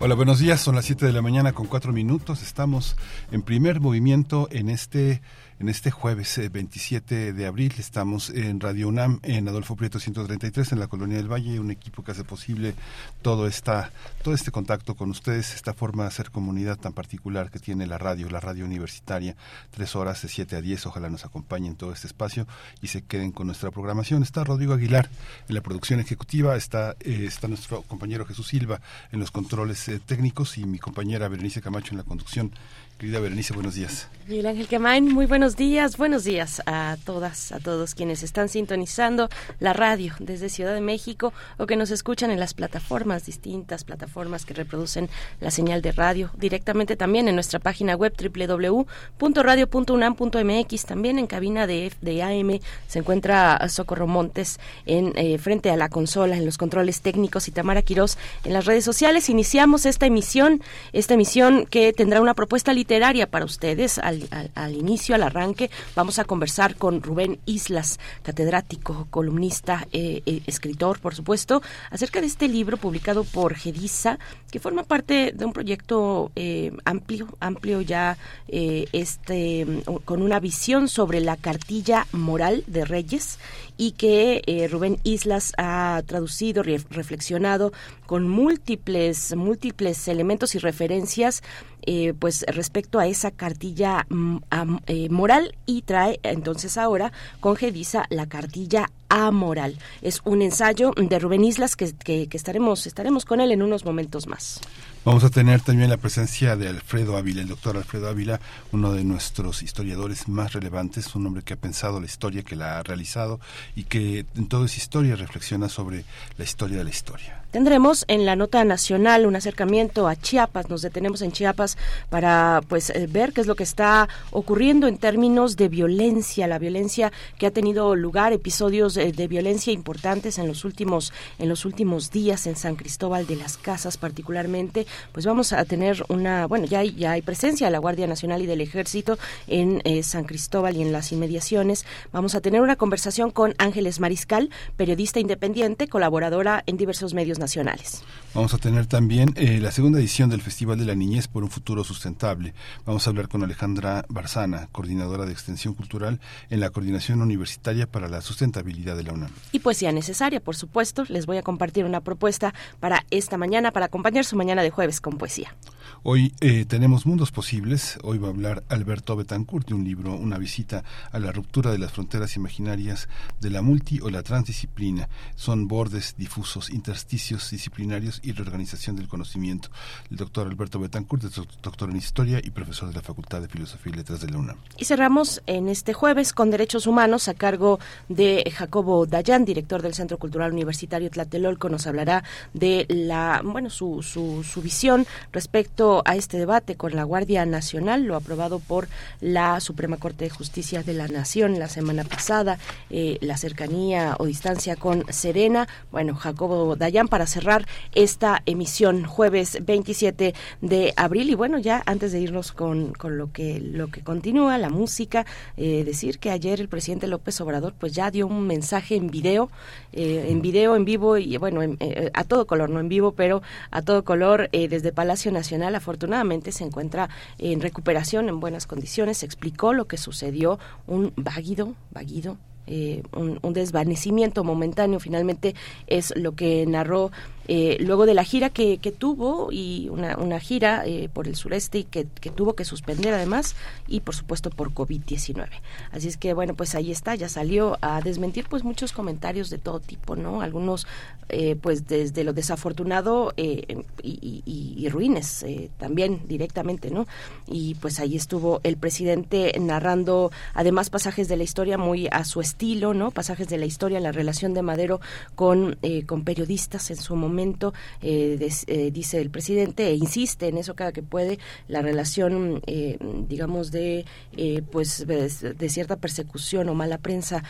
Hola, buenos días. Son las 7 de la mañana con 4 minutos. Estamos en primer movimiento en este en este jueves 27 eh, de abril estamos en Radio UNAM, en Adolfo Prieto 133, en la Colonia del Valle, un equipo que hace posible todo, esta, todo este contacto con ustedes, esta forma de hacer comunidad tan particular que tiene la radio, la radio universitaria, tres horas de 7 a 10, ojalá nos acompañen todo este espacio y se queden con nuestra programación. Está Rodrigo Aguilar en la producción ejecutiva, está, eh, está nuestro compañero Jesús Silva en los controles eh, técnicos y mi compañera Berenice Camacho en la conducción Querida Berenice, buenos días. Miguel Ángel Quemain, muy buenos días. Buenos días a todas, a todos quienes están sintonizando la radio desde Ciudad de México o que nos escuchan en las plataformas, distintas plataformas que reproducen la señal de radio, directamente también en nuestra página web www.radio.unam.mx, también en cabina de, de AM se encuentra Socorro Montes en eh, frente a la consola, en los controles técnicos y Tamara Quirós en las redes sociales. Iniciamos esta emisión, esta emisión que tendrá una propuesta literaria literaria para ustedes. Al, inicio, al arranque, vamos a conversar con Rubén Islas, catedrático, columnista, eh, eh, escritor, por supuesto, acerca de este libro publicado por Gedisa, que forma parte de un proyecto eh, amplio, amplio ya, este, con una visión sobre la cartilla moral de Reyes y que Rubén Islas ha traducido, reflexionado con múltiples, múltiples elementos y referencias eh, pues respecto a esa cartilla mm, eh, moral y trae entonces ahora con Gedisa la cartilla amoral. Es un ensayo de Rubén Islas que, que, estaremos, estaremos con él en unos momentos más. Vamos a tener también la presencia de Alfredo Ávila, el doctor Alfredo Ávila, uno de nuestros historiadores más relevantes, un hombre que ha pensado la historia, que la ha realizado y que en toda esa historia reflexiona sobre la historia de la historia. Tendremos en la nota nacional un acercamiento a Chiapas, nos detenemos en Chiapas para pues eh, ver qué es lo que está ocurriendo en términos de violencia, la violencia que ha tenido lugar, episodios de, violencia importantes en los últimos en los últimos días en San Cristóbal de las Casas particularmente, pues vamos a tener una, bueno, ya hay, ya hay presencia de la Guardia Nacional y del Ejército en eh, San Cristóbal y en las inmediaciones. Vamos a tener una conversación con Ángeles Mariscal, periodista independiente, colaboradora en diversos medios nacionales. Vamos a tener también eh, la segunda edición del Festival de la Niñez por un Futuro Sustentable. Vamos a hablar con Alejandra Barzana, coordinadora de Extensión Cultural en la Coordinación Universitaria para la Sustentabilidad de la UNAM. Y poesía necesaria, por supuesto. Les voy a compartir una propuesta para esta mañana, para acompañar su mañana de jueves con poesía. Hoy eh, tenemos mundos posibles. Hoy va a hablar Alberto Betancourt de un libro, una visita a la ruptura de las fronteras imaginarias de la multi o la transdisciplina. Son bordes difusos, intersticios disciplinarios y reorganización del conocimiento. El doctor Alberto Betancourt es doctor en historia y profesor de la Facultad de Filosofía y Letras de la UNAM. Y cerramos en este jueves con derechos humanos a cargo de Jacobo Dayan, director del Centro Cultural Universitario Tlatelolco. Nos hablará de la, bueno, su, su, su visión respecto a este debate con la Guardia Nacional, lo aprobado por la Suprema Corte de Justicia de la Nación la semana pasada, eh, la cercanía o distancia con Serena. Bueno, Jacobo Dayan para cerrar esta emisión jueves 27 de abril y bueno, ya antes de irnos con, con lo que lo que continúa, la música, eh, decir que ayer el presidente López Obrador pues ya dio un mensaje en video, eh, en video, en vivo y bueno, a todo color, no en vivo, pero a todo color desde Palacio Nacional afortunadamente se encuentra en recuperación, en buenas condiciones. Explicó lo que sucedió, un váguido, váguido, eh, un, desvanecimiento momentáneo finalmente es lo que narró eh, luego de la gira que, que tuvo y una, una gira eh, por el sureste y que, que, tuvo que suspender además y por supuesto por COVID-19. Así es que bueno, pues ahí está, ya salió a desmentir pues muchos comentarios de todo tipo, ¿no? Algunos eh, pues desde lo desafortunado y, y, y, ruines también directamente, ¿no? Y pues ahí estuvo el presidente narrando además pasajes de la historia muy a su estilo, ¿no? Pasajes de la historia, la relación de Madero con, con periodistas en su momento Parlamento, dice el presidente, e insiste en eso cada que puede, la relación, digamos, de pues de, cierta persecución o mala prensa,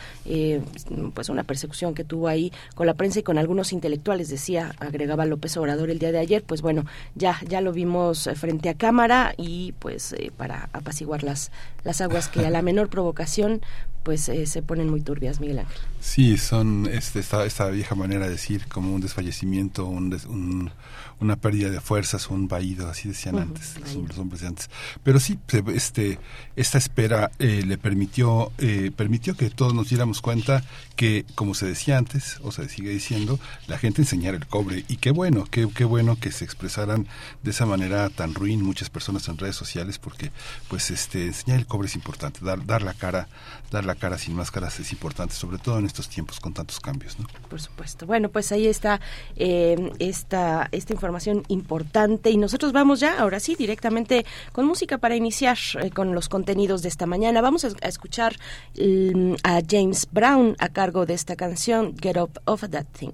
pues una persecución que tuvo ahí con la prensa y con algunos intelectuales, decía, agregaba López Obrador el día de ayer, pues bueno, ya, ya lo vimos frente a cámara y pues para apaciguar las, las aguas que a la menor provocación pues eh, se ponen muy turbias, Miguel Ángel. Sí, son este, esta, esta vieja manera de decir como un desfallecimiento, un, una pérdida de fuerzas, un vaído, así decían antes, los, hombres de antes. Pero sí, este, esta espera eh, le permitió, eh, permitió que todos nos diéramos cuenta que, como se decía antes, o se sigue diciendo, la gente enseñara el cobre. Y qué bueno, qué, qué bueno que se expresaran de esa manera tan ruin muchas personas en redes sociales, porque pues este enseñar el cobre es importante, dar, dar la cara, dar la cara sin máscaras es importante, sobre todo en estos tiempos con tantos cambios, ¿no? Por supuesto. Bueno, pues ahí está eh, esta, esta información importante y nosotros vamos ya, ahora sí, directamente con música para iniciar eh, con los contenidos de esta mañana. Vamos a, escuchar mm, a James Brown a cargo de esta canción, Get Up Off That Thing.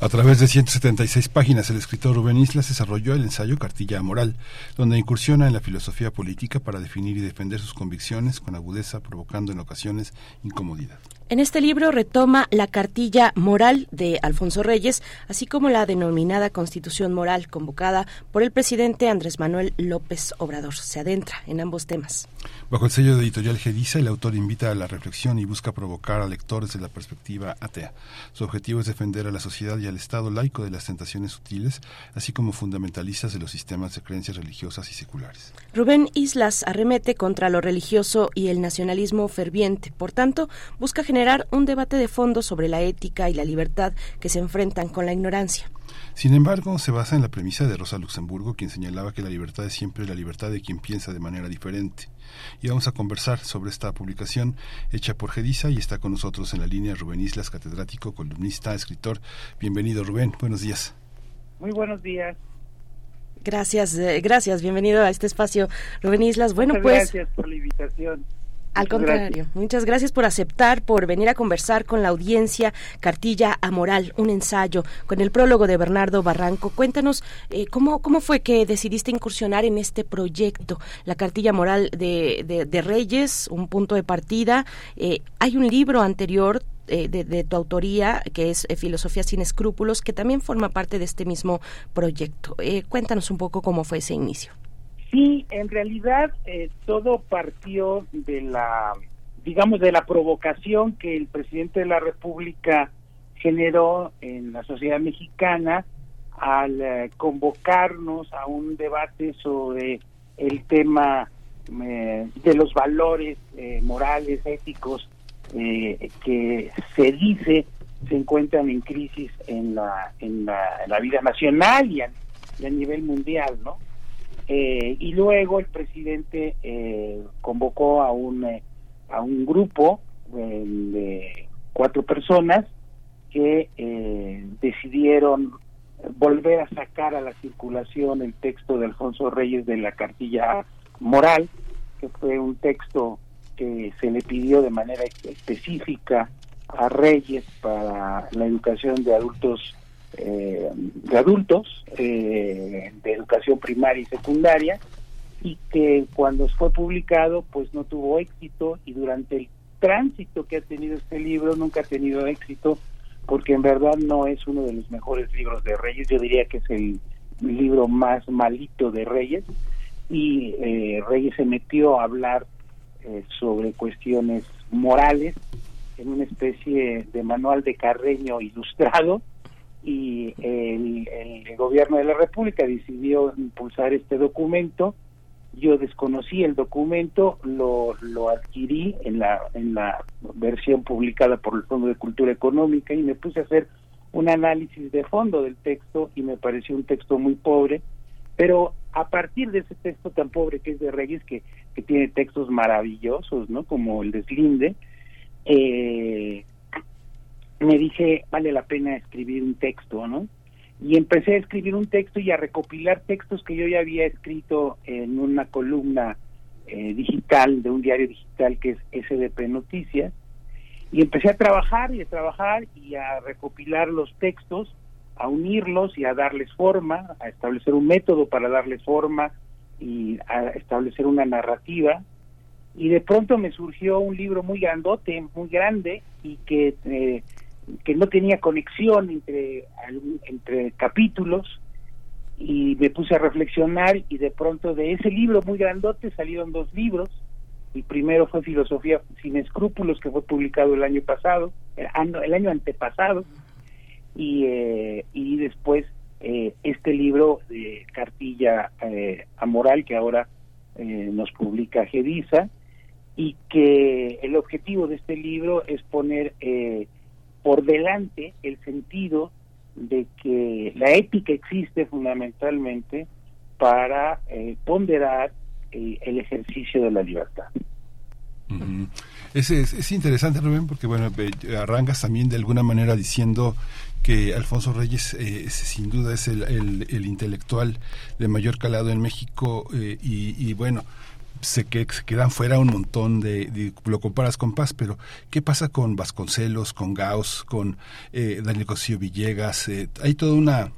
A través de 176 páginas, el escritor Rubén Islas desarrolló el ensayo Cartilla Moral, donde incursiona en la filosofía política para definir y defender sus convicciones con agudeza, provocando en ocasiones incomodidad. En este libro retoma la cartilla moral de Alfonso Reyes, así como la denominada Constitución Moral convocada por el presidente Andrés Manuel López Obrador. Se adentra en ambos temas. Bajo el sello de editorial Gediza, el autor invita a la reflexión y busca provocar a lectores de la perspectiva atea. Su objetivo es defender a la sociedad y al Estado laico de las tentaciones sutiles, así como fundamentalistas de los sistemas de creencias religiosas y seculares. Rubén Islas arremete contra lo religioso y el nacionalismo ferviente. Por tanto, busca generar un debate de fondo sobre la ética y la libertad que se enfrentan con la ignorancia. Sin embargo, se basa en la premisa de Rosa Luxemburgo, quien señalaba que la libertad es siempre la libertad de quien piensa de manera diferente. Y vamos a conversar sobre esta publicación hecha por Gediza y está con nosotros en la línea Rubén Islas, catedrático, columnista, escritor. Bienvenido, Rubén. Buenos días. Muy buenos días. Gracias, eh, gracias. Bienvenido a este espacio, Rubén Islas. Bueno, Muchas pues. Gracias por la invitación. Al Muchas contrario, gracias. muchas gracias por aceptar, por venir a conversar con la audiencia. Cartilla Amoral, un ensayo con el prólogo de Bernardo Barranco. Cuéntanos eh, cómo, cómo fue que decidiste incursionar en este proyecto, la Cartilla Moral de, de- de Reyes, un punto de partida. Eh, hay un libro anterior eh, de, de tu autoría que es eh, Filosofía sin escrúpulos, que también forma parte de este mismo proyecto. Eh, cuéntanos un poco cómo fue ese inicio. Sí, en realidad eh, todo partió de la, digamos, de la provocación que el presidente de la República generó en la sociedad mexicana al eh, convocarnos a un debate sobre el tema eh, de los valores eh, morales, éticos, que se dice se encuentran en crisis en la, en la, vida nacional y a nivel mundial, ¿no? Eh, y luego el presidente eh, convocó a un eh, a un grupo eh, de cuatro personas que eh, decidieron volver a sacar a la circulación el texto de Alfonso Reyes de la cartilla moral, que fue un texto que se le pidió de manera específica a Reyes para la educación de adultos eh, de adultos eh, de educación primaria y secundaria y que cuando fue publicado pues no tuvo éxito y durante el tránsito que ha tenido este libro nunca ha tenido éxito porque en verdad no es uno de los mejores libros de Reyes. Yo diría que es el libro más malito de Reyes y eh, Reyes se metió a hablar eh, sobre cuestiones morales en una especie de manual de Carreño ilustrado y el, gobierno de la República decidió impulsar este documento. Yo desconocí el documento, lo, lo adquirí en la, en la versión publicada por el Fondo de Cultura Económica y me puse a hacer un análisis de fondo del texto y me pareció un texto muy pobre, pero a partir de ese texto tan pobre que es de Reyes, que, que tiene textos maravillosos, ¿no? Como el deslinde, eh, me dije, vale la pena escribir un texto, ¿no? Y empecé a escribir un texto y a recopilar textos que yo ya había escrito en una columna eh, digital de un diario digital que es SDP Noticias. Y empecé a trabajar y a trabajar y a recopilar los textos, a unirlos y a darles forma, a establecer un método para darles forma y a establecer una narrativa. Y de pronto me surgió un libro muy grandote, muy grande y que, eh, que no tenía conexión entre, entre capítulos y me puse a reflexionar y de pronto de ese libro muy grandote salieron dos libros. El primero fue Filosofía sin escrúpulos, que fue publicado el año pasado, el año, antepasado, y, eh, y después eh, este libro de Cartilla eh, Amoral, que ahora eh, nos publica Gedisa, y que el objetivo de este libro es poner eh, por delante el sentido de que la ética existe fundamentalmente para eh, ponderar eh, el ejercicio de la libertad. Ujú. es, es, es interesante, Rubén, porque bueno, arrancas también de alguna manera diciendo que Alfonso Reyes eh, sin duda es el, el- el intelectual de mayor calado en México eh, y, y bueno, sé que se quedan fuera un montón de, de- lo comparas con Paz, pero ¿qué pasa con Vasconcelos, con Gauss, con eh, Daniel Cosío Villegas? Eh, hay toda una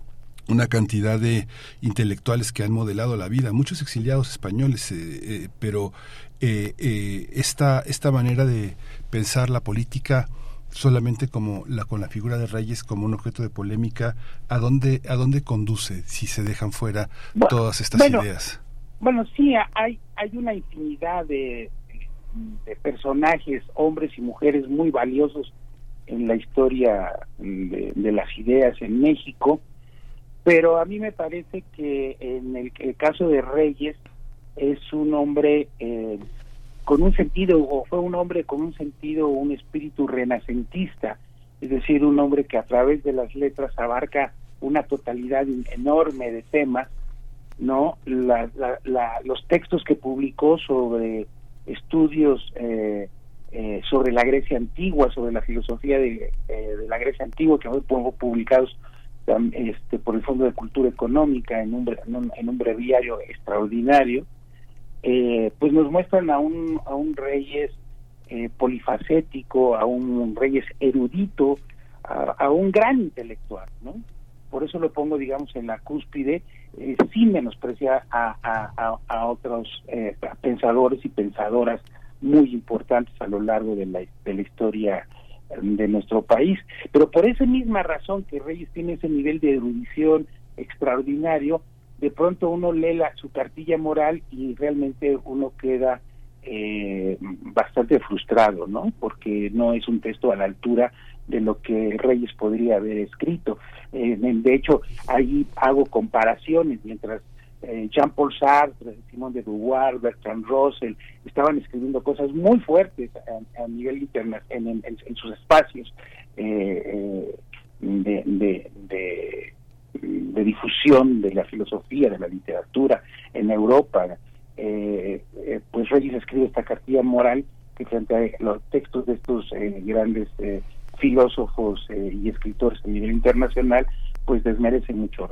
una cantidad de intelectuales que han modelado la vida, muchos exiliados españoles, eh, eh, pero eh, eh, esta, esta manera de pensar la política solamente como la con la figura de Reyes como un objeto de polémica, ¿a dónde, a dónde conduce si se dejan fuera Bueno, todas estas bueno, ideas? Bueno, sí, hay, hay una infinidad de, personajes, hombres y mujeres muy valiosos en la historia de, las ideas en México, pero a mí me parece que en el, el caso de Reyes es un hombre eh, con un sentido, o fue un hombre con un sentido, un espíritu renacentista, es decir, un hombre que a través de las letras abarca una totalidad enorme de temas, ¿no? La- la- la- los textos que publicó sobre estudios eh, eh, sobre la Grecia antigua, sobre la filosofía de, eh, la Grecia antigua, que fueron publicados tam- este, por el Fondo de Cultura Económica en un, en un, breviario extraordinario, eh, pues nos muestran a un, a un Reyes polifacético, a un Reyes erudito, a, a un gran intelectual, ¿no? Por eso lo pongo, digamos, en la cúspide, eh, sin menospreciar a, a, a, otros eh, pensadores y pensadoras muy importantes a lo largo de la, de la historia eh, de nuestro país. Pero por esa misma razón que Reyes tiene ese nivel de erudición extraordinario, de pronto uno lee la, su cartilla moral y realmente uno queda eh, bastante frustrado, ¿no? Porque no es un texto a la altura de lo que Reyes podría haber escrito. De hecho, ahí hago comparaciones mientras eh, Jean-Paul Sartre, Simón de Beauvoir, Bertrand Russell estaban escribiendo cosas muy fuertes a, nivel interna en, sus espacios eh, eh, de, de, de, de, difusión de la filosofía, de la literatura en Europa. Eh, eh, pues Reyes escribe esta cartilla moral que frente a los textos de estos eh, grandes filósofos y escritores a nivel internacional, pues desmerece mucho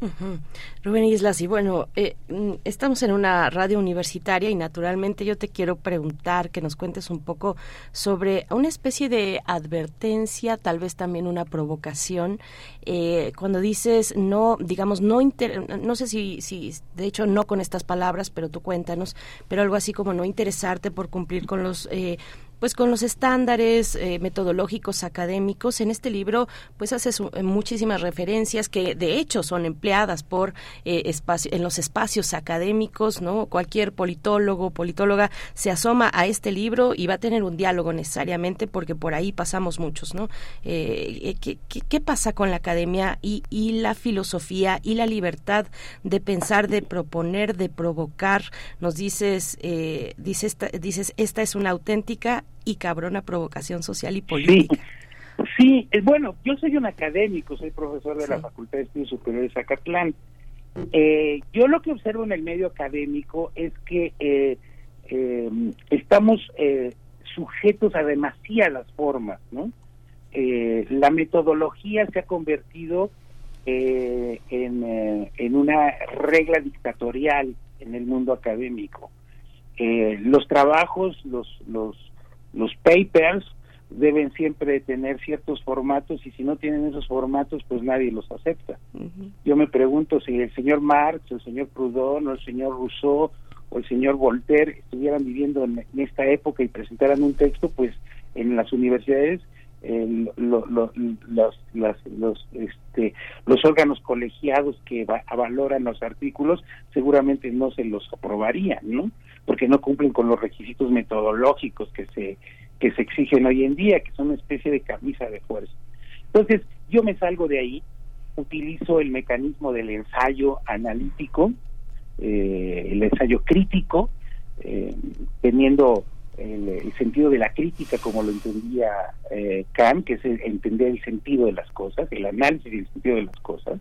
-huh. Rubén Islas, y bueno, eh, estamos en una radio universitaria y naturalmente yo te quiero preguntar que nos cuentes un poco sobre una especie de advertencia, tal vez también una provocación, eh, cuando dices no, digamos, no, inter no sé si, si, de hecho no con estas palabras, pero tú cuéntanos, pero algo así como no interesarte por cumplir con los... Eh, pues con los estándares eh, metodológicos académicos. En este libro pues haces muchísimas referencias que de hecho son empleadas por eh, espacio, en los espacios académicos no cualquier politólogo politóloga se asoma a este libro y va a tener un diálogo necesariamente porque por ahí pasamos muchos no eh, ¿qué, qué, qué, pasa con la academia y, y la filosofía y la libertad de pensar de proponer de provocar nos dices eh, dices esta, dices esta es una auténtica y cabrona provocación social y política. Sí, sí, bueno, yo soy un académico, soy profesor de sí. la Facultad de Estudios Superiores de Zacatlán. Eh, yo lo que observo en el medio académico es que eh, eh, estamos sujetos a demasiadas formas, ¿no? la metodología se ha convertido en, en una regla dictatorial en el mundo académico. los trabajos, los, los los papers deben siempre tener ciertos formatos y si no tienen esos formatos, pues nadie los acepta. Yo me pregunto si el señor Marx, el señor Proudhon, o el señor Rousseau o el señor Voltaire estuvieran viviendo en, esta época y presentaran un texto, pues en las universidades el- lo- lo- los, las- los, este, los órganos colegiados que va- valoran los artículos seguramente no se los aprobarían, ¿no? Porque no cumplen con los requisitos metodológicos que se que se exigen hoy en día, que son una especie de camisa de fuerza. Entonces, yo me salgo de ahí, utilizo el mecanismo del ensayo analítico, eh, el ensayo crítico, eh, teniendo el, sentido de la crítica como lo entendía eh, Kant, que es el- entender el sentido de las cosas, el análisis del sentido de las cosas,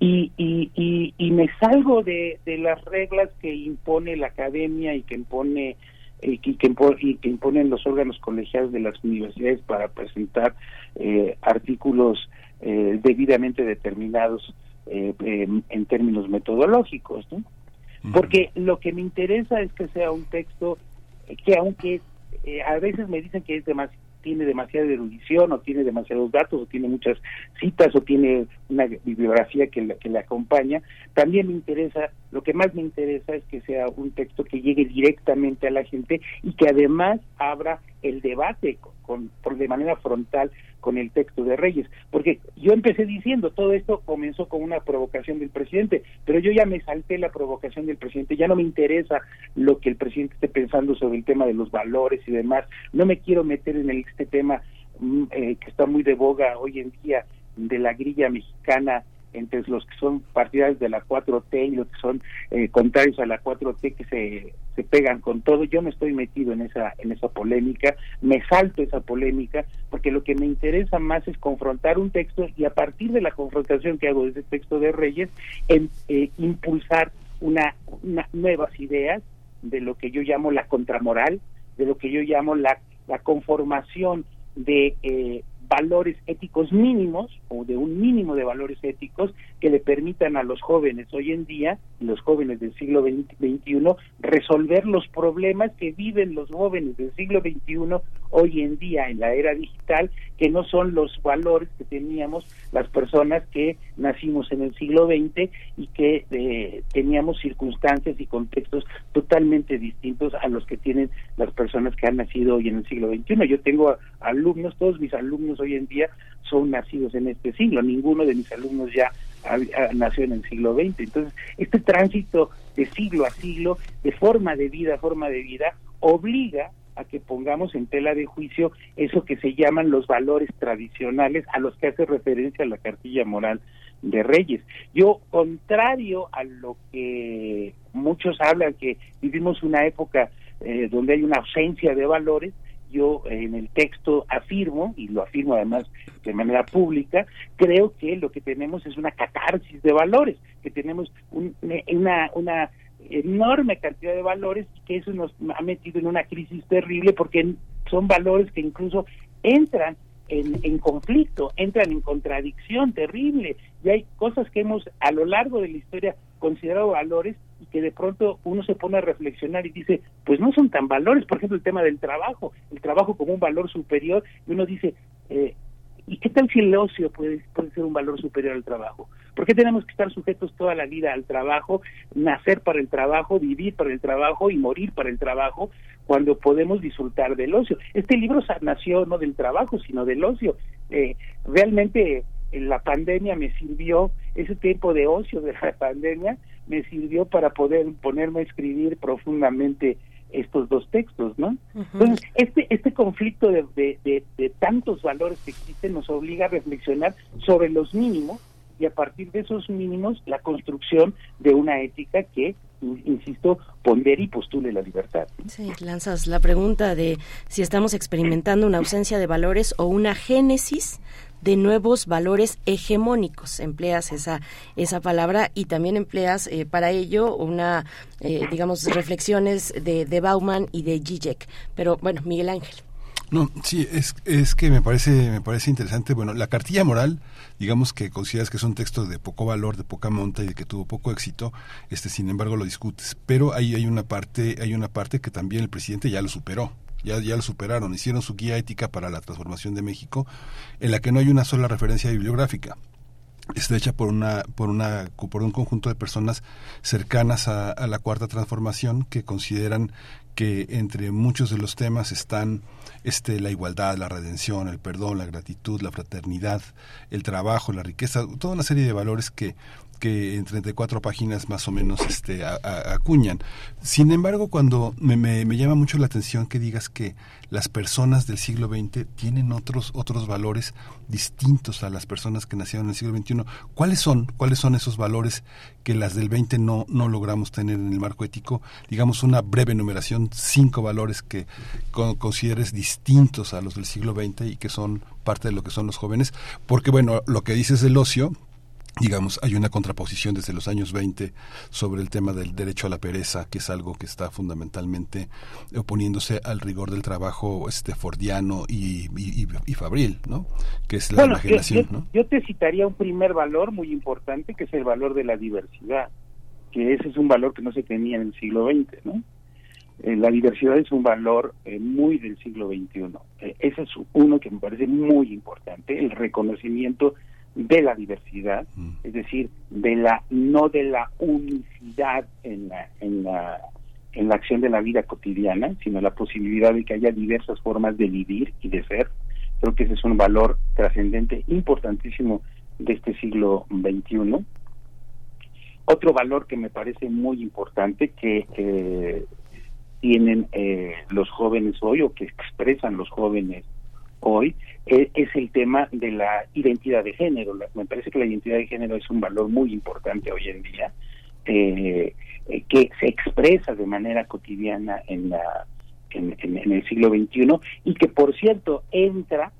y, y, y, y me salgo de, de las reglas que impone la academia y que impone y que, y que imponen los órganos colegiados de las universidades para presentar eh, artículos eh, debidamente determinados eh, em, en términos metodológicos, ¿no? Porque lo que me interesa es que sea un texto que aunque eh, a veces me dicen que es demas- tiene demasiada erudición o tiene demasiados datos o tiene muchas citas o tiene una bibliografía que, le- que le acompaña, también me interesa, lo que más me interesa es que sea un texto que llegue directamente a la gente y que además abra el debate con, con- por de manera frontal con el texto de Reyes, porque yo empecé diciendo todo esto comenzó con una provocación del presidente, pero yo ya me salté la provocación del presidente, ya no me interesa lo que el presidente esté pensando sobre el tema de los valores y demás, no me quiero meter en el- este tema mm, eh, que está muy de boga hoy en día de la grilla mexicana entre los que son partidarios de la 4T y los que son eh, contrarios a la 4T que se, se pegan con todo. Yo no estoy metido en esa en esa polémica, me salto esa polémica porque lo que me interesa más es confrontar un texto y a partir de la confrontación que hago de ese texto de Reyes, en, eh, impulsar una, una nuevas ideas de lo que yo llamo la contramoral, de lo que yo llamo la, la conformación de eh, valores éticos mínimos o de un mínimo de valores éticos que le permitan a los jóvenes hoy en día, los jóvenes del siglo XXI, resolver los problemas que viven los jóvenes del siglo XXI hoy en día en la era digital, que no son los valores que teníamos las personas que nacimos en el siglo XX y que eh, teníamos circunstancias y contextos totalmente distintos a los que tienen las personas que han nacido hoy en el siglo XXI. Yo tengo alumnos, todos mis alumnos hoy en día son nacidos en este siglo, ninguno de mis alumnos ya nació en el siglo XX. Entonces, este tránsito de siglo a siglo, de forma de vida a forma de vida, obliga a que pongamos en tela de juicio eso que se llaman los valores tradicionales a los que hace referencia la cartilla moral de Reyes. Yo, contrario a lo que muchos hablan, que vivimos una época eh, donde hay una ausencia de valores, yo en el texto afirmo, y lo afirmo además de manera pública, creo que lo que tenemos es una catarsis de valores, que tenemos un- una, una enorme cantidad de valores que eso nos ha metido en una crisis terrible porque son valores que incluso entran en, en conflicto, entran en contradicción terrible. Y hay cosas que hemos a lo largo de la historia considerado valores y que de pronto uno se pone a reflexionar y dice, pues no son tan valores, por ejemplo el tema del trabajo, el trabajo como un valor superior y uno dice, eh, ¿y qué tal si el ocio puede, puede ser un valor superior al trabajo? ¿Por qué tenemos que estar sujetos toda la vida al trabajo, nacer para el trabajo, vivir para el trabajo y morir para el trabajo, cuando podemos disfrutar del ocio? Este libro nació no del trabajo, sino del ocio. Eh, realmente eh, la pandemia me sirvió, ese tiempo de ocio de la pandemia me sirvió para poder ponerme a escribir profundamente estos dos textos, ¿no? Entonces, este, este conflicto de, de- de- de tantos valores que existen nos obliga a reflexionar sobre los mínimos y a partir de esos mínimos la construcción de una ética que, in- insisto, pondere y postule la libertad. Sí, lanzas la pregunta de si estamos experimentando una ausencia de valores o una génesis de nuevos valores hegemónicos. Empleas esa esa palabra y también empleas eh, para ello una, eh, digamos, reflexiones de, de Bauman y de Zizek. Pero bueno, Miguel Ángel. No, sí, es, es que me parece, me parece interesante. Bueno, la cartilla moral, digamos que consideras que es un texto de poco valor, de poca monta y de que tuvo poco éxito, este, sin embargo lo discutes. Pero ahí hay una parte, hay una parte que también el presidente ya lo superó. Ya, ya lo superaron, hicieron su guía ética para la transformación de México, en la que no hay una sola referencia bibliográfica. Está hecha por una por una por un conjunto de personas cercanas a, a, la cuarta transformación que consideran que entre muchos de los temas están este la igualdad, la redención, el perdón, la gratitud, la fraternidad, el trabajo, la riqueza, toda una serie de valores que que en 34 páginas más o menos este, a, acuñan. Sin embargo, cuando me, me, llama mucho la atención que digas que las personas del siglo XX tienen otros, otros valores distintos a las personas que nacieron en el siglo XXI, ¿cuáles son, cuáles son esos valores que las del 20 no, no logramos tener en el marco ético? Digamos una breve enumeración, cinco valores que con, consideres distintos a los del siglo XX y que son parte de lo que son los jóvenes, porque bueno, lo que dices del ocio, digamos, hay una contraposición desde los años 20 sobre el tema del derecho a la pereza, que es algo que está fundamentalmente oponiéndose al rigor del trabajo este fordiano y, y, y fabril, ¿no? Que es la bueno, imaginación, yo, ¿no? Yo te citaría un primer valor muy importante, que es el valor de la diversidad, que ese es un valor que no se tenía en el siglo XX, ¿no? Eh, la diversidad es un valor eh, muy del siglo XXI. Eh, ese es uno que me parece muy importante, el reconocimiento de la diversidad, mm. es decir, de la no de la unicidad en la, en la en la acción de la vida cotidiana, sino la posibilidad de que haya diversas formas de vivir y de ser. Creo que ese es un valor trascendente importantísimo de este siglo XXI. Otro valor que me parece muy importante que eh, tienen eh, los jóvenes hoy o que expresan los jóvenes hoy eh, es el tema de la identidad de género. Me parece que la identidad de género es un valor muy importante hoy en día, eh, eh, que se expresa de manera cotidiana en, la, en, el siglo XXI y que, por cierto, entra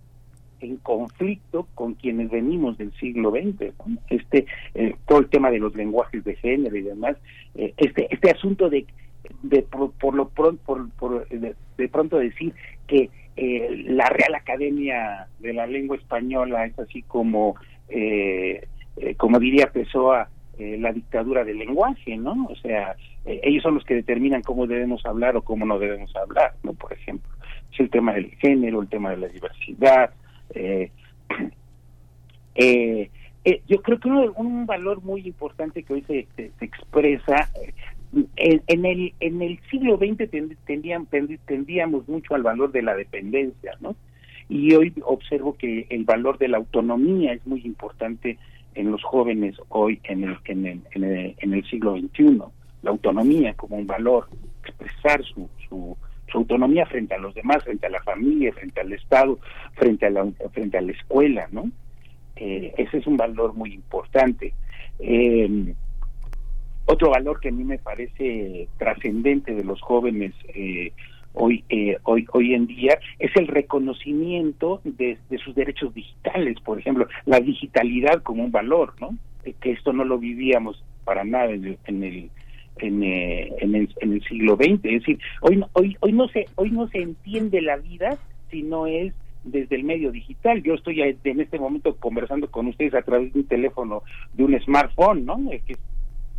en conflicto con quienes venimos del siglo XX. ¿no? Este, eh, todo el tema de los lenguajes de género y demás, este, este asunto de, de por, por lo pronto, por, por de, pronto decir que eh, la Real Academia de la Lengua Española es así como, eh, eh, como diría Pessoa, eh, la dictadura del lenguaje, ¿no? O sea, eh, ellos son los que determinan cómo debemos hablar o cómo no debemos hablar, ¿no? Por ejemplo, es el tema del género, el tema de la diversidad. yo creo que uno, un valor muy importante que hoy se expresa en, en, el en el siglo XX tendían, tendíamos mucho al valor de la dependencia, ¿no? Y hoy observo que el valor de la autonomía es muy importante en los jóvenes hoy en el, en el, en el, en el siglo XXI. La autonomía como un valor, expresar su, su, su autonomía frente a los demás, frente a la familia, frente al Estado, frente a la, frente a la escuela, ¿no? Eh, ese es un valor muy importante. Eh, otro valor que a mí me parece trascendente de los jóvenes eh, hoy eh, hoy hoy en día es el reconocimiento de, de, sus derechos digitales por ejemplo la digitalidad como un valor no eh, que esto no lo vivíamos para nada en el en el en, eh, el, en el siglo XX es decir hoy hoy hoy no se hoy no se entiende la vida si no es desde el medio digital. Yo estoy en este momento conversando con ustedes a través de un teléfono, de un smartphone, ¿no? Que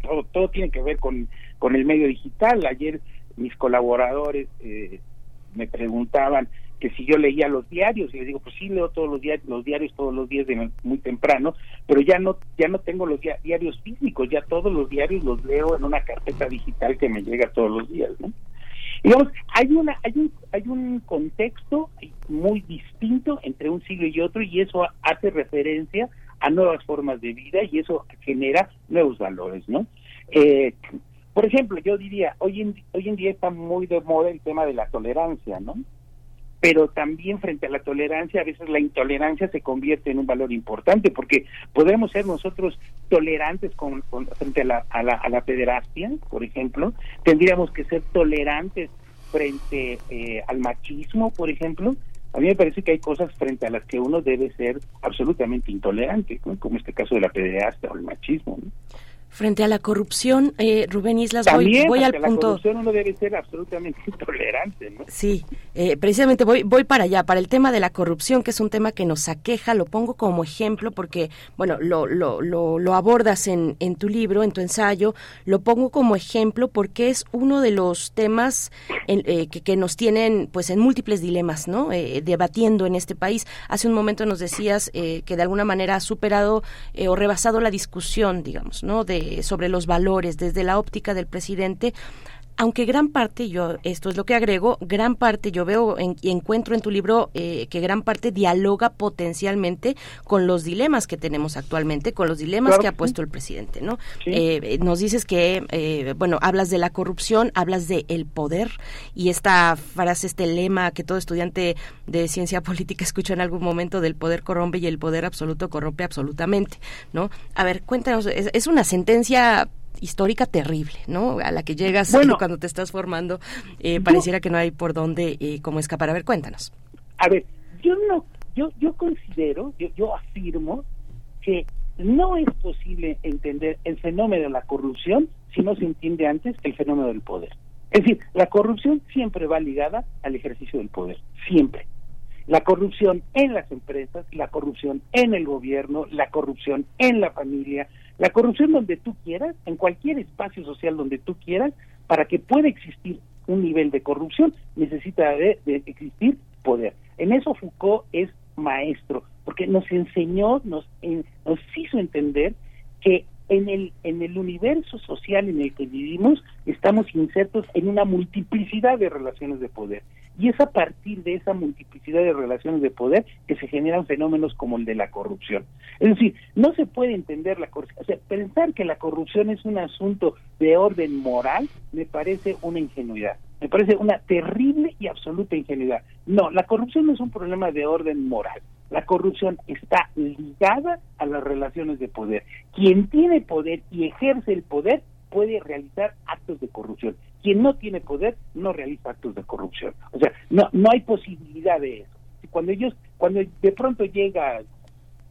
todo, todo tiene que ver con, con el medio digital. Ayer mis colaboradores eh, me preguntaban que si yo leía los diarios y les digo pues sí leo todos los diarios los diarios todos los días de muy temprano pero ya no ya no tengo los diarios físicos ya todos los diarios los leo en una carpeta digital que me llega todos los días no digamos hay una hay un hay un contexto muy distinto entre un siglo y otro y eso hace referencia a nuevas formas de vida y eso genera nuevos valores, ¿no? Eh, por ejemplo, yo diría, hoy en, hoy en día está muy de moda el tema de la tolerancia, ¿no? Pero también frente a la tolerancia, a veces la intolerancia se convierte en un valor importante, porque podemos ser nosotros tolerantes con, frente a la, a, la, a la pederastia, por ejemplo, tendríamos que ser tolerantes frente eh, al machismo, por ejemplo, a mí me parece que hay cosas frente a las que uno debe ser absolutamente intolerante, como este caso de la pederastia o el machismo. ¿no? Frente a la corrupción, eh, Rubén Islas, voy, También voy al ante la punto. corrupción uno debe ser absolutamente intolerante, ¿no? Sí, eh, precisamente voy, voy para allá, para el tema de la corrupción, que es un tema que nos aqueja, lo pongo como ejemplo porque, bueno, lo, lo, lo, lo abordas en, en tu libro, en tu ensayo, lo pongo como ejemplo porque es uno de los temas en- eh, que, que nos tienen pues en múltiples dilemas, ¿no? Eh, debatiendo en este país. Hace un momento nos decías eh, que de alguna manera ha superado eh, o rebasado la discusión, digamos, ¿no? De, sobre los valores desde la óptica del presidente aunque gran parte, yo esto es lo que agrego, gran parte yo veo en- y encuentro en tu libro eh, que gran parte dialoga potencialmente con los dilemas que tenemos actualmente, con los dilemas Claro que ha sí. puesto el presidente, ¿no? Sí. Eh, eh, nos dices que, eh, bueno, hablas de la corrupción, hablas de el poder y esta frase, este lema que todo estudiante de ciencia política escucha en algún momento del poder corrompe y el poder absoluto corrompe absolutamente, ¿no? A ver, cuéntanos, es, es una sentencia histórica terrible, ¿no? A la que llegas Bueno. cuando te estás formando, eh, pareciera que no hay por dónde eh, cómo escapar. A ver, cuéntanos. A ver, yo no, yo, yo considero, yo, yo afirmo que no es posible entender el fenómeno de la corrupción si no se entiende antes el fenómeno del poder. Es decir, la corrupción siempre va ligada al ejercicio del poder, siempre. La corrupción en las empresas, la corrupción en el gobierno, la corrupción en la familia, la corrupción donde tú quieras, en cualquier espacio social donde tú quieras, para que pueda existir un nivel de corrupción, necesita de, de existir poder. En eso Foucault es maestro, porque nos enseñó, nos, en- nos hizo entender que en el, en el universo social en el que vivimos estamos insertos en una multiplicidad de relaciones de poder. Y es a partir de esa multiplicidad de relaciones de poder que se generan fenómenos como el de la corrupción. Es decir, no se puede entender la corrupción, o sea, pensar que la corrupción es un asunto de orden moral me parece una ingenuidad, me parece una terrible y absoluta ingenuidad. No, la corrupción no es un problema de orden moral. La corrupción está ligada a las relaciones de poder. Quien tiene poder y ejerce el poder puede realizar actos de corrupción. Quien no tiene poder no realiza actos de corrupción. O sea, no no hay posibilidad de eso. Cuando ellos cuando de pronto llega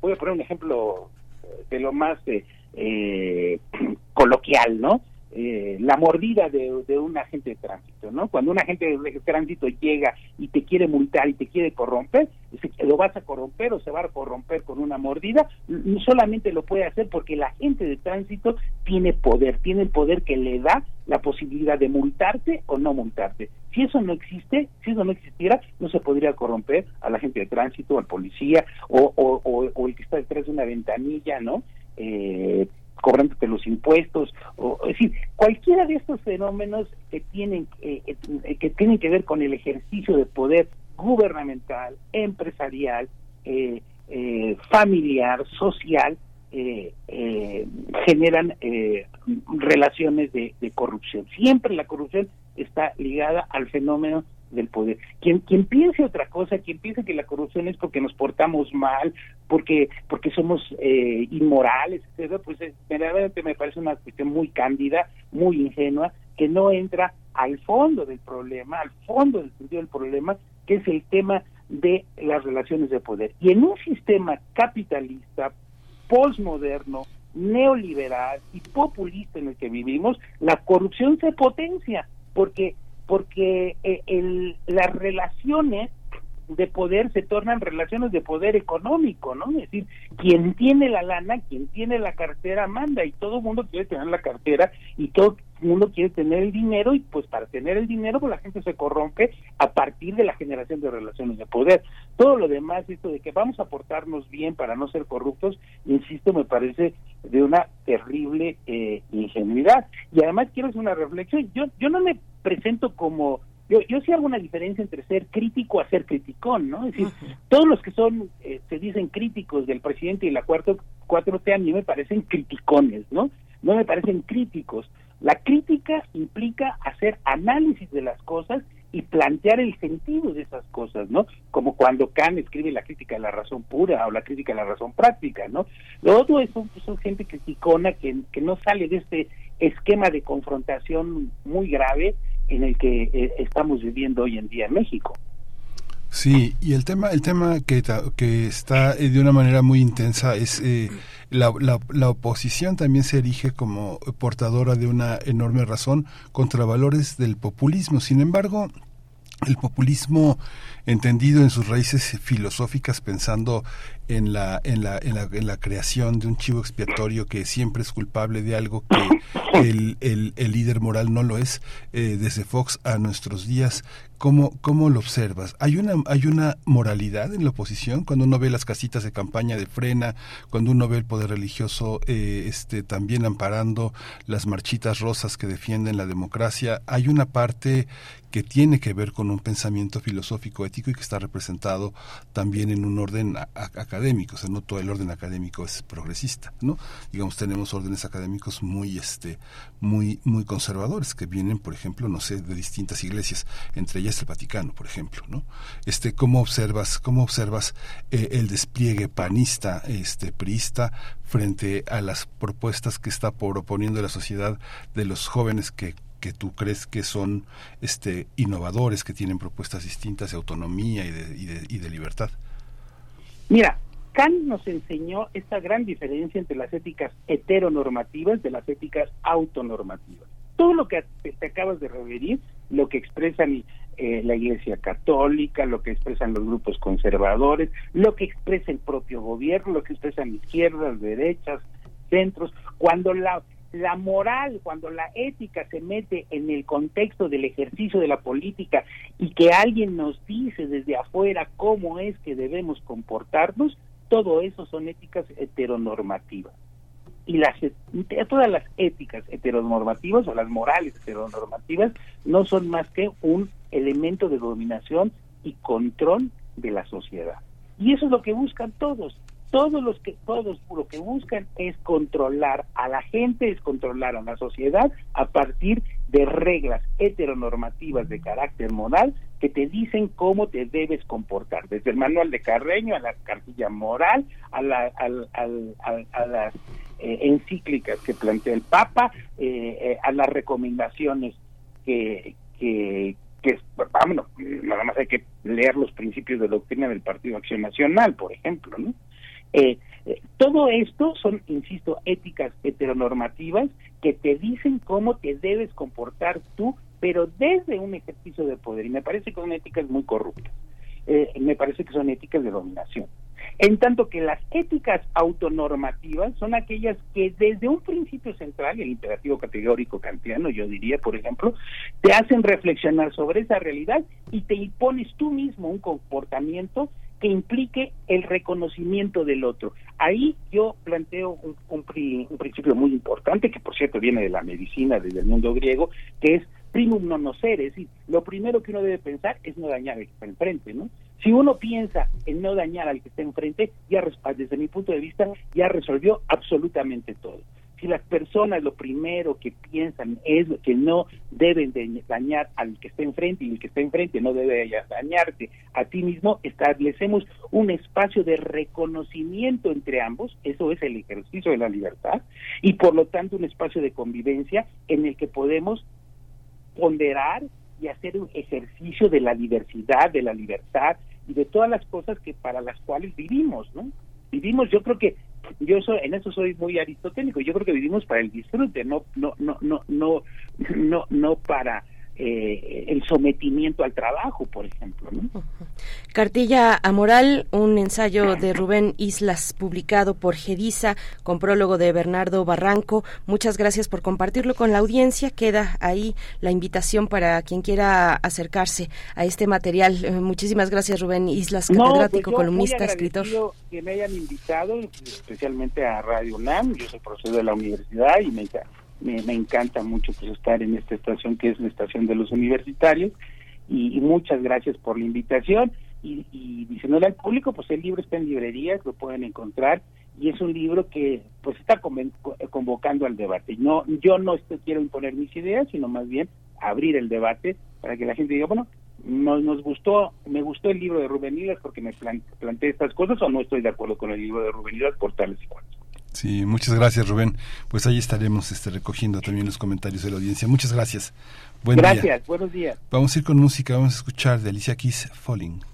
voy a poner un ejemplo eh, de lo más eh, eh, coloquial, ¿no? Eh, la mordida de, un agente de tránsito, ¿no? Cuando un agente de tránsito llega y te quiere multar y te quiere corromper, lo vas a corromper o se va a corromper con una mordida, solamente lo puede hacer porque el agente de tránsito tiene poder, tiene el poder que le da la posibilidad de multarte o no multarte. Si eso no existe, si eso no existiera, no se podría corromper al agente de tránsito, al policía o, o, o, o el que está detrás de una ventanilla, ¿no? Eh, cobrándote los impuestos, o, es decir, cualquiera de estos fenómenos que tienen eh, eh, que tienen que ver con el ejercicio de poder gubernamental, empresarial, eh, eh, familiar, social, eh, generan relaciones de, de corrupción. Siempre la corrupción está ligada al fenómeno del poder. Quien, quien piense otra cosa, quien piense que la corrupción es porque nos portamos mal, porque porque somos eh, inmorales, etcétera, pues verdaderamente me parece una cuestión muy cándida, muy ingenua, que no entra al fondo del problema, al fondo del sentido del problema, que es el tema de las relaciones de poder. Y en un sistema capitalista, postmoderno, neoliberal y populista en el que vivimos, la corrupción se potencia, porque porque eh, el, las relaciones de poder se tornan relaciones de poder económico, ¿no? Es decir, quien tiene la lana, quien tiene la cartera manda y todo el mundo quiere tener la cartera y todo el mundo quiere tener el dinero y pues para tener el dinero pues la gente se corrompe a partir de la generación de relaciones de poder. Todo lo demás, esto de que vamos a portarnos bien para no ser corruptos, insisto, me parece de una terrible eh, ingenuidad. Y además quiero hacer una reflexión, yo, yo no me presento como yo, yo sí hago una diferencia entre ser crítico a ser criticón, ¿no? Es decir, todos los que son, eh, se dicen críticos del presidente y la cuarto, 4T a mí me parecen criticones, ¿no? No me parecen críticos. La crítica implica hacer análisis de las cosas y plantear el sentido de esas cosas, ¿no? Como cuando Kant escribe la crítica de la razón pura o la crítica de la razón práctica, ¿no? Lo otro es son, son gente criticona que, que no sale de este esquema de confrontación muy grave en el que eh, estamos viviendo hoy en día en México. Sí, y el tema, el tema que, que está eh, de una manera muy intensa es eh, la, la oposición también se erige como portadora de una enorme razón contra valores del populismo. Sin embargo, el populismo entendido en sus raíces filosóficas pensando en la, en la, en la, en la creación de un chivo expiatorio que siempre es culpable de algo que el, el, el líder moral no lo es, eh, desde Fox a nuestros días, ¿cómo, ¿cómo lo observas? ¿Hay una, ¿Hay una moralidad en la oposición cuando uno ve las casitas de campaña de frena, cuando uno ve el poder religioso eh, este, también amparando las marchitas rosas que defienden la democracia? ¿Hay una parte que tiene que ver con un pensamiento filosófico ético y que está representado también en un orden académico, o sea, no todo el orden académico es progresista, ¿no? Digamos, tenemos órdenes académicos muy, este, muy, muy conservadores que vienen, por ejemplo, no sé, de distintas iglesias, entre ellas el Vaticano, por ejemplo, ¿no? Este, ¿cómo observas, cómo observas eh, el despliegue panista, este, priista, frente a las propuestas que está proponiendo la sociedad de los jóvenes que que tú crees que son este innovadores, que tienen propuestas distintas de autonomía y de, y de, y de libertad. Mira, Kant nos enseñó esta gran diferencia entre las éticas heteronormativas de las éticas autonormativas. Todo lo que te, acabas de referir, lo que expresan eh, la Iglesia Católica, lo que expresan los grupos conservadores, lo que expresa el propio gobierno, lo que expresan izquierdas, derechas, centros, cuando la la moral, cuando la ética se mete en el contexto del ejercicio de la política y que alguien nos dice desde afuera cómo es que debemos comportarnos, todo eso son éticas heteronormativas. Y las, todas las éticas heteronormativas o las morales heteronormativas no son más que un elemento de dominación y control de la sociedad. Y eso es lo que buscan todos todos los que todos lo que buscan es controlar a la gente, es controlar a la sociedad a partir de reglas heteronormativas de carácter moral que te dicen cómo te debes comportar, desde el manual de Carreño a la cartilla moral, a, la, al, a las eh, encíclicas que plantea el Papa, eh, eh, a las recomendaciones que, que, que vámonos, nada más hay que leer los principios de doctrina del Partido Acción Nacional, por ejemplo, ¿no? Eh, eh, todo esto son, insisto, éticas heteronormativas que te dicen cómo te debes comportar tú, pero desde un ejercicio de poder. Y me parece que son éticas muy corruptas. Eh, me parece que son éticas de dominación. En tanto que las éticas autonormativas son aquellas que desde un principio central, el imperativo categórico kantiano, yo diría, por ejemplo, te hacen reflexionar sobre esa realidad y te impones tú mismo un comportamiento que implique el reconocimiento del otro. Ahí yo planteo un, un, un, principio muy importante, que por cierto viene de la medicina, desde el mundo griego, que es primum non nocere, es decir, lo primero que uno debe pensar es no dañar al que está enfrente, ¿no? Si uno piensa en no dañar al que está enfrente, ya desde mi punto de vista ya resolvió absolutamente todo si las personas lo primero que piensan es que no deben de dañar al que está enfrente y el que está enfrente no debe dañarte a ti mismo, establecemos un espacio de reconocimiento entre ambos, eso es el ejercicio de la libertad, y por lo tanto un espacio de convivencia en el que podemos ponderar y hacer un ejercicio de la diversidad, de la libertad y de todas las cosas que para las cuales vivimos, ¿no? Vivimos, yo creo que yo soy, en eso soy muy aristotélico. Yo creo que vivimos para el disfrute no no no no no no no para eh, el sometimiento al trabajo, por ejemplo. ¿no? Cartilla Amoral, un ensayo de Rubén Islas publicado por Gedisa con prólogo de Bernardo Barranco. Muchas gracias por compartirlo con la audiencia. Queda ahí la invitación para quien quiera acercarse a este material. Eh, muchísimas gracias, Rubén Islas, catedrático, no, pues columnista, escritor. que me hayan invitado, especialmente a Radio UNAM. Yo soy profesor de la universidad y me me, me, encanta mucho pues estar en esta estación que es la estación de los universitarios. Y, y muchas gracias por la invitación. Y, y diciéndole al público pues el libro está en librerías lo pueden encontrar. Y es un libro que pues está convocando al debate. No yo no estoy, quiero imponer mis ideas sino más bien abrir el debate para que la gente diga bueno nos, nos gustó me gustó el libro de Rubén Hilas porque me planteé estas cosas o no estoy de acuerdo con el libro de Rubén Hilas por tales y cuales Sí, muchas gracias Rubén. Pues ahí estaremos este, recogiendo también los comentarios de la audiencia. Muchas gracias. Buen gracias, día. buenos días. Vamos a ir con música, vamos a escuchar de Alicia Keys Falling.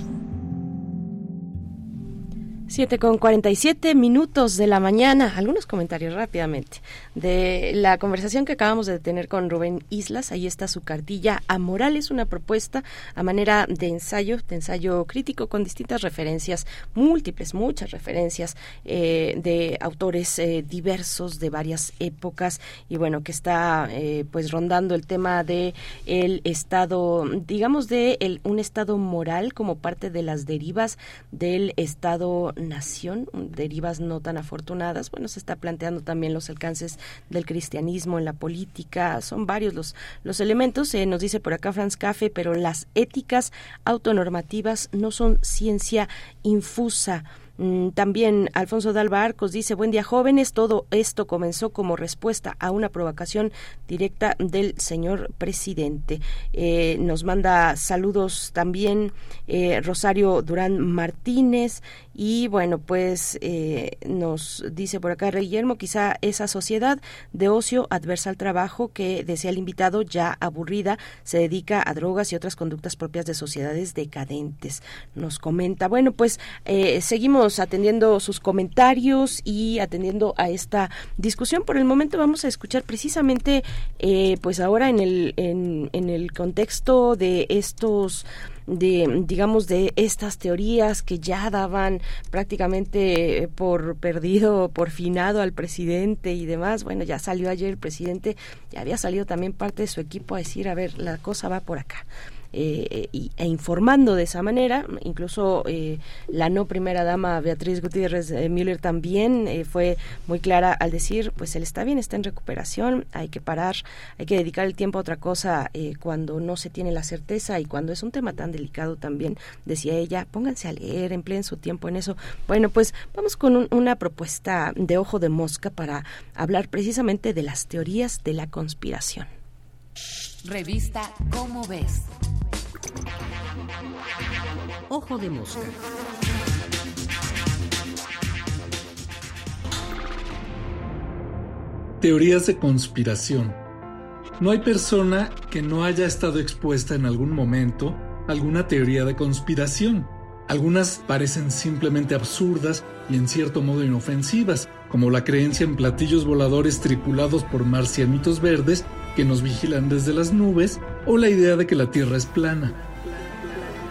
7 con 47 minutos de la mañana. Algunos comentarios rápidamente de la conversación que acabamos de tener con Rubén Islas. Ahí está su cartilla. A Moral es una propuesta a manera de ensayo, de ensayo crítico con distintas referencias, múltiples, muchas referencias eh, de autores eh, diversos de varias épocas y bueno, que está eh, pues rondando el tema de el estado, digamos de el, un estado moral como parte de las derivas del estado nación, derivas no tan afortunadas. Bueno, se está planteando también los alcances del cristianismo en la política, son varios los, los elementos. Eh, nos dice por acá Franz Café, pero las éticas autonormativas no son ciencia infusa Mm, también Alfonso Dalba Arcos dice, buen día jóvenes, todo esto comenzó como respuesta a una provocación directa del señor presidente. Eh, nos manda saludos también eh, Rosario Durán Martínez y bueno, pues eh, nos dice por acá Guillermo, quizá esa sociedad de ocio adversa al trabajo que decía el invitado ya aburrida se dedica a drogas y otras conductas propias de sociedades decadentes. Nos comenta, bueno, pues seguimos atendiendo sus comentarios y atendiendo a esta discusión. Por el momento vamos a escuchar precisamente, eh, pues ahora en el, en, en el contexto de estos de digamos de estas teorías que ya daban prácticamente por perdido por finado al presidente y demás. Bueno ya salió ayer el presidente ya había salido también parte de su equipo a decir a ver la cosa va por acá eh, e informando de esa manera. Incluso eh, la no primera dama Beatriz Gutiérrez eh, Müller también fue muy clara al decir, pues él está bien, está en recuperación, hay que parar, hay que dedicar el tiempo a otra cosa cuando no se tiene la certeza y cuando es un tema tan delicado también, decía ella, pónganse a leer, empleen su tiempo en eso. Bueno, pues vamos con una propuesta de ojo de mosca para hablar precisamente de las teorías de la conspiración. Revista Cómo ves. Ojo de mosca. Teorías de conspiración. No hay persona que no haya estado expuesta en algún momento a alguna teoría de conspiración. Algunas parecen simplemente absurdas y en cierto modo inofensivas, como la creencia en platillos voladores tripulados por marcianitos verdes que nos vigilan desde las nubes o la idea de que la Tierra es plana.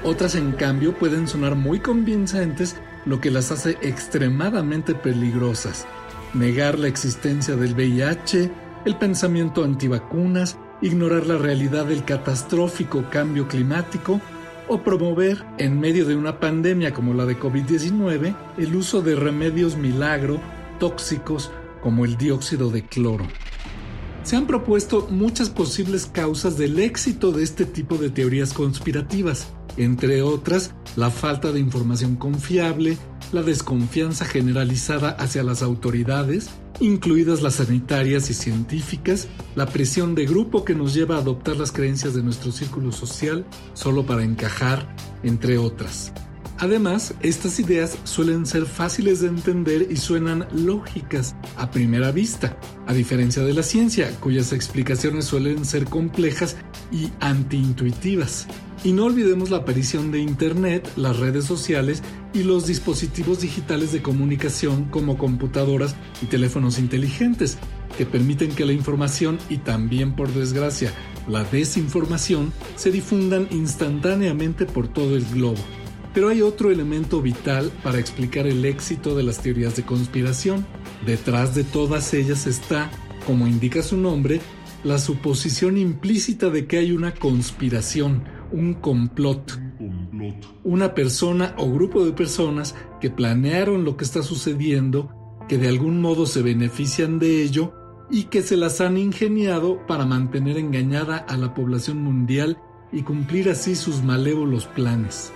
Otras, en cambio, pueden sonar muy convincentes, lo que las hace extremadamente peligrosas. Negar la existencia del VIH, el pensamiento antivacunas, ignorar la realidad del catastrófico cambio climático o promover, en medio de una pandemia como la de COVID-19, el uso de remedios milagro tóxicos como el dióxido de cloro. Se han propuesto muchas posibles causas del éxito de este tipo de teorías conspirativas, entre otras la falta de información confiable, la desconfianza generalizada hacia las autoridades, incluidas las sanitarias y científicas, la presión de grupo que nos lleva a adoptar las creencias de nuestro círculo social solo para encajar, entre otras. Además, estas ideas suelen ser fáciles de entender y suenan lógicas a primera vista, a diferencia de la ciencia, cuyas explicaciones suelen ser complejas y antiintuitivas. Y no olvidemos la aparición de Internet, las redes sociales y los dispositivos digitales de comunicación como computadoras y teléfonos inteligentes, que permiten que la información y también, por desgracia, la desinformación se difundan instantáneamente por todo el globo. Pero hay otro elemento vital para explicar el éxito de las teorías de conspiración. Detrás de todas ellas está, como indica su nombre, la suposición implícita de que hay una conspiración, un complot. Una persona o grupo de personas que planearon lo que está sucediendo, que de algún modo se benefician de ello y que se las han ingeniado para mantener engañada a la población mundial y cumplir así sus malévolos planes.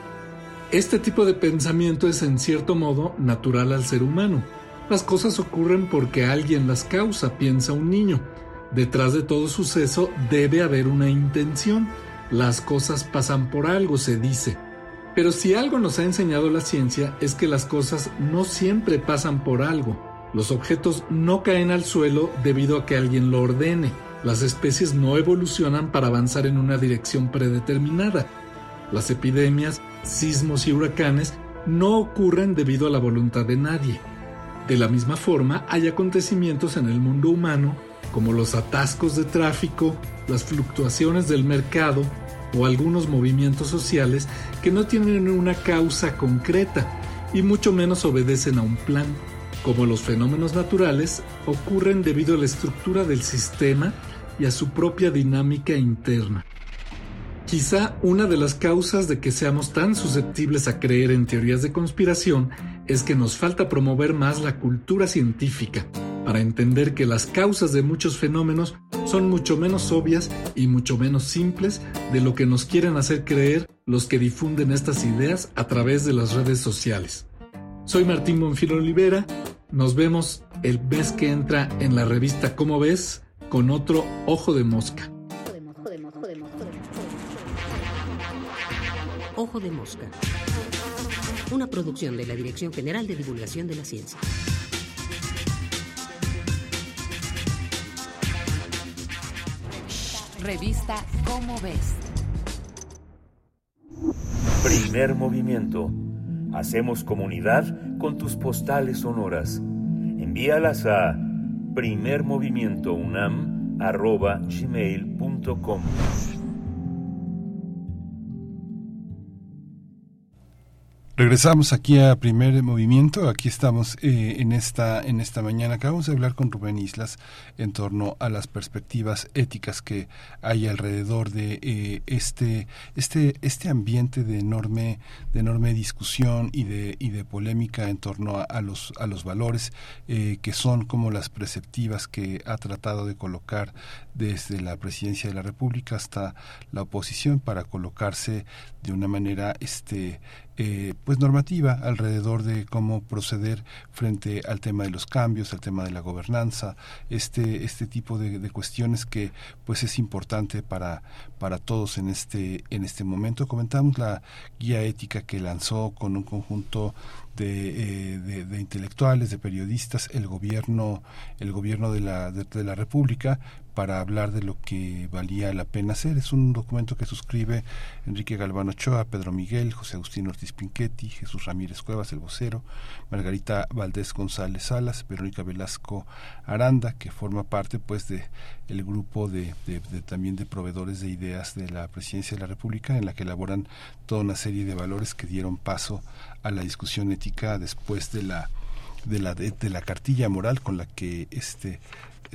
Este tipo de pensamiento es en cierto modo natural al ser humano. Las cosas ocurren porque alguien las causa, piensa un niño. Detrás de todo suceso debe haber una intención. Las cosas pasan por algo, se dice. Pero si algo nos ha enseñado la ciencia es que las cosas no siempre pasan por algo. Los objetos no caen al suelo debido a que alguien lo ordene. Las especies no evolucionan para avanzar en una dirección predeterminada. Las epidemias, sismos y huracanes no ocurren debido a la voluntad de nadie. De la misma forma, hay acontecimientos en el mundo humano, como los atascos de tráfico, las fluctuaciones del mercado o algunos movimientos sociales que no tienen una causa concreta y mucho menos obedecen a un plan. Como los fenómenos naturales, ocurren debido a la estructura del sistema y a su propia dinámica interna. Quizá una de las causas de que seamos tan susceptibles a creer en teorías de conspiración es que nos falta promover más la cultura científica para entender que las causas de muchos fenómenos son mucho menos obvias y mucho menos simples de lo que nos quieren hacer creer los que difunden estas ideas a través de las redes sociales. Soy Martín Bonfil Olivera, nos vemos el mes que entra en la revista Cómo ves con otro Ojo de Mosca. Ojo de Mosca. Una producción de la Dirección General de Divulgación de la Ciencia. Revista Cómo ves. Primer movimiento. Hacemos comunidad con tus postales sonoras. Envíalas a primermovimientounam.gmail.com Regresamos aquí a primer movimiento. Aquí estamos eh, en esta en esta mañana. Acabamos de hablar con Rubén Islas en torno a las perspectivas éticas que hay alrededor de eh, este este este ambiente de enorme de enorme discusión y de y de polémica en torno a, los a los valores eh, que son como las preceptivas que ha tratado de colocar desde la presidencia de la República hasta la oposición para colocarse de una manera este eh, pues normativa alrededor de cómo proceder frente al tema de los cambios, al tema de la gobernanza, este este tipo de, de, cuestiones que pues es importante para para todos en este en este momento. Comentamos la guía ética que lanzó con un conjunto de, eh, de, intelectuales, de periodistas, el gobierno, el gobierno de la, de, la República para hablar de lo que valía la pena hacer. Es un documento que suscribe Enrique Galván Ochoa, Pedro Miguel, José Agustín Ortiz Pinchetti, Jesús Ramírez Cuevas, el vocero, Margarita Valdés González Salas, Verónica Velasco Aranda, que forma parte pues de el grupo de también de proveedores de ideas de la presidencia de la República, en la que elaboran toda una serie de valores que dieron paso a la discusión ética después de la de la de, la cartilla moral con la que este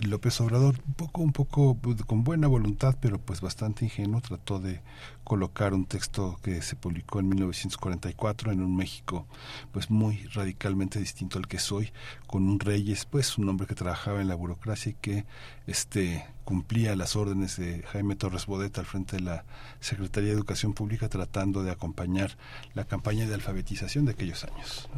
López Obrador un poco un poco con buena voluntad pero pues bastante ingenuo trató de colocar un texto que se publicó en 1944 en un México pues muy radicalmente distinto al que soy con un Reyes pues un hombre que trabajaba en la burocracia y que este cumplía las órdenes de Jaime Torres Bodet al frente de la Secretaría de Educación Pública tratando de acompañar la campaña de alfabetización de aquellos años.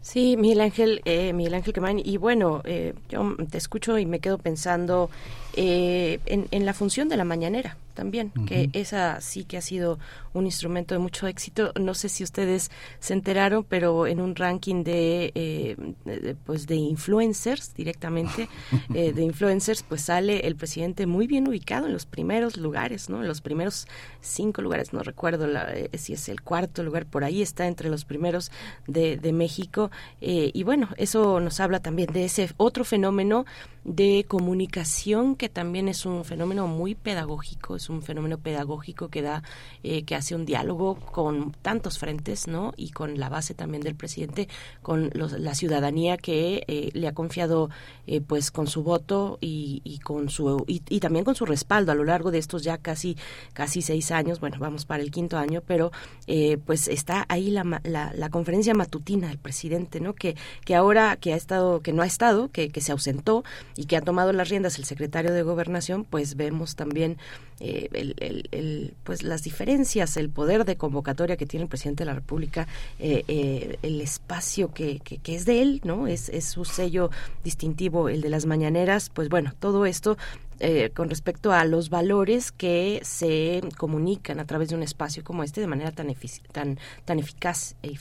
Sí, Miguel Ángel, eh, Miguel Ángel Quemain, y bueno, eh, yo te escucho y me quedo pensando eh, en, en, la función de la mañanera también, uh -huh. que esa sí que ha sido un instrumento de mucho éxito. No sé si ustedes se enteraron, pero en un ranking de, eh, de pues de influencers directamente, eh, de influencers, pues sale el presidente muy bien ubicado en los primeros lugares, ¿no? En los primeros cinco lugares, no recuerdo la, eh, si es el cuarto lugar, por ahí está entre los primeros de, de México. y bueno, eso nos habla también de ese otro fenómeno de comunicación que también es un fenómeno muy pedagógico, es un fenómeno pedagógico que da, eh, que hace un diálogo con tantos frentes, ¿no? Y con la base también del presidente, con los, la ciudadanía que eh, le ha confiado, eh, pues, con su voto y, y con su y, y, también con su respaldo a lo largo de estos ya casi casi seis años, bueno, vamos para el quinto año, pero pues está ahí la, la, la, conferencia matutina del presidente, ¿no? Que que ahora que ha estado, que no ha estado, que, que se ausentó y que ha tomado las riendas el secretario de Gobernación, pues vemos también eh, el, el, pues las diferencias, el poder de convocatoria que tiene el presidente de la República, eh, eh, el espacio que, que, que, es de él, ¿no? Es, es su sello distintivo, el de las mañaneras. Pues bueno, todo esto eh, con respecto a los valores que se comunican a través de un espacio como este de manera tan tan tan eficaz e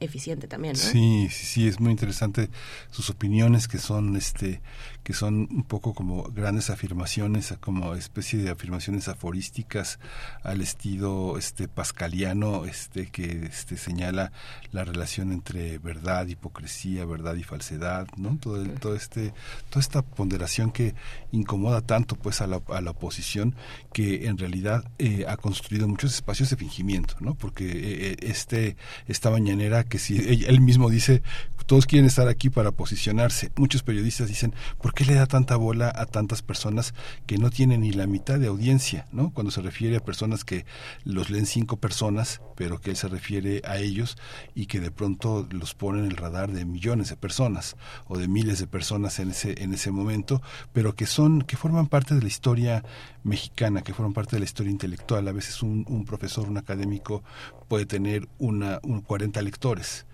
eficiente también. ¿no? Sí, sí, sí, es muy interesante sus opiniones que son este que son un poco como grandes afirmaciones, como especie de afirmaciones aforísticas al estilo este pascaliano, este que este señala la relación entre verdad, hipocresía, verdad y falsedad, ¿no? Todo, todo este toda esta ponderación que incomoda tanto pues a la, a la oposición que en realidad eh, ha construido muchos espacios de fingimiento, ¿no? Porque eh, eh, este esta mañanera que si él mismo dice todos quieren estar aquí para posicionarse, muchos periodistas dicen ¿por qué le da tanta bola a tantas personas que no tienen ni la mitad de audiencia, ¿no? Cuando se refiere a personas que los leen cinco personas, pero que él se refiere a ellos y que de pronto los pone en el radar de millones de personas o de miles de personas en ese en ese momento, pero que son que forman parte de la historia mexicana, que forman parte de la historia intelectual. A veces un, un profesor, un académico puede tener una un 40 lectores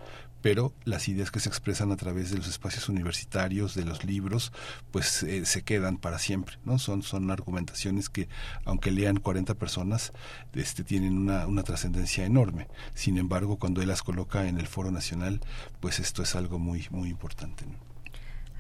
pero las ideas que se expresan a través de los espacios universitarios, de los libros, pues eh, se quedan para siempre, ¿no? Son, son argumentaciones que, aunque lean 40 personas, este, tienen una, una trascendencia enorme. Sin embargo, cuando él las coloca en el Foro Nacional, pues esto es algo muy, muy importante.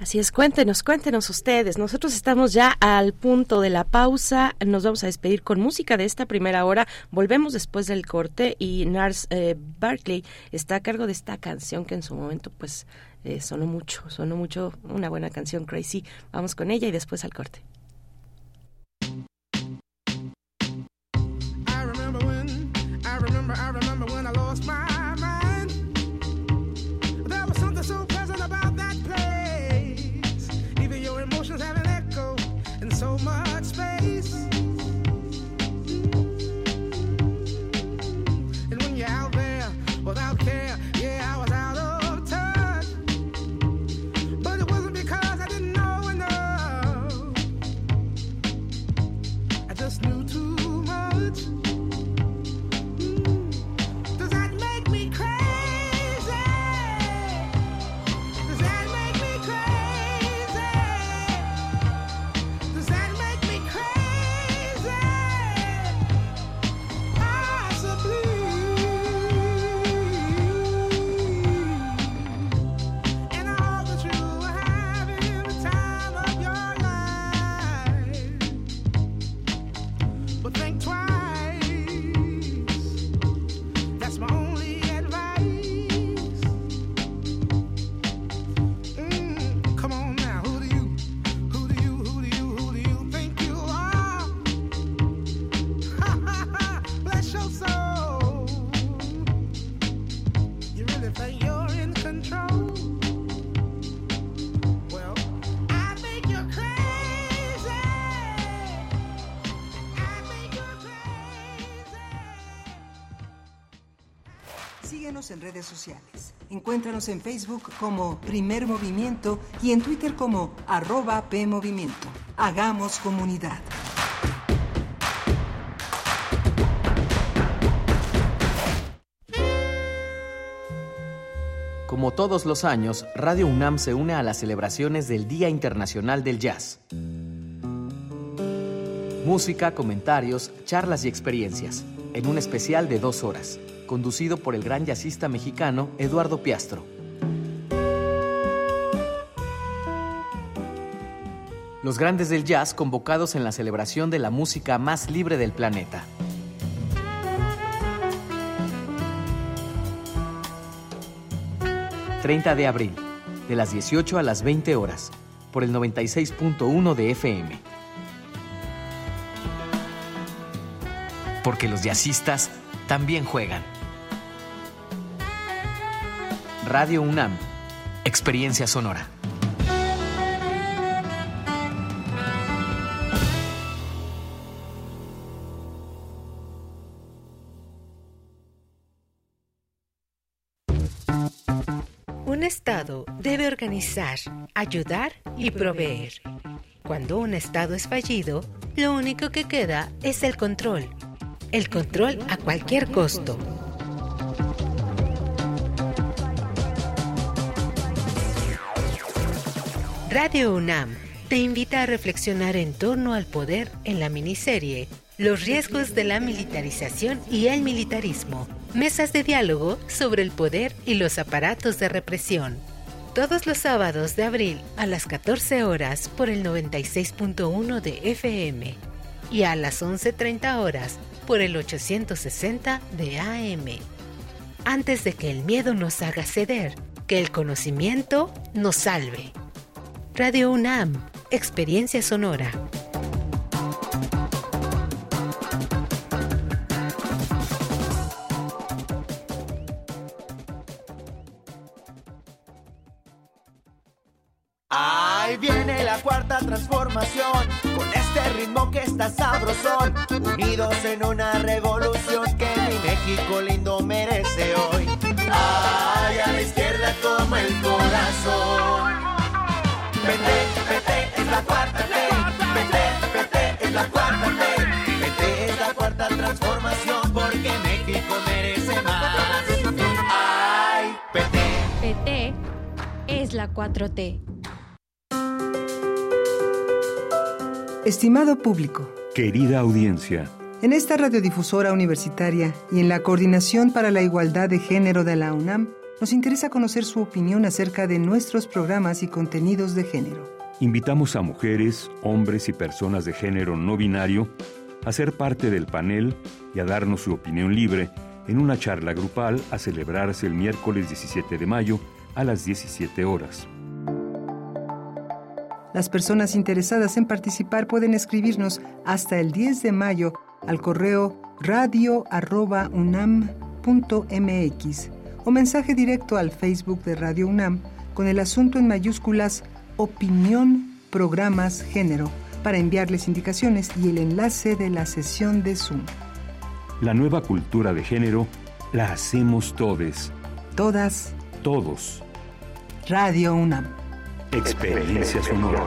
Así es, cuéntenos, cuéntenos ustedes. Nosotros estamos ya al punto de la pausa. Nos vamos a despedir con música de esta primera hora. Volvemos después del corte y Nars eh, Barkley está a cargo de esta canción que en su momento pues eh, sonó mucho, sonó mucho, una buena canción, Crazy. Vamos con ella y después al corte. Redes sociales. Encuéntranos en Facebook como Primer Movimiento y en Twitter como arroba PMovimiento. Hagamos comunidad. Como todos los años, Radio UNAM se une a las celebraciones del Día Internacional del Jazz. Música, comentarios, charlas y experiencias, en un especial de dos horas, conducido por el gran jazzista mexicano Eduardo Piastro. Los grandes del jazz convocados en la celebración de la música más libre del planeta. ...30 de abril, de las 18 a las 20 horas, por el 96.1 de FM. Porque los jazzistas también juegan. Radio UNAM, Experiencia Sonora. Un Estado debe organizar, ayudar y proveer. Cuando un Estado es fallido, lo único que queda es el control. El control a cualquier costo. Radio UNAM te invita a reflexionar en torno al poder en la miniserie Los riesgos de la militarización y el militarismo. Mesas de diálogo sobre el poder y los aparatos de represión. Todos los sábados de abril a las 14 horas por el 96.1 de FM y a las 11.30 horas por el 860 de AM. Antes de que el miedo nos haga ceder, que el conocimiento nos salve. Radio UNAM, Experiencia Sonora. Ahí viene la cuarta transformación, con este ritmo que está sabrosón, unidos en una revolución que mi México lindo merece hoy. Ay, a la izquierda como el corazón. PT, PT es la cuarta T, PT, PT es la cuarta T, PT es la cuarta transformación porque México merece más. Ay, PT. PT es la 4T. Estimado público, Querida audiencia, en esta radiodifusora universitaria y en la Coordinación para la Igualdad de Género de la UNAM, nos interesa conocer su opinión acerca de nuestros programas y contenidos de género. invitamos a mujeres, hombres y personas de género no binario a ser parte del panel y a darnos su opinión libre en una charla grupal a celebrarse el miércoles 17 de mayo a las 17 horas. Las personas interesadas en participar pueden escribirnos hasta el 10 de mayo al correo radio@unam.mx o mensaje directo al Facebook de Radio UNAM con el asunto en mayúsculas Opinión Programas Género para enviarles indicaciones y el enlace de la sesión de Zoom. La nueva cultura de género la hacemos todes, Todas, todos. Radio UNAM. Experiencia sonora.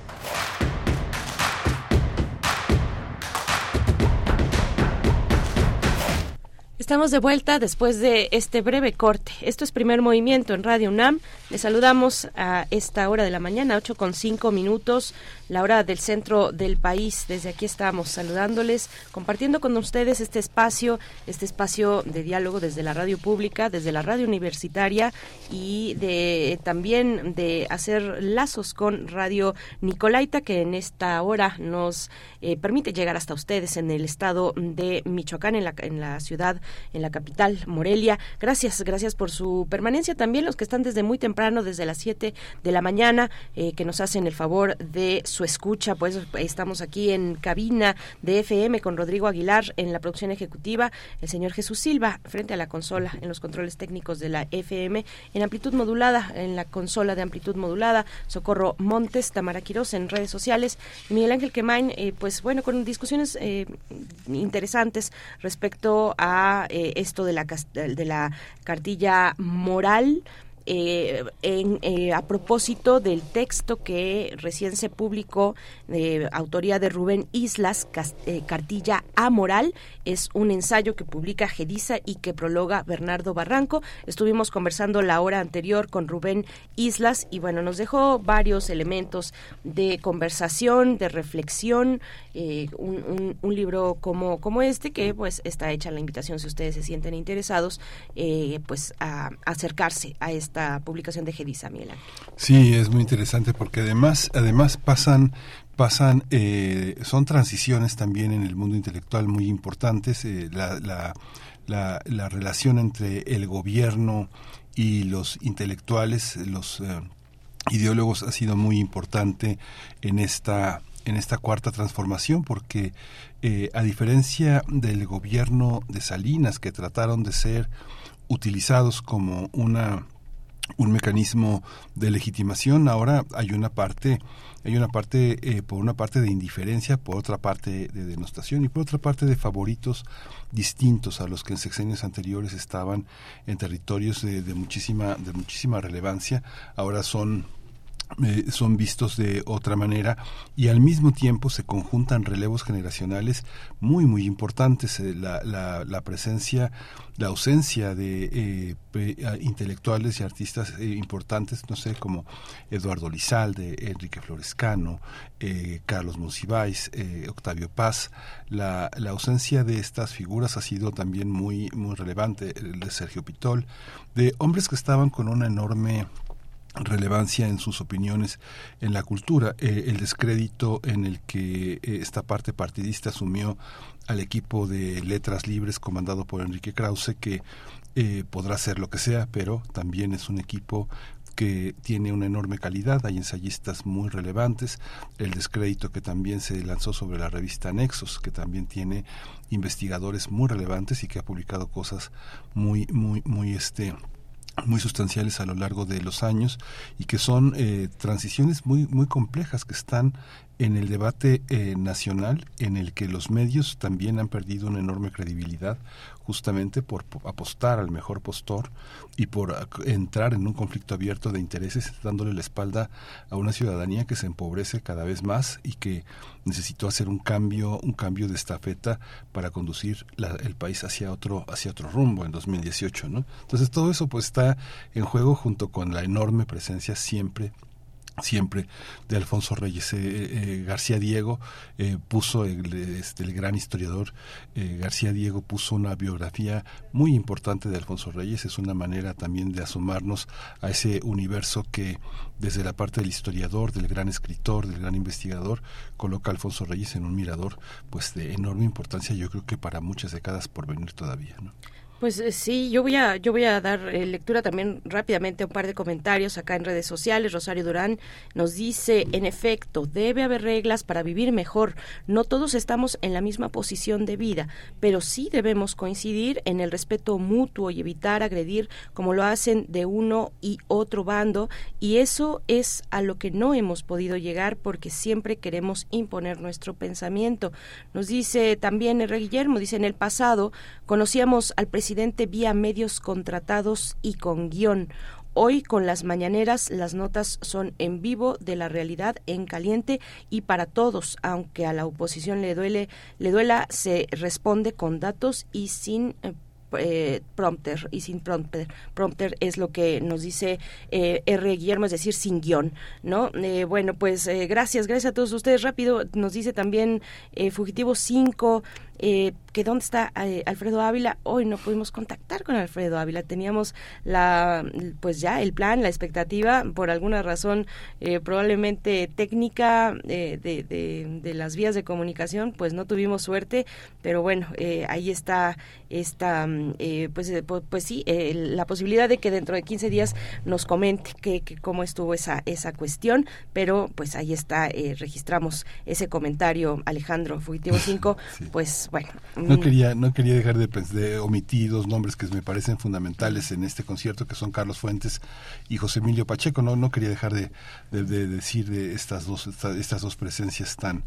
Estamos de vuelta después de este breve corte. Esto es primer movimiento en Radio UNAM. Les saludamos a esta hora de la mañana, 8 con 5 minutos, la hora del centro del país. Desde aquí estamos saludándoles, compartiendo con ustedes este espacio, este espacio de diálogo desde la radio pública, desde la radio universitaria y de también de hacer lazos con Radio Nicolaita, que en esta hora nos eh, permite llegar hasta ustedes en el estado de Michoacán, en la, ciudad en la capital, Morelia. Gracias, gracias por su permanencia. También los que están desde muy temprano, desde las 7 de la mañana, eh, que nos hacen el favor de su escucha. Pues estamos aquí en cabina de FM con Rodrigo Aguilar en la producción ejecutiva, el señor Jesús Silva frente a la consola en los controles técnicos de la FM, en amplitud modulada, en la consola de amplitud modulada, Socorro Montes, Tamara Quirós en redes sociales, Miguel Ángel Quemain, eh, pues bueno, con discusiones eh, interesantes respecto a eh, esto de la, de la cartilla moral. Eh, en, eh, a propósito del texto que recién se publicó de autoría de Rubén Islas, Cas- eh, Cartilla Amoral, es un ensayo que publica Gediza y que prologa Bernardo Barranco. Estuvimos conversando la hora anterior con Rubén Islas y bueno, nos dejó varios elementos de conversación, de reflexión, eh, un, un- un libro como, como este que pues está hecha la invitación si ustedes se sienten interesados, eh, pues a acercarse a este esta publicación de Gedisa, Miguel. Sí, es muy interesante porque además, además pasan pasan eh, son transiciones también en el mundo intelectual muy importantes eh, la, la, la, la relación entre el gobierno y los intelectuales los eh, ideólogos ha sido muy importante en esta en esta cuarta transformación porque a diferencia del gobierno de Salinas que trataron de ser utilizados como una un mecanismo de legitimación. Ahora hay una parte hay una parte eh, por una parte de indiferencia por otra parte de denostación y por otra parte de favoritos distintos a los que en sexenios anteriores estaban en territorios de, de muchísima de muchísima relevancia ahora son eh, son vistos de otra manera y al mismo tiempo se conjuntan relevos generacionales muy muy importantes Eh, la, la, presencia la ausencia de eh, intelectuales y artistas importantes no sé como Eduardo Lizalde Enrique Florescano Carlos Monsiváis Octavio Paz la, la ausencia de estas figuras ha sido también muy muy relevante el de Sergio Pitol de hombres que estaban con una enorme relevancia en sus opiniones en la cultura, eh, el descrédito en el que eh, esta parte partidista asumió al equipo de letras libres comandado por Enrique Krause, que eh, podrá ser lo que sea, pero también es un equipo que tiene una enorme calidad, hay ensayistas muy relevantes, el descrédito que también se lanzó sobre la revista Nexos, que también tiene investigadores muy relevantes y que ha publicado cosas muy, muy, muy este muy sustanciales a lo largo de los años y que son eh, transiciones muy muy complejas que están en el debate eh, nacional en el que los medios también han perdido una enorme credibilidad justamente por po- apostar al mejor postor y por entrar en un conflicto abierto de intereses dándole la espalda a una ciudadanía que se empobrece cada vez más y que necesitó hacer un cambio un cambio de estafeta para conducir la- el país hacia otro hacia otro rumbo en 2018 ¿no? entonces todo eso pues está en juego junto con la enorme presencia siempre siempre de Alfonso Reyes. Eh, eh, García Diego eh, puso, el, este, gran historiador eh, García Diego puso una biografía muy importante de Alfonso Reyes. Es una manera también de asomarnos a ese universo que desde la parte del historiador, del gran escritor, del gran investigador, coloca a Alfonso Reyes en un mirador pues de enorme importancia, yo creo que para muchas décadas por venir todavía. ¿no? Pues eh, sí, yo voy a yo voy a dar eh, lectura también rápidamente a un par de comentarios acá en redes sociales. Rosario Durán nos dice, en efecto, debe haber reglas para vivir mejor. No todos estamos en la misma posición de vida, pero sí debemos coincidir en el respeto mutuo y evitar agredir como lo hacen de uno y otro bando. Y eso es a lo que no hemos podido llegar porque siempre queremos imponer nuestro pensamiento. Nos dice también R. Guillermo, dice, en el pasado conocíamos al presidente vía medios contratados y con guion. Hoy con las mañaneras las notas son en vivo de la realidad en caliente y para todos, aunque a la oposición le duele, le duela, se responde con datos y sin eh, eh, prompter y sin prompter. Prompter es lo que nos dice eh, R. Guillermo es decir sin guion no Eh, bueno pues eh, gracias gracias a todos ustedes. Rápido nos dice también fugitivo 5 eh, que dónde está eh, Alfredo Ávila hoy no pudimos contactar con Alfredo Ávila. Teníamos la pues ya el plan la expectativa por alguna razón eh, probablemente técnica eh, de, de, de las vías de comunicación pues no tuvimos suerte pero bueno eh, ahí está esta mm, eh, pues pu- pues sí eh, la posibilidad de que dentro de 15 días nos comente que, que cómo estuvo esa esa cuestión pero pues ahí está eh, registramos ese comentario Alejandro Fugitivo 5 pues bueno No mm, quería, no quería dejar de, de omitir dos nombres que me parecen fundamentales en este concierto, que son Carlos Fuentes y José Emilio Pacheco. No, no quería dejar de, de- de decir de estas dos, esta- estas dos presencias tan,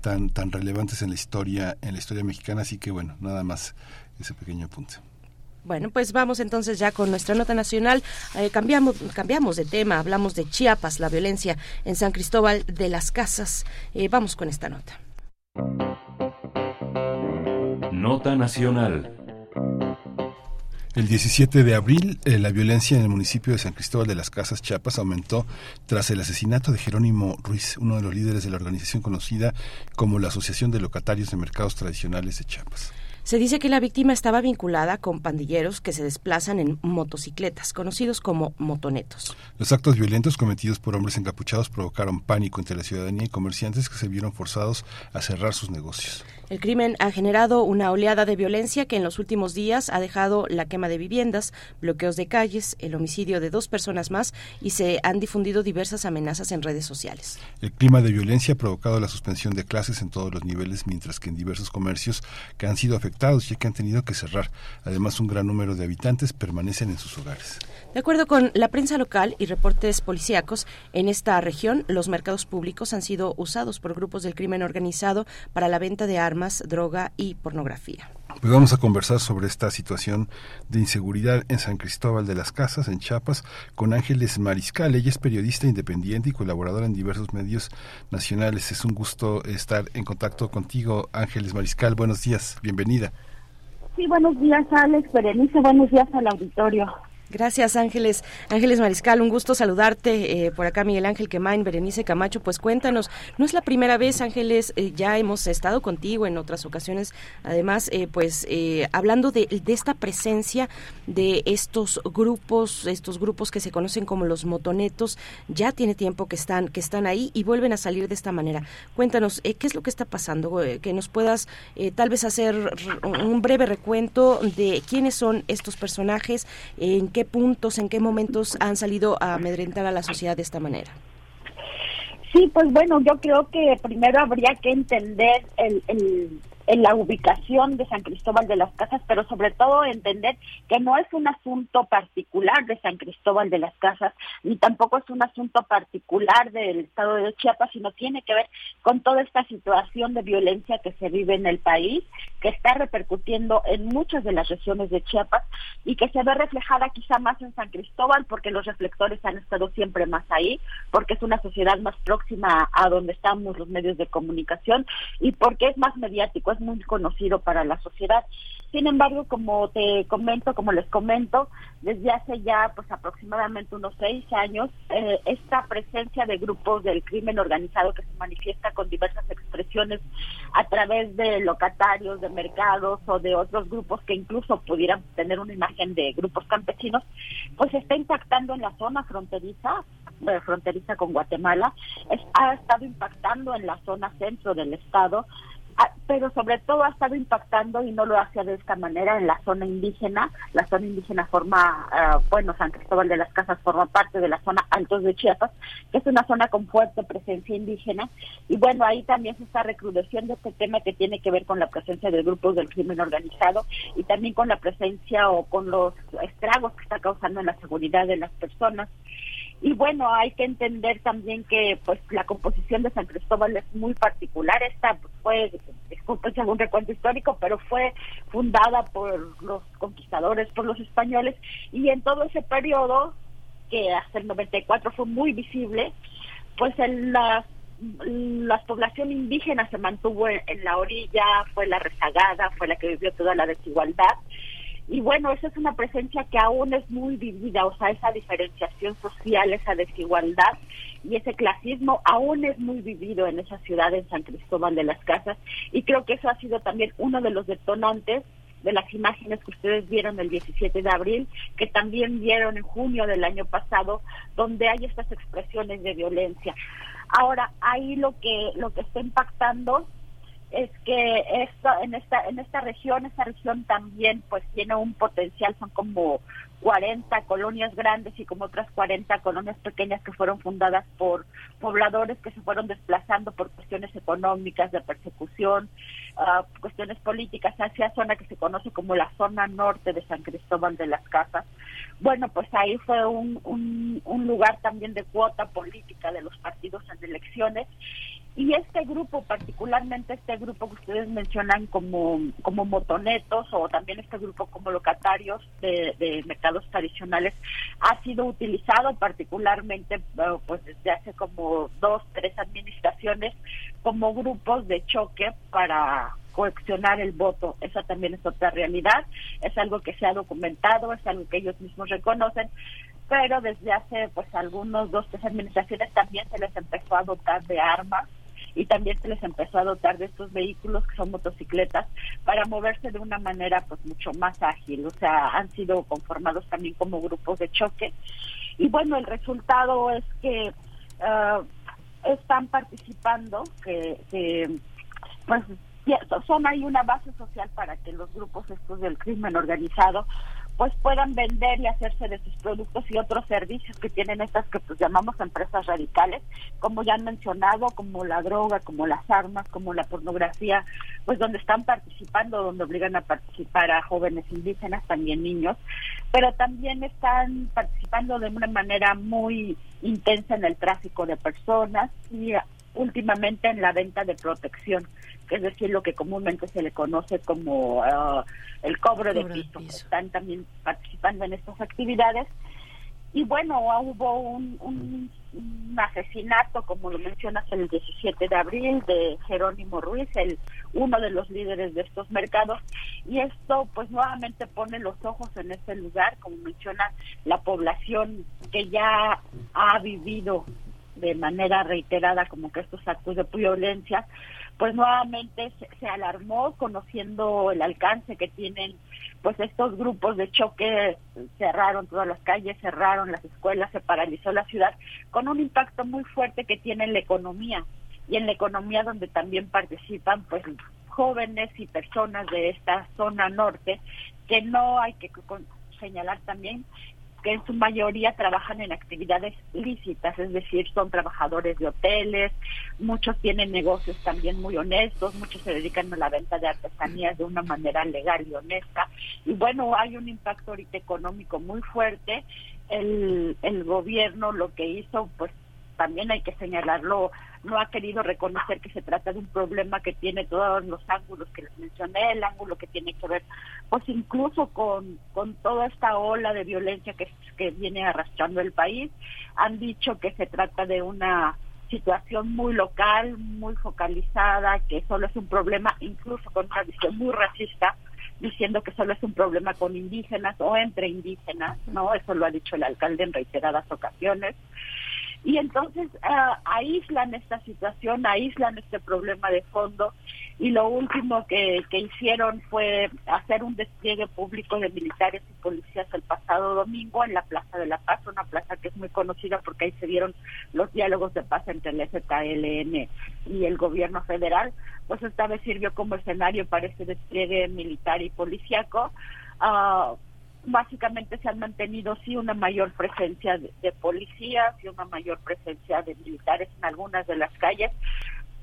tan, tan relevantes en la historia, en la historia mexicana. Así que bueno, nada más ese pequeño apunte. Bueno, pues vamos entonces ya con nuestra nota nacional. Eh, cambiamos, cambiamos de tema, hablamos de Chiapas, la violencia en San Cristóbal de las Casas. Eh, vamos con esta nota. Nota Nacional. El 17 de abril, eh, la violencia en el municipio de San Cristóbal de las Casas, Chiapas, aumentó tras el asesinato de Jerónimo Ruiz, uno de los líderes de la organización conocida como la Asociación de Locatarios de Mercados Tradicionales de Chiapas. Se dice que la víctima estaba vinculada con pandilleros que se desplazan en motocicletas, conocidos como motonetos. Los actos violentos cometidos por hombres encapuchados provocaron pánico entre la ciudadanía y comerciantes que se vieron forzados a cerrar sus negocios. El crimen ha generado una oleada de violencia que en los últimos días ha dejado la quema de viviendas, bloqueos de calles, el homicidio de dos personas más y se han difundido diversas amenazas en redes sociales. El clima de violencia ha provocado la suspensión de clases en todos los niveles, mientras que en diversos comercios que han sido afectados y que han tenido que cerrar. Además, un gran número de habitantes permanecen en sus hogares. De acuerdo con la prensa local y reportes policíacos, en esta región los mercados públicos han sido usados por grupos del crimen organizado para la venta de armas, droga y pornografía. Pues vamos a conversar sobre esta situación de inseguridad en San Cristóbal de las Casas, en Chiapas, con Ángeles Mariscal. Ella es periodista independiente y colaboradora en diversos medios nacionales. Es un gusto estar en contacto contigo, Ángeles Mariscal. Buenos días, bienvenida. Sí, buenos días, Alex, Berenice, buenos días al auditorio. Gracias, Ángeles. Ángeles Mariscal, un gusto saludarte. Eh, por acá, Miguel Ángel Quemain, Berenice Camacho. Pues cuéntanos, no es la primera vez, Ángeles, eh, ya hemos estado contigo en otras ocasiones. Además, eh, pues eh, hablando de, de esta presencia de estos grupos, estos grupos que se conocen como los motonetos, ya tiene tiempo que están, que están ahí y vuelven a salir de esta manera. Cuéntanos, ¿qué es lo que está pasando? Que nos puedas tal vez hacer un breve recuento de quiénes son estos personajes, en qué puntos, en qué momentos han salido a amedrentar a la sociedad de esta manera. Sí, pues bueno, yo creo que primero habría que entender el, el- en la ubicación de San Cristóbal de las Casas, pero sobre todo entender que no es un asunto particular de San Cristóbal de las Casas, ni tampoco es un asunto particular del estado de Chiapas, sino tiene que ver con toda esta situación de violencia que se vive en el país, que está repercutiendo en muchas de las regiones de Chiapas y que se ve reflejada quizá más en San Cristóbal porque los reflectores han estado siempre más ahí, porque es una sociedad más próxima a donde estamos los medios de comunicación y porque es más mediático, muy conocido para la sociedad. Sin embargo, como te comento, como les comento, desde hace ya pues aproximadamente unos seis años, eh, esta presencia de grupos del crimen organizado que se manifiesta con diversas expresiones a través de locatarios, de mercados o de otros grupos que incluso pudieran tener una imagen de grupos campesinos, pues está impactando en la zona fronteriza, eh, fronteriza con Guatemala, ha estado impactando en la zona centro del estado, pero sobre todo ha estado impactando y no lo hace de esta manera en la zona indígena. La zona indígena forma, ah, bueno, San Cristóbal de las Casas forma parte de la zona Altos de Chiapas, que es una zona con fuerte presencia indígena. Y bueno, ahí también se está recrudeciendo este tema que tiene que ver con la presencia de grupos del crimen organizado y también con la presencia o con los estragos que está causando en la seguridad de las personas. Y bueno, hay que entender también que pues la composición de San Cristóbal es muy particular. Esta fue, disculpen un recuento histórico, pero fue fundada por los conquistadores, por los españoles, y en todo ese periodo, que hasta el 94 fue muy visible, pues en la la población indígena se mantuvo en la orilla, fue la rezagada, fue la que vivió toda la desigualdad. Y bueno, esa es una presencia que aún es muy vivida, o sea, esa diferenciación social, esa desigualdad y ese clasismo aún es muy vivido en esa ciudad, en San Cristóbal de las Casas. Y creo que eso ha sido también uno de los detonantes de las imágenes que ustedes vieron el 17 de abril, que también vieron en junio del año pasado, donde hay estas expresiones de violencia. Ahora, ahí lo que lo que está impactando es que esto en esta en esta región esta región también pues tiene un potencial son como 40 colonias grandes y como otras 40 colonias pequeñas que fueron fundadas por pobladores que se fueron desplazando por cuestiones económicas de persecución uh, cuestiones políticas hacia zona que se conoce como la zona norte de San Cristóbal de las Casas. Bueno pues ahí fue un, un, un lugar también de cuota política de los partidos en elecciones y este grupo, particularmente este grupo que ustedes mencionan como, como motonetos o también este grupo como locatarios de, mercados tradicionales, ha sido utilizado particularmente pues desde hace como dos, tres administraciones como grupos de choque para coaccionar el voto. Esa también es otra realidad, es algo que se ha documentado, es algo que ellos mismos reconocen, pero desde hace pues algunos dos, tres administraciones también se les empezó a dotar de armas y también se les empezó a dotar de estos vehículos que son motocicletas para moverse de una manera pues mucho más ágil, o sea, han sido conformados también como grupos de choque. Y bueno, el resultado es que ah, están participando, que, que pues son ahí una base social para que los grupos estos del crimen organizado pues puedan vender y hacerse de sus productos y otros servicios que tienen estas que pues llamamos empresas radicales, como ya han mencionado, como la droga, como las armas, como la pornografía, pues donde están participando, donde obligan a participar a jóvenes indígenas, también niños, pero también están participando de una manera muy intensa en el tráfico de personas y últimamente en la venta de protección, que es decir, lo que comúnmente se le conoce como ah, el cobro, de piso. Están también participando en estas actividades. Y bueno, hubo un, un, un asesinato, como lo mencionas, el 17 de abril de Jerónimo Ruiz, el uno de los líderes de estos mercados. Y esto, pues, nuevamente pone los ojos en este lugar, como menciona la población que ya ha vivido de manera reiterada como que estos actos de violencia, pues nuevamente se, se, alarmó conociendo el alcance que tienen pues estos grupos de choque, cerraron todas las calles, cerraron las escuelas, se paralizó la ciudad, con un impacto muy fuerte que tiene en la economía y en la economía donde también participan pues jóvenes y personas de esta zona norte que no hay que señalar también que en su mayoría trabajan en actividades lícitas, es decir, son trabajadores de hoteles, muchos tienen negocios también muy honestos, muchos se dedican a la venta de artesanías de una manera legal y honesta. Y bueno, hay un impacto ahorita económico muy fuerte. El, el gobierno lo que hizo, pues también hay que señalarlo, no ha querido reconocer que se trata de un problema que tiene todos los ángulos que les mencioné, el ángulo que tiene que ver, pues incluso con, con toda esta ola de violencia que, que viene arrastrando el país. Han dicho que se trata de una situación muy local, muy focalizada, que solo es un problema, incluso con una visión muy racista, diciendo que solo es un problema con indígenas o entre indígenas, ¿no? Eso lo ha dicho el alcalde en reiteradas ocasiones y entonces uh, aíslan esta situación, aíslan este problema de fondo y lo último que, que hicieron fue hacer un despliegue público de militares y policías el pasado domingo en la Plaza de la Paz, una plaza que es muy conocida porque ahí se dieron los diálogos de paz entre el FKLN y el gobierno federal, pues esta vez sirvió como escenario para este despliegue militar y policíaco. Uh, básicamente se han mantenido sí una mayor presencia de, policías y una mayor presencia de militares en algunas de las calles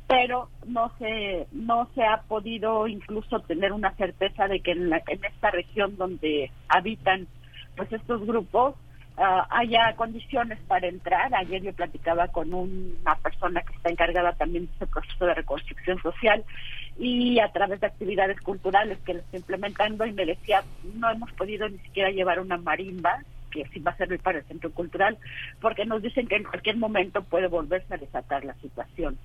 pero no se no se ha podido incluso tener una certeza de que en, la, en esta región donde habitan pues estos grupos uh, haya condiciones para entrar. Ayer yo platicaba con una persona que está encargada también de este proceso de reconstrucción social y a través de actividades culturales que lo está implementando y me decía, no hemos podido ni siquiera llevar una marimba que sí va a servir para el centro cultural, porque nos dicen que en cualquier momento puede volverse a desatar la situación,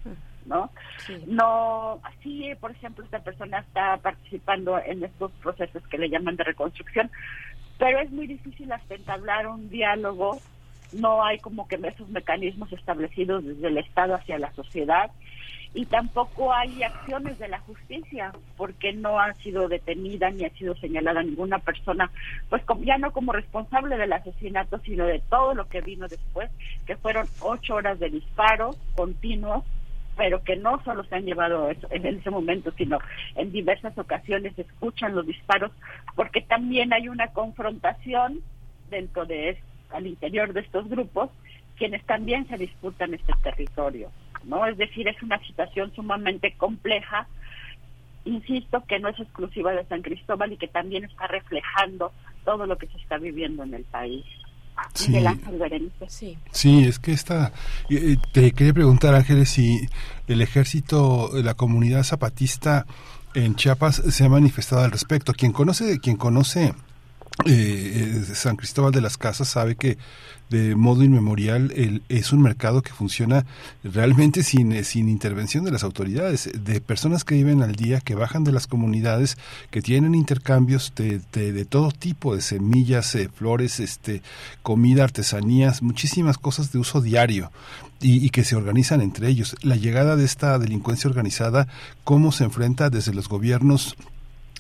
¿no? Sí. No, así, por ejemplo, esta persona está participando en estos procesos que le llaman de reconstrucción, pero es muy difícil hasta entablar un diálogo, no hay como que esos mecanismos establecidos desde el Estado hacia la sociedad, y tampoco hay acciones de la justicia porque no ha sido detenida ni ha sido señalada ninguna persona, pues ya no como responsable del asesinato, sino de todo lo que vino después, que fueron ocho horas de disparos continuos, pero que no solo se han llevado eso en ese momento, sino en diversas ocasiones escuchan los disparos, porque también hay una confrontación dentro de al interior de estos grupos, quienes también se disputan este territorio. ¿no? Es decir, es una situación sumamente compleja, insisto, que no es exclusiva de San Cristóbal y que también está reflejando todo lo que se está viviendo en el país. Sí. Sí. sí, es que esta... Eh, te quería preguntar, Ángeles, si el ejército, la comunidad zapatista en Chiapas se ha manifestado al respecto. Quien conoce, quien conoce eh, eh, San Cristóbal de las Casas sabe que de modo inmemorial es un mercado que funciona realmente sin, eh, sin intervención de las autoridades, de personas que viven al día, que bajan de las comunidades, que tienen intercambios de, de, todo tipo, de semillas, eh, flores, este, comida, artesanías, muchísimas cosas de uso diario. Y, que se organizan entre ellos. La llegada de esta delincuencia organizada, cómo se enfrenta desde los gobiernos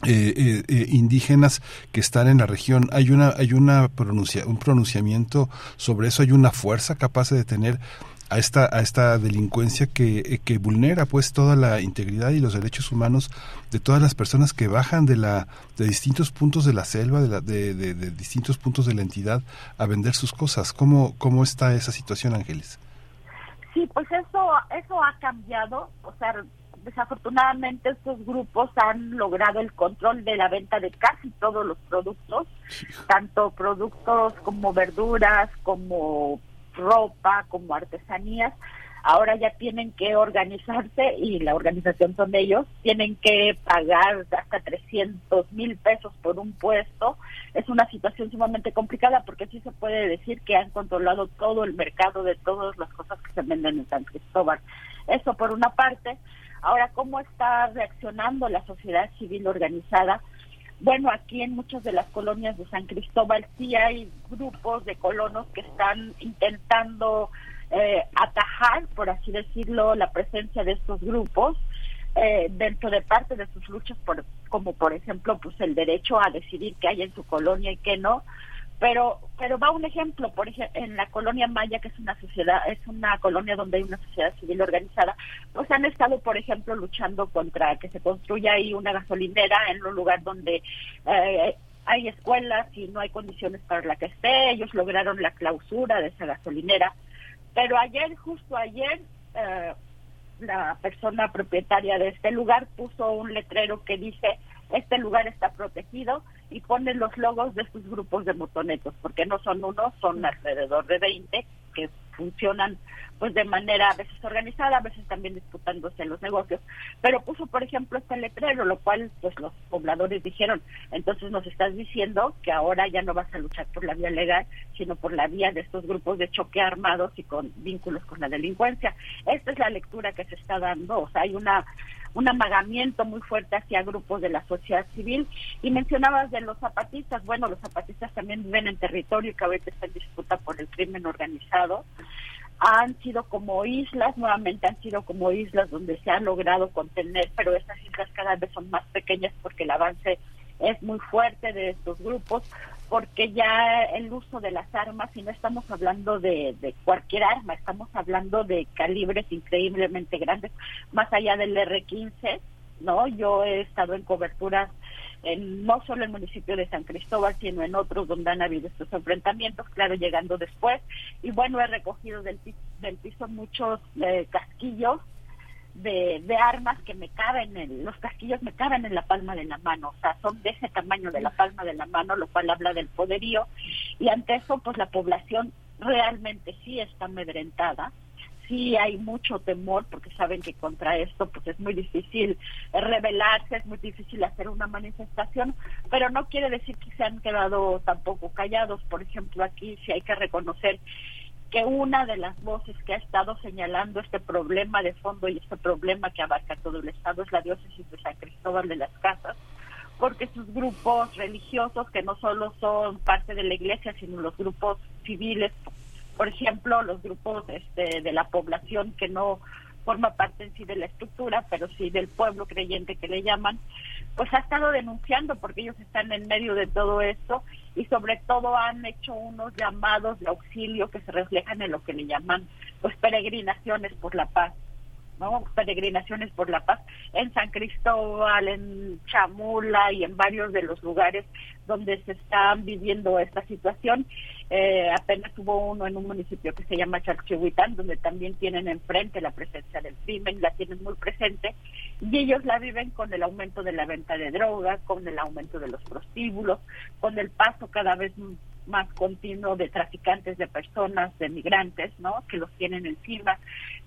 eh, eh, eh, indígenas que están en la región. Hay una hay una pronuncia, un pronunciamiento sobre eso. Hay una fuerza capaz de detener a esta a esta delincuencia que, eh, que vulnera pues toda la integridad y los derechos humanos de todas las personas que bajan de la de distintos puntos de la selva de, la, de, de, de distintos puntos de la entidad a vender sus cosas. ¿Cómo cómo está esa situación, Ángeles? Sí, pues eso eso ha cambiado, o sea, desafortunadamente estos grupos han logrado el control de la venta de casi todos los productos, tanto productos como verduras, como ropa, como artesanías. Ahora ya tienen que organizarse y la organización son ellos, tienen que pagar hasta 300 mil pesos por un puesto. Es una situación sumamente complicada porque sí se puede decir que han controlado todo el mercado de todas las cosas que se venden en San Cristóbal. Eso por una parte. Ahora, ¿cómo está reaccionando la sociedad civil organizada? Bueno, aquí en muchas de las colonias de San Cristóbal sí hay grupos de colonos que están intentando eh, atajar, por así decirlo, la presencia de estos grupos eh, dentro de parte de sus luchas, por, como por ejemplo, pues el derecho a decidir qué hay en su colonia y qué no pero pero va un ejemplo por ejemplo en la colonia Maya que es una sociedad es una colonia donde hay una sociedad civil organizada pues han estado por ejemplo luchando contra que se construya ahí una gasolinera en un lugar donde eh, hay escuelas y no hay condiciones para la que esté ellos lograron la clausura de esa gasolinera. Pero ayer justo ayer eh, la persona propietaria de este lugar puso un letrero que dice este lugar está protegido y ponen los logos de sus grupos de motonetos, porque no son uno, son alrededor de 20 que funcionan pues de manera a veces organizada, a veces también disputándose los negocios. Pero puso, por ejemplo, este letrero, lo cual pues los pobladores dijeron, entonces nos estás diciendo que ahora ya no vas a luchar por la vía legal, sino por la vía de estos grupos de choque armados y con vínculos con la delincuencia. Esta es la lectura que se está dando, o sea, hay una un amagamiento muy fuerte hacia grupos de la sociedad civil. Y mencionabas de los zapatistas, bueno, los zapatistas también viven en territorio que ahorita está en disputa por el crimen organizado. Han sido como islas, nuevamente han sido como islas donde se ha logrado contener, pero estas islas cada vez son más pequeñas porque el avance es muy fuerte de estos grupos, porque ya el uso de las armas, y no estamos hablando de, de cualquier arma, estamos hablando de calibres increíblemente grandes, más allá del R-15, ¿no? Yo he estado en coberturas en, no solo en el municipio de San Cristóbal, sino en otros donde han habido estos enfrentamientos, claro, llegando después. Y bueno, he recogido del, del piso muchos eh, casquillos de, de, armas que me caben, en, los casquillos me caben en la palma de la mano, o sea, son de ese tamaño de la palma de la mano, lo cual habla del poderío. Y ante eso, pues la población realmente sí está amedrentada sí hay mucho temor porque saben que contra esto pues es muy difícil rebelarse, es muy difícil hacer una manifestación, pero no quiere decir que se han quedado tampoco callados. Por ejemplo, aquí sí hay que reconocer que una de las voces que ha estado señalando este problema de fondo y este problema que abarca todo el Estado es la diócesis de San Cristóbal de las Casas, porque sus grupos religiosos, que no solo son parte de la iglesia, sino los grupos civiles, por ejemplo, los grupos este, de la población que no forma parte en sí de la estructura, pero sí del pueblo creyente que le llaman, pues ha estado denunciando porque ellos están en medio de todo esto y sobre todo han hecho unos llamados de auxilio que se reflejan en lo que le llaman pues peregrinaciones por la paz. ¿no? peregrinaciones por la paz en San Cristóbal, en Chamula y en varios de los lugares donde se están viviendo esta situación. Eh, apenas hubo uno en un municipio que se llama Chalchihuitán, donde también tienen enfrente la presencia del crimen, la tienen muy presente, y ellos la viven con el aumento de la venta de drogas, con el aumento de los prostíbulos, con el paso cada vez más continuo de traficantes de personas, de migrantes, ¿no? Que los tienen encima.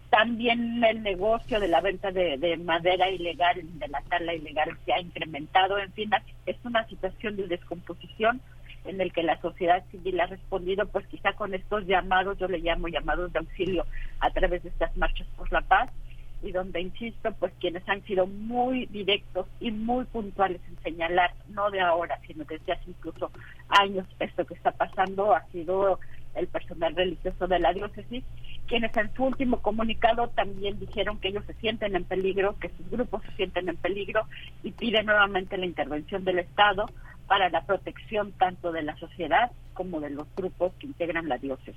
También el negocio de la venta de, de, madera ilegal, de la tala ilegal se ha incrementado. En fin, es una situación de descomposición en el que la sociedad civil ha respondido, pues quizá con estos llamados, yo le llamo llamados de auxilio a través de estas marchas por la paz, y donde, insisto, pues quienes han sido muy directos y muy puntuales en señalar, no de ahora, sino desde hace incluso años, esto que está pasando, ha sido el personal religioso de la diócesis, quienes en su último comunicado también dijeron que ellos se sienten en peligro, que sus grupos se sienten en peligro y piden nuevamente la intervención del Estado para la protección tanto de la sociedad como de los grupos que integran la diócesis.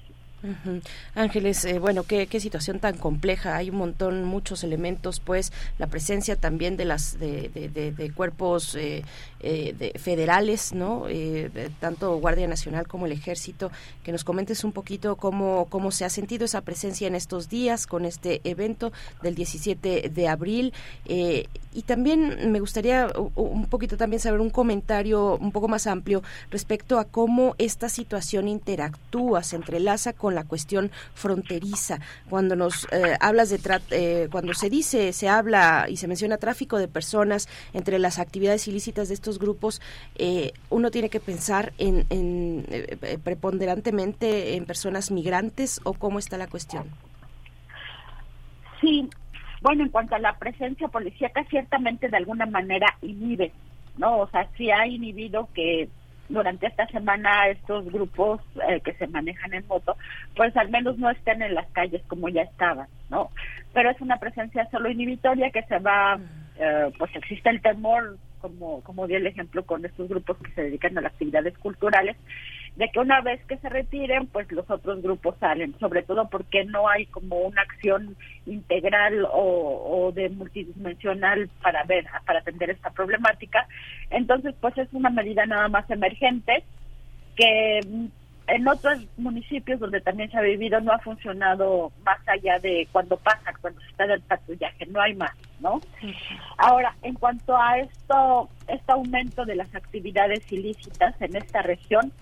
Ángeles, eh, bueno, ¿qué, qué situación tan compleja. Hay un montón, muchos elementos, pues la presencia también de las de, de- de- de cuerpos eh, eh, de- federales, ¿no? Eh, tanto Guardia Nacional como el Ejército. Que nos comentes un poquito cómo cómo se ha sentido esa presencia en estos días con este evento del 17 de abril. Eh, y también me gustaría un poquito también saber un comentario un poco más amplio respecto a cómo esta situación interactúa, se entrelaza con la cuestión fronteriza. Cuando nos eh, hablas de tra- cuando se dice, se habla y se menciona tráfico de personas entre las actividades ilícitas de estos grupos, eh, uno tiene que pensar en, en, eh, eh, preponderantemente en personas migrantes o cómo está la cuestión. Sí, bueno, en cuanto a la presencia policíaca, ciertamente de alguna manera inhibe, ¿no? O sea, sí ha inhibido que durante esta semana estos grupos eh, que se manejan en moto, pues al menos no estén en las calles como ya estaban, ¿no? Pero es una presencia solo inhibitoria que se va, eh, pues existe el temor, como, como di el ejemplo con estos grupos que se dedican a las actividades culturales, de que una vez que se retiren, pues los otros grupos salen, sobre todo porque no hay como una acción integral o, o de multidimensional para ver, para atender esta problemática. Entonces, pues es una medida nada más emergente que en otros municipios donde también se ha vivido no ha funcionado más allá de cuando pasa, cuando se está del patrullaje, no hay más, ¿no? Ahora, en cuanto a esto, este aumento de las actividades ilícitas en esta región,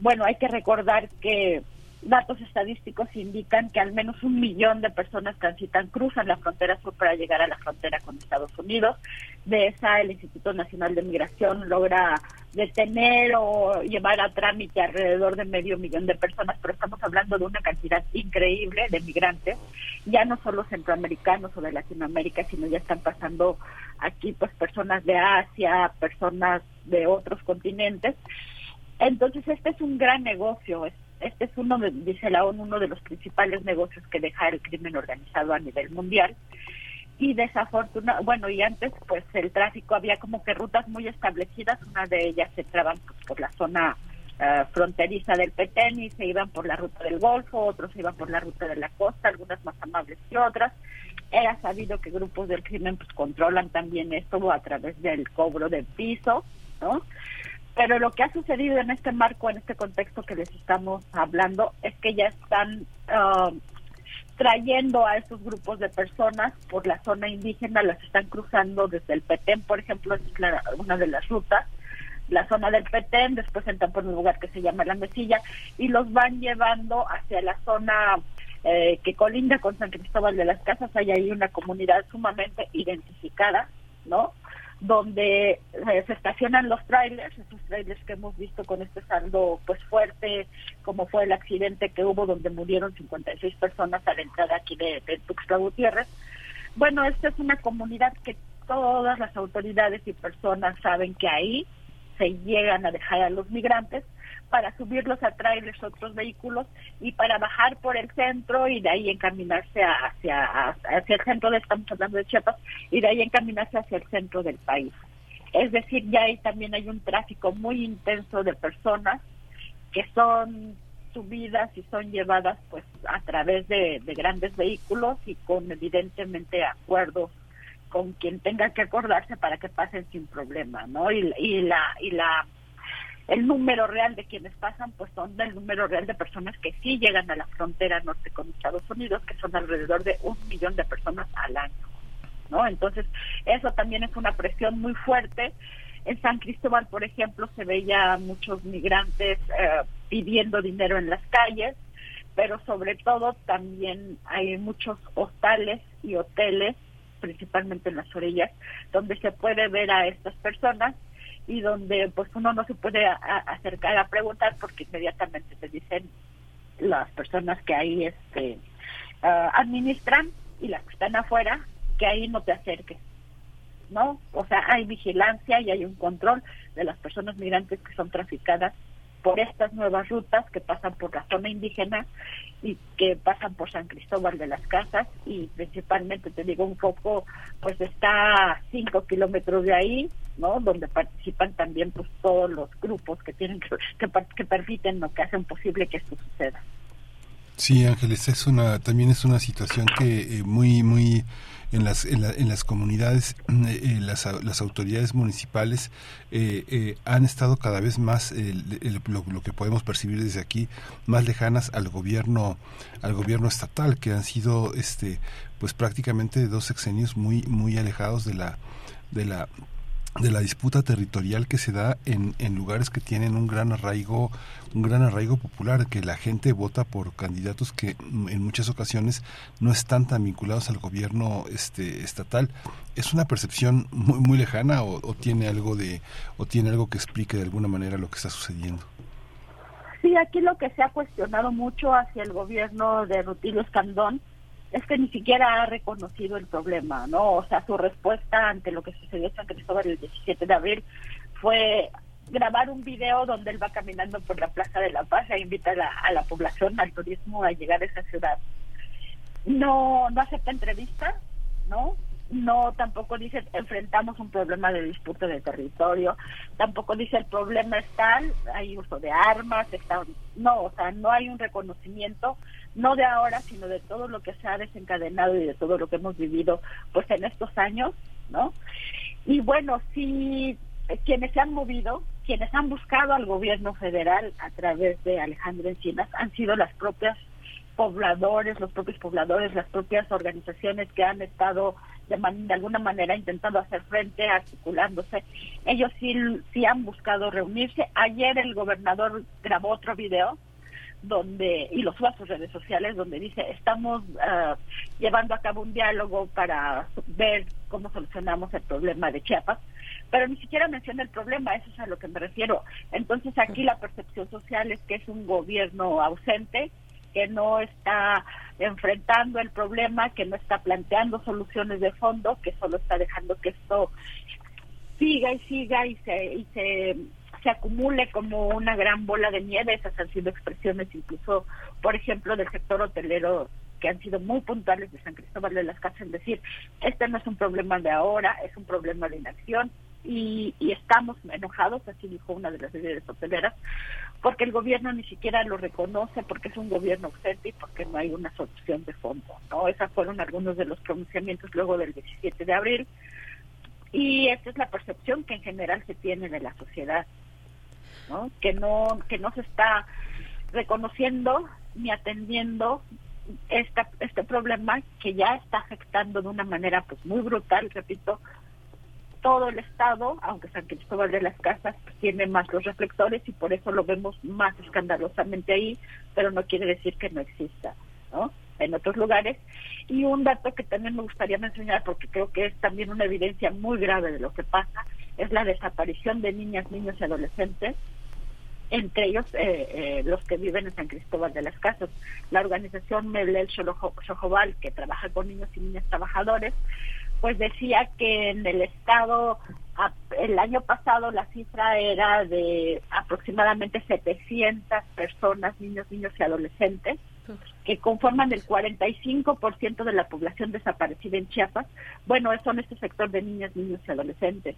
bueno, hay que recordar que datos estadísticos indican que al menos un millón de personas transitan, cruzan la frontera sur para llegar a la frontera con Estados Unidos. De esa, el Instituto Nacional de Migración logra detener o llevar a trámite alrededor de medio millón de personas, pero estamos hablando de una cantidad increíble de migrantes, ya no solo centroamericanos o de Latinoamérica, sino ya están pasando aquí pues personas de Asia, personas de otros continentes. Entonces, este es un gran negocio. Es- Este es uno, dice la ONU, uno de los principales negocios que deja el crimen organizado a nivel mundial. Y desafortunadamente, bueno, y antes, pues el tráfico había como que rutas muy establecidas. Una de ellas se entraban pues, por la zona eh, fronteriza del Petén y se iban por la ruta del Golfo, otros se iban por la ruta de la costa, algunas más amables que otras. Era sabido que grupos del crimen pues controlan también esto a través del cobro del piso, ¿no? Pero lo que ha sucedido en este marco, en este contexto que les estamos hablando, es que ya están ah, trayendo a estos grupos de personas por la zona indígena, las están cruzando desde el Petén, por ejemplo, es una de las rutas, la zona del Petén, después entran por un lugar que se llama La Mesilla y los van llevando hacia la zona eh, que colinda con San Cristóbal de las Casas. Hay ahí una comunidad sumamente identificada, ¿no? Donde eh, se estacionan los trailers, esos trailers que hemos visto con este saldo pues fuerte, como fue el accidente que hubo donde murieron 56 personas a la entrada aquí de, de Tuxtla Gutiérrez. Bueno, esta es una comunidad que todas las autoridades y personas saben que ahí se llegan a dejar a los migrantes para subirlos a trailers otros vehículos y para bajar por el centro y de ahí encaminarse hacia, hacia el centro de, estamos hablando de Chiapas, y de ahí encaminarse hacia el centro del país. Es decir, ya ahí también hay un tráfico muy intenso de personas que son subidas y son llevadas pues a través de, de grandes vehículos y con evidentemente acuerdos con quien tenga que acordarse para que pasen sin problema, ¿no? Y, y la y la el número real de quienes pasan, pues son del número real de personas que sí llegan a la frontera norte con Estados Unidos, que son alrededor de un millón de personas al año, ¿no? Entonces, eso también es una presión muy fuerte. En San Cristóbal, por ejemplo, se veía muchos migrantes eh, pidiendo dinero en las calles, pero sobre todo también hay muchos hostales y hoteles, principalmente en las orillas, donde se puede ver a estas personas y donde pues uno no se puede a- acercar a preguntar porque inmediatamente te dicen las personas que ahí este ah, administran y las que están afuera que ahí no te acerques no o sea hay vigilancia y hay un control de las personas migrantes que son traficadas por estas nuevas rutas que pasan por la zona indígena y que pasan por San Cristóbal de las Casas y principalmente te digo un poco pues está a cinco kilómetros de ahí no donde participan también pues todos los grupos que tienen que que, permiten lo que hacen posible que esto suceda. Sí, Ángeles, es una, también es una situación que eh, muy, muy en las, en, la- en las comunidades, eh, eh, las, las autoridades municipales eh, eh, han estado cada vez más, el- lo, lo que podemos percibir desde aquí, más lejanas al gobierno, al gobierno estatal, que han sido, este, pues prácticamente dos sexenios muy, muy alejados de la, de la de la disputa territorial que se da en, en lugares que tienen un gran arraigo un gran arraigo popular que la gente vota por candidatos que mm, en muchas ocasiones no están tan vinculados al gobierno este estatal. Es una percepción muy muy lejana o, tiene algo de o tiene algo que explique de alguna manera lo que está sucediendo Sí, aquí lo que se ha cuestionado mucho hacia el gobierno de Rutilio Escandón es que ni siquiera ha reconocido el problema, ¿no? O sea, su respuesta ante lo que sucedió en San Cristóbal el 17 de abril fue grabar un video donde él va caminando por la Plaza de la Paz e invita a la, a la población, al turismo, a llegar a esa ciudad. No, no acepta entrevistas, ¿no? No, tampoco dice enfrentamos un problema de disputa de territorio, tampoco dice el problema es tal, hay uso de armas, está, no, o sea, no hay un reconocimiento, no de ahora, sino de todo lo que se ha desencadenado y de todo lo que hemos vivido, pues en estos años, ¿no? Y bueno, sí, quienes se han movido, quienes han buscado al gobierno federal a través de Alejandro Encinas han sido las propias pobladores, los propios pobladores, las propias organizaciones que han estado de, man- de alguna manera intentando hacer frente, articulándose. Ellos sí, sí han buscado reunirse. Ayer el gobernador grabó otro video donde y lo sube a sus redes sociales donde dice estamos ah, llevando a cabo un diálogo para ver cómo solucionamos el problema de Chiapas pero ni siquiera menciona el problema eso es a lo que me refiero. Entonces aquí la percepción social es que es un gobierno ausente que no está enfrentando el problema que no está planteando soluciones de fondo que solo está dejando que esto siga y siga y se y se se acumule como una gran bola de nieve. Esas han sido expresiones incluso, por ejemplo, del sector hotelero que han sido muy puntuales de San Cristóbal de las Casas en decir, este no es un problema de ahora, es un problema de inacción y, y estamos enojados, así dijo una de las líderes hoteleras, porque el gobierno ni siquiera lo reconoce, porque es un gobierno ausente y porque no hay una solución de fondo. ¿no? Esos fueron algunos de los pronunciamientos luego del 17 de abril y esta es la percepción que en general se tiene de la sociedad. Que no que no se está reconociendo ni atendiendo esta, este problema que ya está afectando de una manera pues muy brutal, repito, todo el estado, aunque San Cristóbal de las Casas tiene más los reflectores y por eso lo vemos más escandalosamente ahí, pero no quiere decir que no exista, ¿no? En otros lugares. Y un dato que también me gustaría mencionar, porque creo que es también una evidencia muy grave de lo que pasa, es la desaparición de niñas, niños y adolescentes entre ellos eh, eh, los que viven en San Cristóbal de las Casas. La organización Melel Xojobal, que trabaja con niños y niñas trabajadores, pues decía que en el estado el año pasado la cifra era de aproximadamente 700 personas, niños, niños y adolescentes, que conforman el 45% de la población desaparecida en Chiapas. Bueno, son este sector de niñas, niños y adolescentes.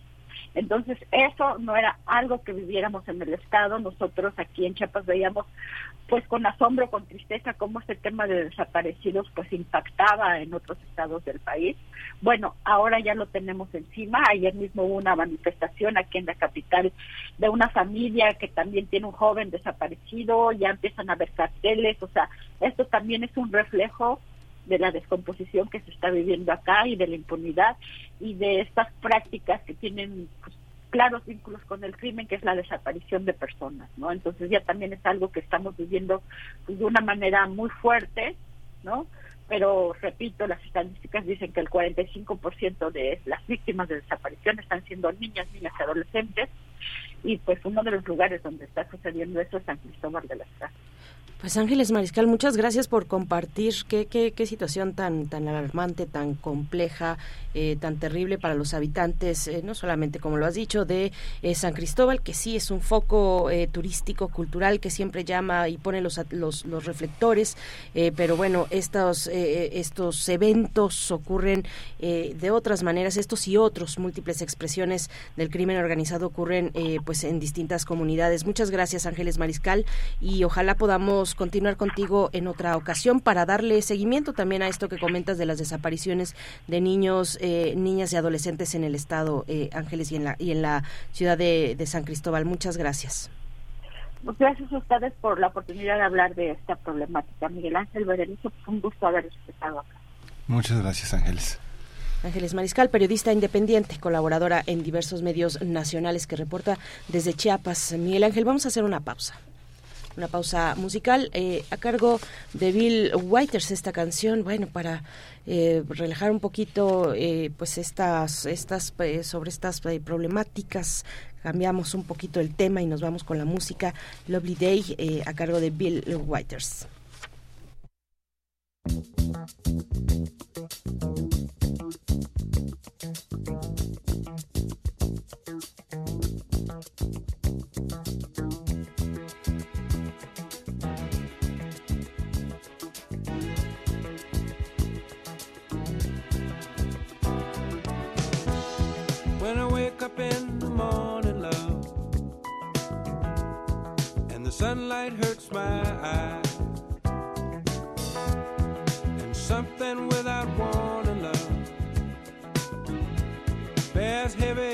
Entonces, eso no era algo que viviéramos en el Estado. Nosotros aquí en Chiapas veíamos, pues con asombro, con tristeza, cómo este tema de desaparecidos pues impactaba en otros estados del país. Bueno, ahora ya lo tenemos encima. Ayer mismo hubo una manifestación aquí en la capital de una familia que también tiene un joven desaparecido. Ya empiezan a ver carteles. O sea, esto también es un reflejo de la descomposición que se está viviendo acá y de la impunidad y de estas prácticas que tienen pues, claros vínculos con el crimen, que es la desaparición de personas, ¿no? Entonces ya también es algo que estamos viviendo pues, de una manera muy fuerte, ¿no? Pero repito, las estadísticas dicen que el 45% de las víctimas de desaparición están siendo niñas, niñas y adolescentes y pues uno de los lugares donde está sucediendo eso es San Cristóbal de las Casas. Pues Ángeles Mariscal, muchas gracias por compartir qué, qué, qué situación tan, tan alarmante, tan compleja, eh, tan terrible para los habitantes, eh, no solamente como lo has dicho, de eh, San Cristóbal, que sí es un foco eh, turístico, cultural, que siempre llama y pone los, los, los reflectores, eh, pero bueno, estos, estos eventos ocurren de otras maneras, estos y otros múltiples expresiones del crimen organizado ocurren pues en distintas comunidades. Muchas gracias Ángeles Mariscal y ojalá podamos continuar contigo en otra ocasión para darle seguimiento también a esto que comentas de las desapariciones de niños, eh, niñas y adolescentes en el estado eh, Ángeles y en la y en la ciudad de, de San Cristóbal. Muchas gracias. Pues gracias a ustedes por la oportunidad de hablar de esta problemática. Miguel Ángel Berenice, pues un gusto haber estado acá. Muchas gracias, Ángeles. Ángeles Mariscal, periodista independiente, colaboradora en diversos medios nacionales que reporta desde Chiapas. Miguel Ángel, vamos a hacer una pausa. Una pausa musical eh, a cargo de Bill Whiters esta canción, bueno, para eh, relajar un poquito eh, pues estas, estas sobre estas problemáticas cambiamos un poquito el tema y nos vamos con la música Lovely Day a cargo de Bill Whiters. Up in the morning, love, and the sunlight hurts my eyes, and something without warning, love, bears heavy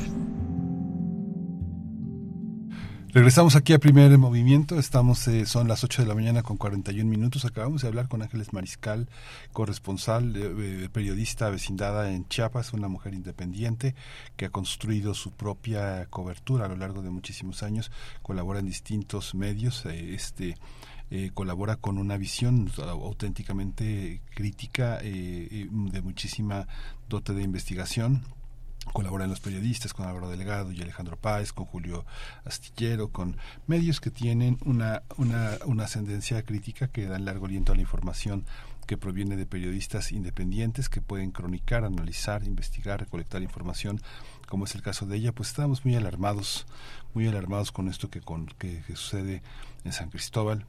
Regresamos aquí a Primer Movimiento, estamos, eh, son las 8 de la mañana con 41 minutos, acabamos de hablar con Ángeles Mariscal, corresponsal, eh, eh, periodista vecindada en Chiapas, una mujer independiente que ha construido su propia cobertura a lo largo de muchísimos años, colabora en distintos medios, eh, este eh, colabora con una visión auténticamente crítica eh, de muchísima dote de investigación colaboran los periodistas con Álvaro Delegado y Alejandro Páez, con Julio Astillero, con medios que tienen una, una, una ascendencia crítica que dan largo aliento a la información que proviene de periodistas independientes que pueden cronicar, analizar, investigar, recolectar información, como es el caso de ella, pues estábamos muy alarmados, muy alarmados con esto que, con, que sucede en San Cristóbal,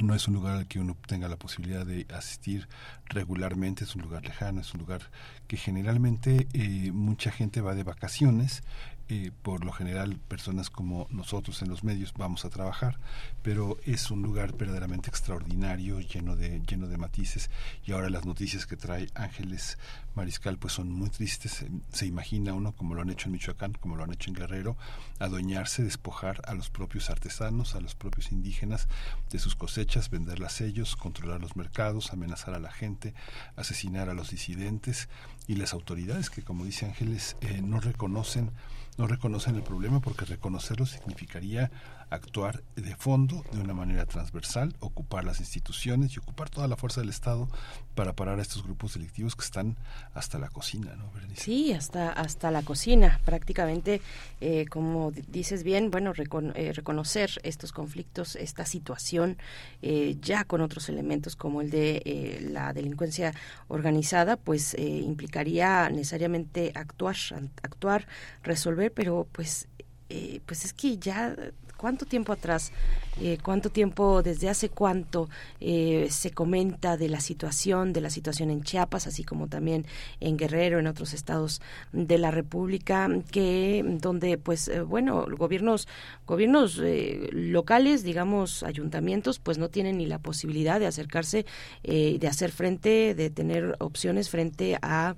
no es un lugar al que uno tenga la posibilidad de asistir regularmente, es un lugar lejano, es un lugar que generalmente eh, mucha gente va de vacaciones, eh, por lo general personas como nosotros en los medios vamos a trabajar, pero es un lugar verdaderamente extraordinario, lleno de, lleno de matices, y ahora las noticias que trae Ángeles Mariscal pues son muy tristes, se, imagina uno, como lo han hecho en Michoacán, como lo han hecho en Guerrero, adueñarse, despojar a los propios artesanos, a los propios indígenas de sus cosechas, venderlas ellos, controlar los mercados, amenazar a la gente, asesinar a los disidentes y las autoridades que, como dice Ángeles, eh, no reconocen no reconocen el problema porque reconocerlo significaría actuar de fondo, de una manera transversal, ocupar las instituciones y ocupar toda la fuerza del Estado para parar a estos grupos delictivos que están hasta la cocina, ¿no? Sí, hasta, hasta la cocina, prácticamente, eh, como dices bien, bueno, recon- eh, reconocer estos conflictos, esta situación, eh, ya con otros elementos como el de eh, la delincuencia organizada, pues eh, implicaría necesariamente actuar, actuar, resolver, pero pues, eh, pues es que ya cuánto tiempo atrás, eh, cuánto tiempo, desde hace cuánto eh, se comenta de la situación, de la situación en Chiapas, así como también en Guerrero, en otros estados de la República, que donde, pues, eh, bueno, gobiernos, gobiernos eh, locales, digamos, ayuntamientos, pues no tienen ni la posibilidad de acercarse, eh, de hacer frente, de tener opciones frente a,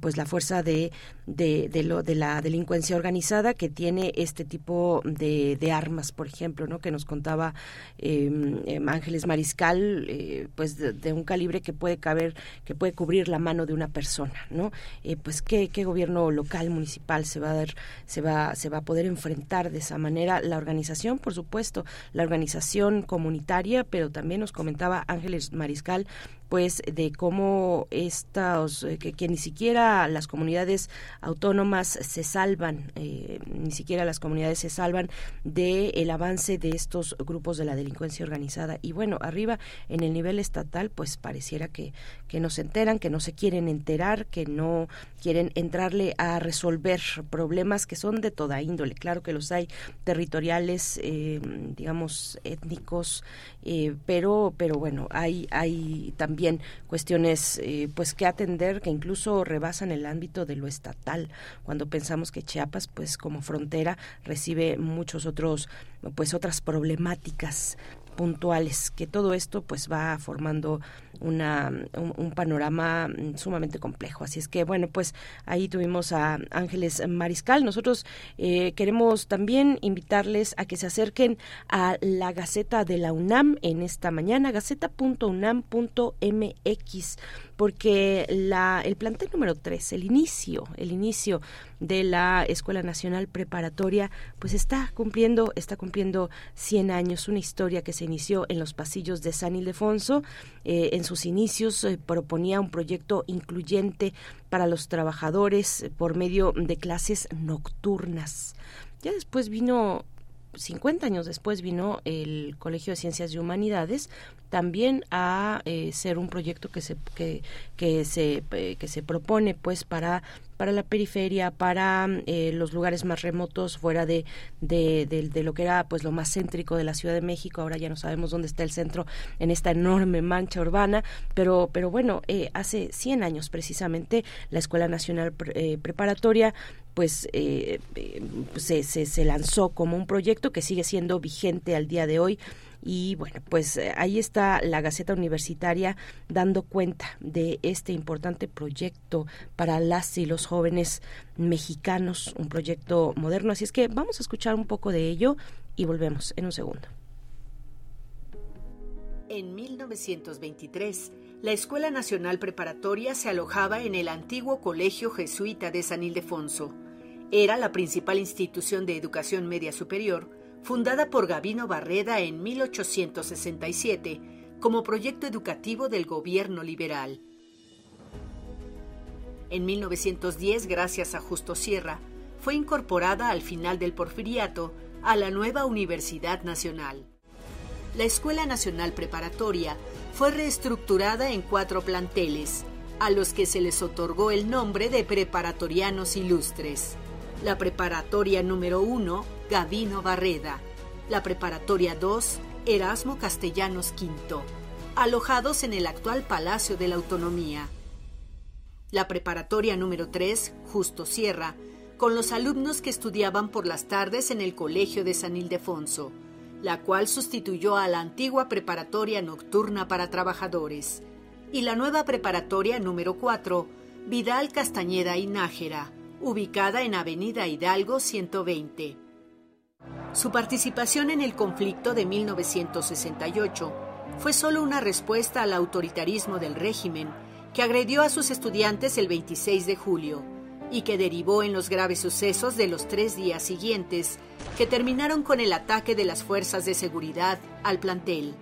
pues, la fuerza de, de, lo, de la delincuencia organizada que tiene este tipo de, de armas, por ejemplo, ¿no? Que nos contaba eh, Ángeles Mariscal, eh, pues de, un calibre que puede caber, que puede cubrir la mano de una persona, ¿no? Eh, pues qué, qué gobierno local, municipal se va a dar, se va, se va a poder enfrentar de esa manera la organización, por supuesto, la organización comunitaria, pero también nos comentaba Ángeles Mariscal pues de cómo estos eh, que, ni siquiera las comunidades autónomas se salvan eh, ni siquiera las comunidades se salvan de el avance de estos grupos de la delincuencia organizada. Y bueno arriba en el nivel estatal pues pareciera que que no se enteran que no se quieren enterar que no quieren entrarle a resolver problemas que son de toda índole. Claro que los hay territoriales eh, digamos étnicos pero pero bueno hay hay también cuestiones eh, pues que atender que incluso rebasan el ámbito de lo estatal. Cuando pensamos que Chiapas pues como frontera recibe muchos otros pues otras problemáticas puntuales que todo esto pues va formando una un, panorama sumamente complejo así es que bueno pues ahí tuvimos a Ángeles Mariscal nosotros eh, queremos también invitarles a que se acerquen a la Gaceta de la UNAM en esta mañana gaceta.unam.mx porque la, el plantel número 3, el inicio, el inicio de la Escuela Nacional Preparatoria, pues está cumpliendo, está cumpliendo 100 años, una historia que se inició en los pasillos de San Ildefonso. Eh, en sus inicios eh, proponía un proyecto incluyente para los trabajadores eh, por medio de clases nocturnas. Ya después vino 50 años después vino el Colegio de Ciencias y Humanidades también a eh, ser un proyecto que se que, que se eh, que se propone pues para para la periferia, para eh, los lugares más remotos, fuera de, de, de- lo que era pues lo más céntrico de la Ciudad de México. Ahora ya no sabemos dónde está el centro en esta enorme mancha urbana, pero, pero bueno, eh, hace 100 años precisamente la Escuela Nacional eh, Preparatoria pues se, se, se lanzó como un proyecto que sigue siendo vigente al día de hoy y bueno, pues eh, ahí está la Gaceta Universitaria dando cuenta de este importante proyecto para las y los jóvenes mexicanos, un proyecto moderno. Así es que vamos a escuchar un poco de ello y volvemos en un segundo. En 1923, la Escuela Nacional Preparatoria se alojaba en el antiguo Colegio Jesuita de San Ildefonso. Era la principal institución de educación media superior, fundada por Gavino Barreda en 1867 como proyecto educativo del gobierno liberal. En 1910, gracias a Justo Sierra, fue incorporada al final del porfiriato a la nueva Universidad Nacional. La Escuela Nacional Preparatoria fue reestructurada en cuatro planteles, a los que se les otorgó el nombre de preparatorianos ilustres. La preparatoria número 1, Gavino Barreda. La preparatoria 2, Erasmo Castellanos V, alojados en el actual Palacio de la Autonomía. La preparatoria número 3, Justo Sierra, con los alumnos que estudiaban por las tardes en el Colegio de San Ildefonso, la cual sustituyó a la antigua preparatoria nocturna para trabajadores, y la nueva preparatoria número 4, Vidal Castañeda y Nájera, ubicada en Avenida Hidalgo 120. Su participación en el conflicto de 1968 fue solo una respuesta al autoritarismo del régimen que agredió a sus estudiantes el 26 de julio y que derivó en los graves sucesos de los tres días siguientes que terminaron con el ataque de las fuerzas de seguridad al plantel.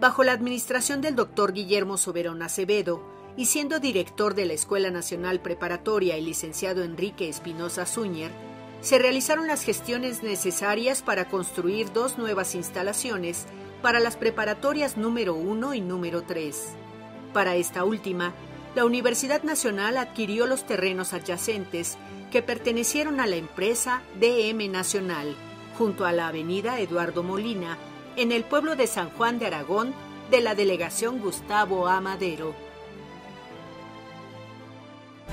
Bajo la administración del doctor Guillermo Soberón Acevedo y siendo director de la Escuela Nacional Preparatoria el licenciado Enrique Espinosa Zúñer, se realizaron las gestiones necesarias para construir dos nuevas instalaciones para las preparatorias número 1 y número 3. Para esta última, la Universidad Nacional adquirió los terrenos adyacentes que pertenecieron a la empresa DM Nacional, junto a la avenida Eduardo Molina, en el pueblo de San Juan de Aragón, de la delegación Gustavo A.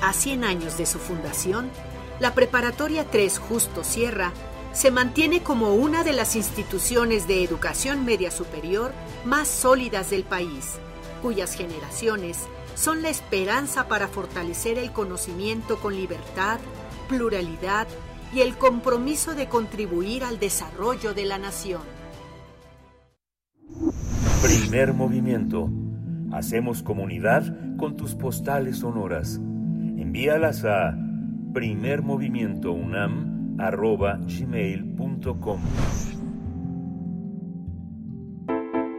A 100 años de su fundación, la Preparatoria 3 Justo Sierra se mantiene como una de las instituciones de educación media superior más sólidas del país, cuyas generaciones son la esperanza para fortalecer el conocimiento con libertad, pluralidad y el compromiso de contribuir al desarrollo de la nación. Primer movimiento. Hacemos comunidad con tus postales sonoras. Envíalas a primermovimientounam.gmail.com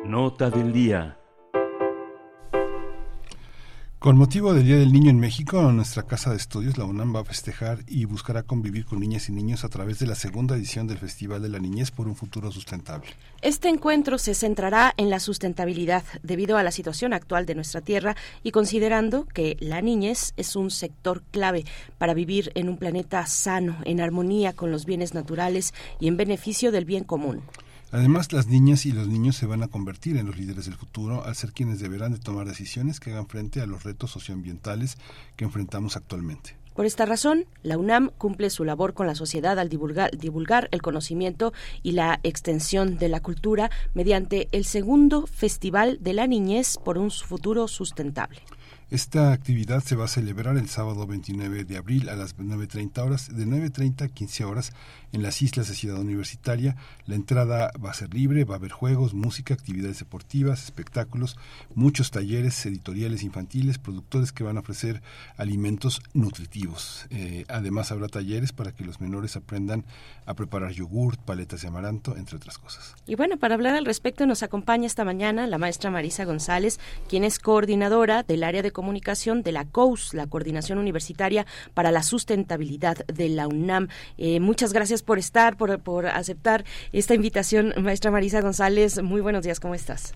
Nota del día. Con motivo del Día del Niño en México, nuestra casa de estudios, la UNAM, va a festejar y buscará convivir con niñas y niños a través de la segunda edición del Festival de la Niñez por un futuro sustentable. Este encuentro se centrará en la sustentabilidad debido a la situación actual de nuestra Tierra y considerando que la niñez es un sector clave para vivir en un planeta sano, en armonía con los bienes naturales y en beneficio del bien común. Además, las niñas y los niños se van a convertir en los líderes del futuro al ser quienes deberán de tomar decisiones que hagan frente a los retos socioambientales que enfrentamos actualmente. Por esta razón, la UNAM cumple su labor con la sociedad al divulgar, divulgar, el conocimiento y la extensión de la cultura mediante el segundo Festival de la Niñez por un futuro sustentable. Esta actividad se va a celebrar el sábado 29 de abril a las 9.30 horas, de 9.30 a 15 horas en las islas de Ciudad Universitaria. La entrada va a ser libre, va a haber juegos, música, actividades deportivas, espectáculos, muchos talleres editoriales infantiles, productores que van a ofrecer alimentos nutritivos. Eh, además habrá talleres para que los menores aprendan a preparar yogurt, paletas de amaranto, entre otras cosas. Y bueno, para hablar al respecto nos acompaña esta mañana la maestra Marisa González, quien es coordinadora del área de comunicación de la COUS, la Coordinación Universitaria para la Sustentabilidad de la UNAM. Eh, muchas gracias por estar, por, por aceptar esta invitación, maestra Marisa González. Muy buenos días, ¿cómo estás?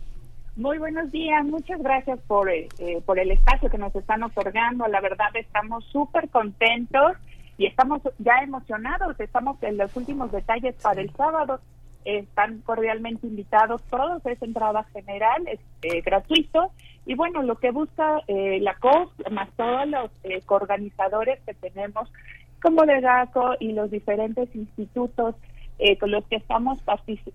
Muy buenos días, muchas gracias por, eh, eh, por el espacio que nos están otorgando. La verdad estamos súper contentos y estamos ya emocionados. Estamos en los últimos detalles para el sábado. Están cordialmente invitados todos, es entrada general, es eh, gratuito. Y bueno, lo que busca eh, la COS, más todos los eh, coorganizadores que tenemos como Legaco y los diferentes institutos eh, con los que estamos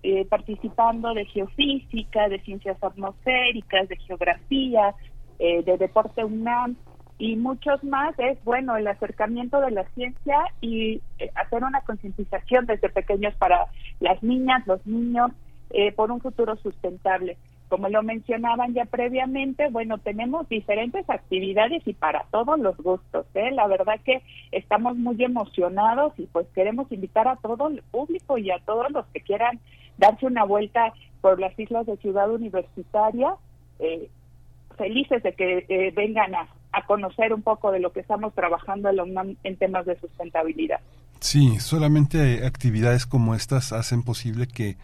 eh, participando de geofísica, de ciencias atmosféricas, de geografía, eh, de deporte UNAM y muchos más, es bueno el acercamiento de la ciencia y eh, hacer una concientización desde pequeños para las niñas, los niños, eh, por un futuro sustentable. Como lo mencionaban ya previamente, bueno, tenemos diferentes actividades y para todos los gustos. ¿eh? La verdad que estamos muy emocionados y pues queremos invitar a todo el público y a todos los que quieran darse una vuelta por las islas de Ciudad Universitaria. Eh, felices de que eh, vengan a, conocer un poco de lo que estamos trabajando en en temas de sustentabilidad. Sí, solamente actividades como estas hacen posible que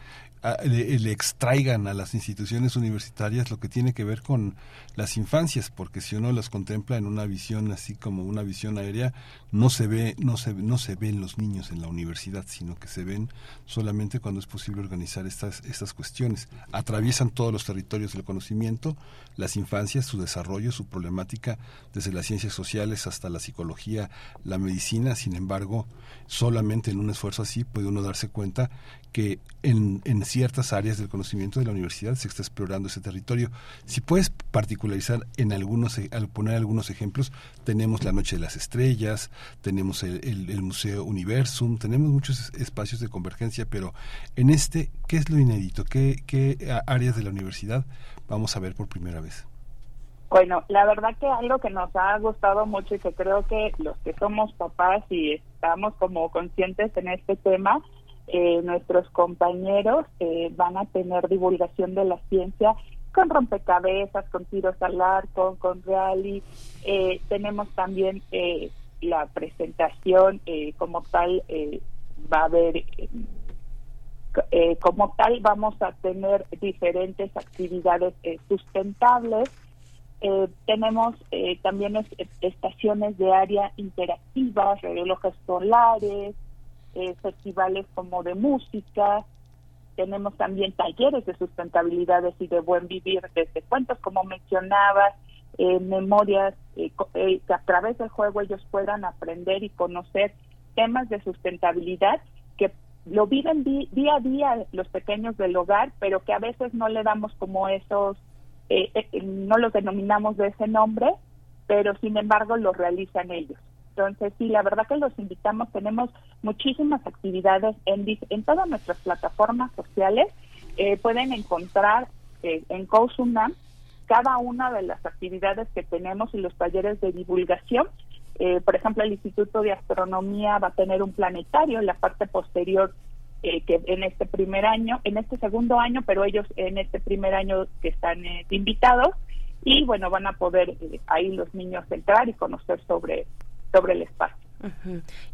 le, le extraigan a las instituciones universitarias lo que tiene que ver con las infancias, porque si uno las contempla en una visión así como una visión aérea, no se ve, no se, no se ven los niños en la universidad, sino que se ven solamente cuando es posible organizar estas, estas cuestiones. Atraviesan todos los territorios del conocimiento, las infancias, su desarrollo, su problemática, desde las ciencias sociales hasta la psicología, la medicina, sin embargo, solamente en un esfuerzo así puede uno darse cuenta que en, en ciertas áreas del conocimiento de la universidad se está explorando ese territorio. Si puedes particularizar en algunos, al poner algunos ejemplos, tenemos la Noche de las Estrellas, tenemos el, el- el Museo Universum, tenemos muchos es- espacios de convergencia, pero en este, ¿qué es lo inédito? ¿Qué, qué áreas de la universidad vamos a ver por primera vez? Bueno, la verdad que algo que nos ha gustado mucho y que creo que los que somos papás y estamos como conscientes en este tema, eh, nuestros compañeros eh, van a tener divulgación de la ciencia con rompecabezas, con tiros al arco, con rally. Eh, tenemos también eh, la presentación eh, como tal, eh, va a haber como tal vamos a tener diferentes actividades sustentables. Eh, tenemos eh, también es- estaciones de área interactivas, relojes solares, eh, festivales como de música. Tenemos también talleres de sustentabilidades y de buen vivir, desde cuentos, como mencionabas, eh, memorias, eh, eh, que a través del juego ellos puedan aprender y conocer temas de sustentabilidad que lo viven día a día los pequeños del hogar, pero que a veces no le damos como esos, eh, eh, no los denominamos de ese nombre, pero sin embargo lo realizan ellos. Entonces, sí, la verdad que los invitamos, tenemos muchísimas actividades en, en todas nuestras plataformas sociales. Eh, pueden encontrar eh, en COSUNAM cada una de las actividades que tenemos y los talleres de divulgación. Eh, por ejemplo, el Instituto de Astronomía va a tener un planetario en la parte posterior eh, que en este primer año, en este segundo año, pero ellos en este primer año que están eh, invitados y bueno, van a poder eh, ahí los niños entrar y conocer sobre, sobre el espacio.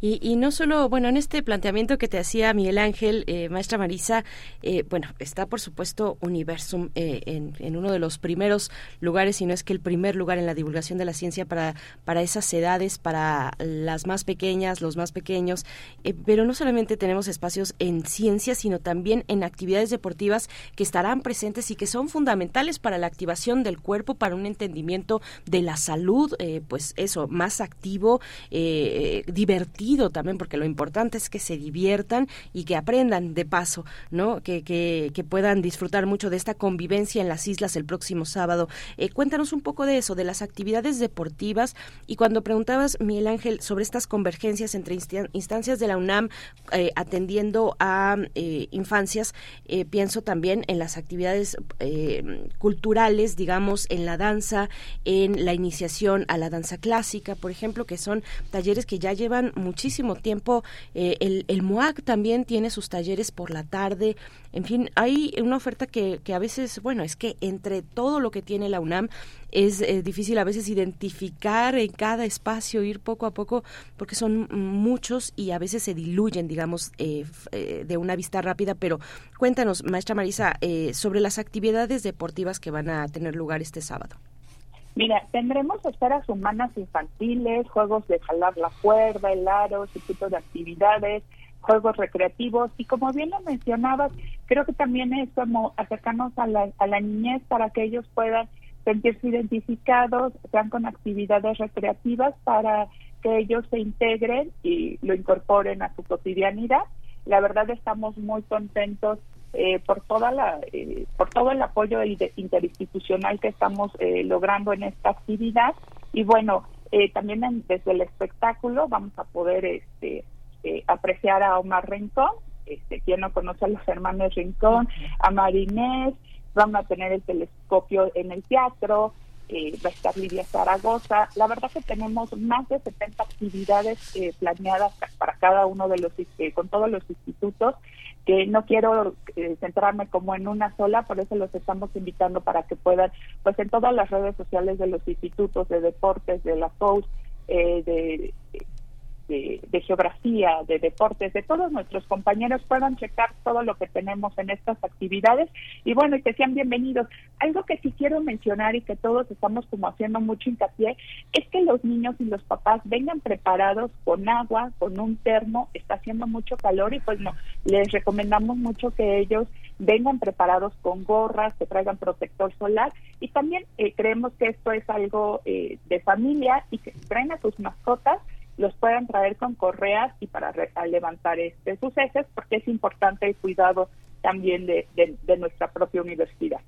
Y, y no solo, bueno, en este planteamiento que te hacía Miguel Ángel, eh, maestra Marisa, eh, bueno, está por supuesto Universum eh, en, en uno de los primeros lugares, si no es que el primer lugar en la divulgación de la ciencia para, para esas edades, para las más pequeñas, los más pequeños, eh, pero no solamente tenemos espacios en ciencia, sino también en actividades deportivas que estarán presentes y que son fundamentales para la activación del cuerpo, para un entendimiento de la salud, eh, pues eso, más activo, eh, divertido también, porque lo importante es que se diviertan y que aprendan de paso, ¿no? Que, que, puedan disfrutar mucho de esta convivencia en las islas el próximo sábado. Eh, cuéntanos un poco de eso, de las actividades deportivas y cuando preguntabas, Miguel Ángel, sobre estas convergencias entre instan- instancias de la UNAM eh, atendiendo a eh, infancias, eh, pienso también en las actividades eh, culturales, digamos, en la danza, en la iniciación a la danza clásica, por ejemplo, que son talleres que ya ya llevan muchísimo tiempo. Eh, el, el MOAC también tiene sus talleres por la tarde. En fin, hay una oferta que, que a veces, bueno, es que entre todo lo que tiene la UNAM es eh, difícil a veces identificar en cada espacio, ir poco a poco, porque son muchos y a veces se diluyen, digamos, eh, eh, de una vista rápida. Pero cuéntanos, maestra Marisa, sobre las actividades deportivas que van a tener lugar este sábado. Mira, tendremos esferas humanas infantiles, juegos de jalar la cuerda, el aro, ese tipo de actividades, juegos recreativos y como bien lo mencionabas, creo que también es como acercarnos a la, a la niñez para que ellos puedan sentirse identificados, sean con actividades recreativas para que ellos se integren y lo incorporen a su cotidianidad. La verdad estamos muy contentos eh, por toda la eh, por todo el apoyo interinstitucional que estamos eh, logrando en esta actividad y bueno también desde el espectáculo vamos a poder este apreciar a Omar Rincón este quien no conoce a los hermanos Rincón a Marinés vamos a tener el telescopio en el teatro, eh, va a estar Lidia Zaragoza. La verdad que tenemos más de 70 actividades eh, planeadas para cada uno de los, eh, con todos los institutos, que no quiero centrarme como en una sola, por eso los estamos invitando para que puedan, pues en todas las redes sociales de los institutos de deportes, de la COUS, de de, geografía, de deportes, de todos nuestros compañeros puedan checar todo lo que tenemos en estas actividades y bueno, y que sean bienvenidos. Algo que sí quiero mencionar y que todos estamos como haciendo mucho hincapié es que los niños y los papás vengan preparados con agua, con un termo, está haciendo mucho calor y pues no, les recomendamos mucho que ellos vengan preparados con gorras, que traigan protector solar y también eh, creemos que esto es algo eh, de familia y que traen a sus mascotas los puedan traer con correas y para levantar este sus ejes, porque es importante el cuidado también de, de, nuestra propia universidad.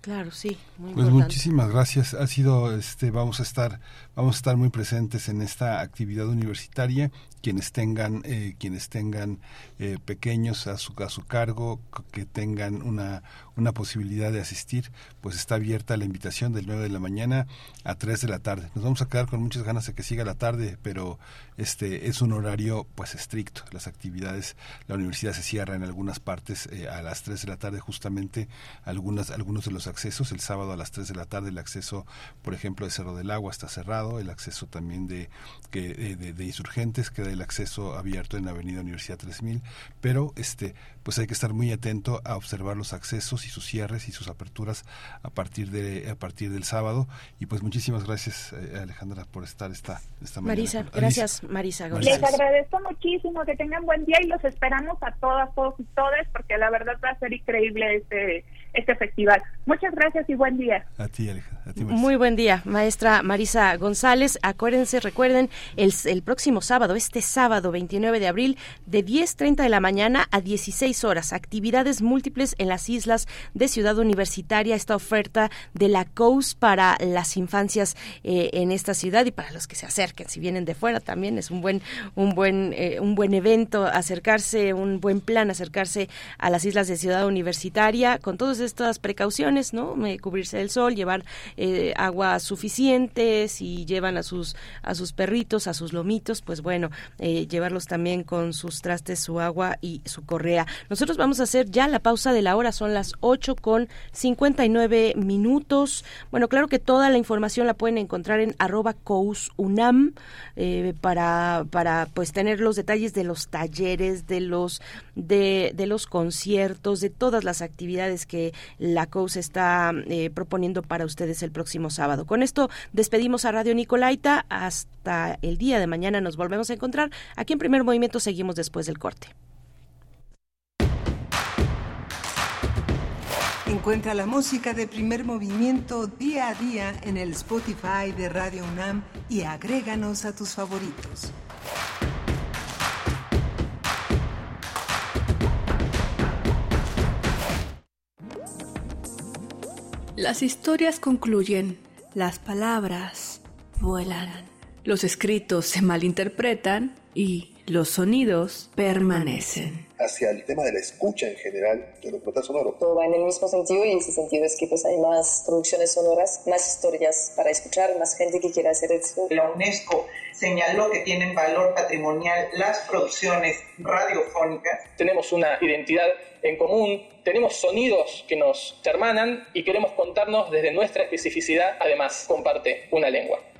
Claro, sí, muy Pues muchísimas gracias. Ha sido este vamos a estar vamos a estar muy presentes en esta actividad universitaria quienes tengan eh, quienes tengan eh, pequeños a su a su cargo que tengan una una posibilidad de asistir pues está abierta la invitación del 9 de la mañana a 3 de la tarde. Nos vamos a quedar con muchas ganas de que siga la tarde pero este es un horario pues estricto. Las actividades la universidad se cierra en algunas partes eh, a las 3 de la tarde justamente algunas algunos de los accesos. El sábado a las 3 de la tarde el acceso por ejemplo de Cerro del Agua está cerrado el acceso también de que de, de insurgentes queda el acceso abierto en Avenida Universidad 3000, pero este pues hay que estar muy atento a observar los accesos y sus cierres y sus aperturas a partir de a partir del sábado. Y pues muchísimas gracias eh, Alejandra por estar esta esta Marisa, gracias Marisa Les agradezco muchísimo que tengan buen día y los esperamos a todas, todos y todas porque la verdad va a ser increíble este este festival. Muchas gracias y buen día. A ti, Alejandra. Muy buen día, maestra Marisa González. Acuérdense, recuerden, el, el próximo sábado, este sábado 29 de abril, de 10.30 de la mañana a 16 horas, actividades múltiples en las islas de Ciudad Universitaria, esta oferta de la COUS para las infancias eh, en esta ciudad y para los que se acerquen, si vienen de fuera también es un buen, un buen, eh, un buen evento, acercarse, un buen plan, acercarse a las islas de Ciudad Universitaria con todos estas precauciones, ¿no? cubrirse del sol, llevar eh, agua suficiente, si llevan a sus a sus perritos, a sus lomitos, pues bueno, eh, llevarlos también con sus trastes, su agua y su correa. Nosotros vamos a hacer ya la pausa de la hora, son las 8 con 59 minutos. Bueno, claro que toda la información la pueden encontrar en arroba cousunam eh, para, para pues tener los detalles de los talleres, de los, de, de los conciertos, de todas las actividades que la COUS está eh, proponiendo para ustedes el próximo sábado. Con esto despedimos a Radio Nicolaita. Hasta el día de mañana nos volvemos a encontrar. Aquí en Primer Movimiento seguimos después del corte. Encuentra la música de primer movimiento día a día en el Spotify de Radio UNAM y agréganos a tus favoritos. Las historias concluyen, las palabras vuelan, los escritos se malinterpretan y los sonidos permanecen. Hacia el tema de la escucha en general de documental sonoro. Todo va en el mismo sentido y ese sentido es que pues hay más producciones sonoras, más historias para escuchar, más gente que quiera hacer esto. La UNESCO señaló que tienen valor patrimonial las producciones radiofónicas. Tenemos una identidad en común, tenemos sonidos que nos hermanan y queremos contarnos desde nuestra especificidad, además comparte una lengua.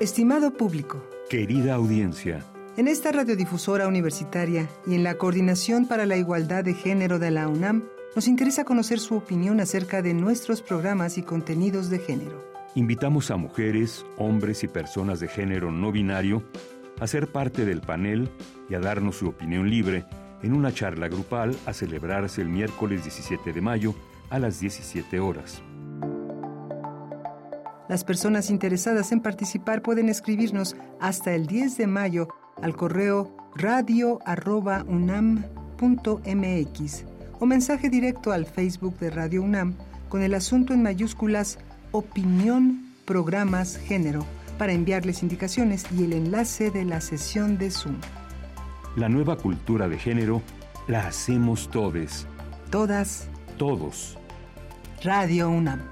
Estimado público. Querida audiencia. En esta radiodifusora universitaria y en la Coordinación para la Igualdad de Género de la UNAM, nos interesa conocer su opinión acerca de nuestros programas y contenidos de género. Invitamos a mujeres, hombres y personas de género no binario a ser parte del panel y a darnos su opinión libre en una charla grupal a celebrarse el miércoles 17 de mayo a las 17 horas. Las personas interesadas en participar pueden escribirnos hasta el 10 de mayo al correo radio.unam.mx o mensaje directo al Facebook de Radio UNAM con el asunto en mayúsculas Opinión, Programas, Género para enviarles indicaciones y el enlace de la sesión de Zoom. La nueva cultura de género la hacemos todes. Todas. Todos. Radio UNAM.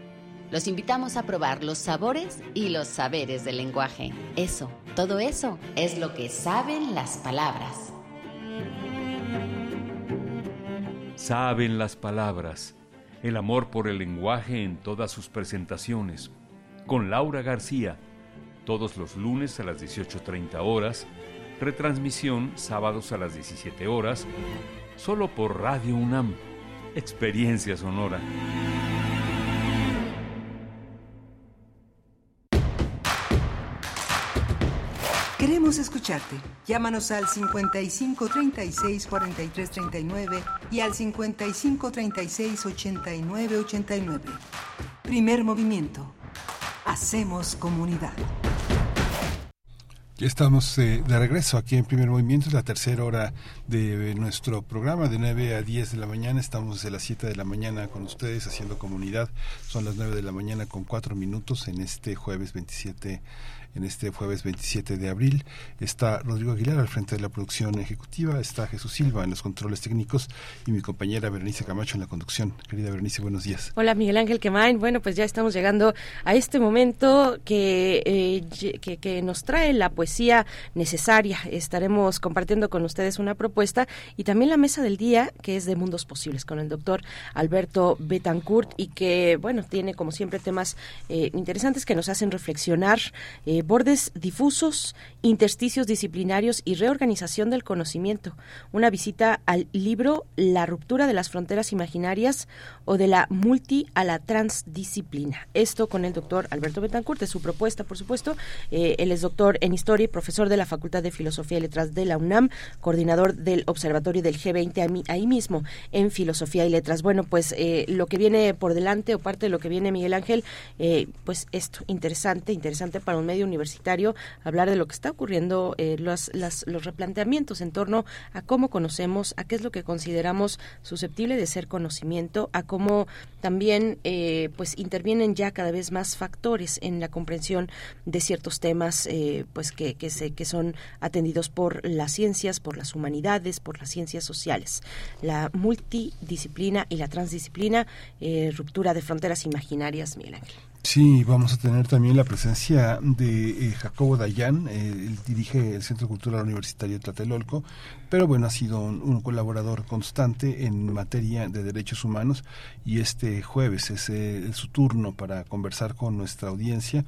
Los invitamos a probar los sabores y los saberes del lenguaje. Eso, todo eso, es lo que saben las palabras. Saben las palabras. El amor por el lenguaje en todas sus presentaciones. Con Laura García. Todos los lunes a las 18.30 horas. Retransmisión sábados a las 17 horas. Solo por Radio UNAM. Experiencia sonora. Queremos escucharte. Llámanos al 55 36 43 39 y al 55 36 89 89. Primer movimiento. Hacemos comunidad. Ya estamos eh, de regreso aquí en Primer Movimiento, es la tercera hora de nuestro programa, de 9 a 10 de la mañana. Estamos desde las 7 de la mañana con ustedes haciendo comunidad. Son las 9 de la mañana con 4 minutos en este jueves 27 en este jueves 27 de abril. Está Rodrigo Aguilar al frente de la producción ejecutiva, está Jesús Silva en los controles técnicos y mi compañera Berenice Camacho en la conducción. Querida Berenice, buenos días. Hola Miguel Ángel Quemain. Bueno, pues ya estamos llegando a este momento que, eh, que, nos trae la poesía necesaria. Estaremos compartiendo con ustedes una propuesta y también la mesa del día que es de Mundos Posibles con el doctor Alberto Betancourt y que, bueno, tiene como siempre temas eh, interesantes que nos hacen reflexionar. Eh, eh, bordes difusos, intersticios disciplinarios y reorganización del conocimiento. Una visita al libro La ruptura de las fronteras imaginarias o de la multi a la transdisciplina. Esto con el doctor Alberto Betancourt, de su propuesta, por supuesto. Eh, él es doctor en historia y profesor de la Facultad de Filosofía y Letras de la UNAM, coordinador del Observatorio del G20 ahí mismo en Filosofía y Letras. Bueno, pues eh, lo que viene por delante o parte de lo que viene Miguel Ángel, pues esto, interesante, interesante para un medio universitario hablar de lo que está ocurriendo, eh, los, los replanteamientos en torno a cómo conocemos, a qué es lo que consideramos susceptible de ser conocimiento, a cómo también pues intervienen ya cada vez más factores en la comprensión de ciertos temas pues que, que, se, que son atendidos por las ciencias, por las humanidades, por las ciencias sociales. La multidisciplina y la transdisciplina, eh, ruptura de fronteras imaginarias, Miguel Ángel. Sí, vamos a tener también la presencia de eh, Jacobo Dayan, eh, él dirige el Centro Cultural Universitario de Tlatelolco, pero bueno, ha sido un, colaborador constante en materia de derechos humanos y este jueves es su turno para conversar con nuestra audiencia,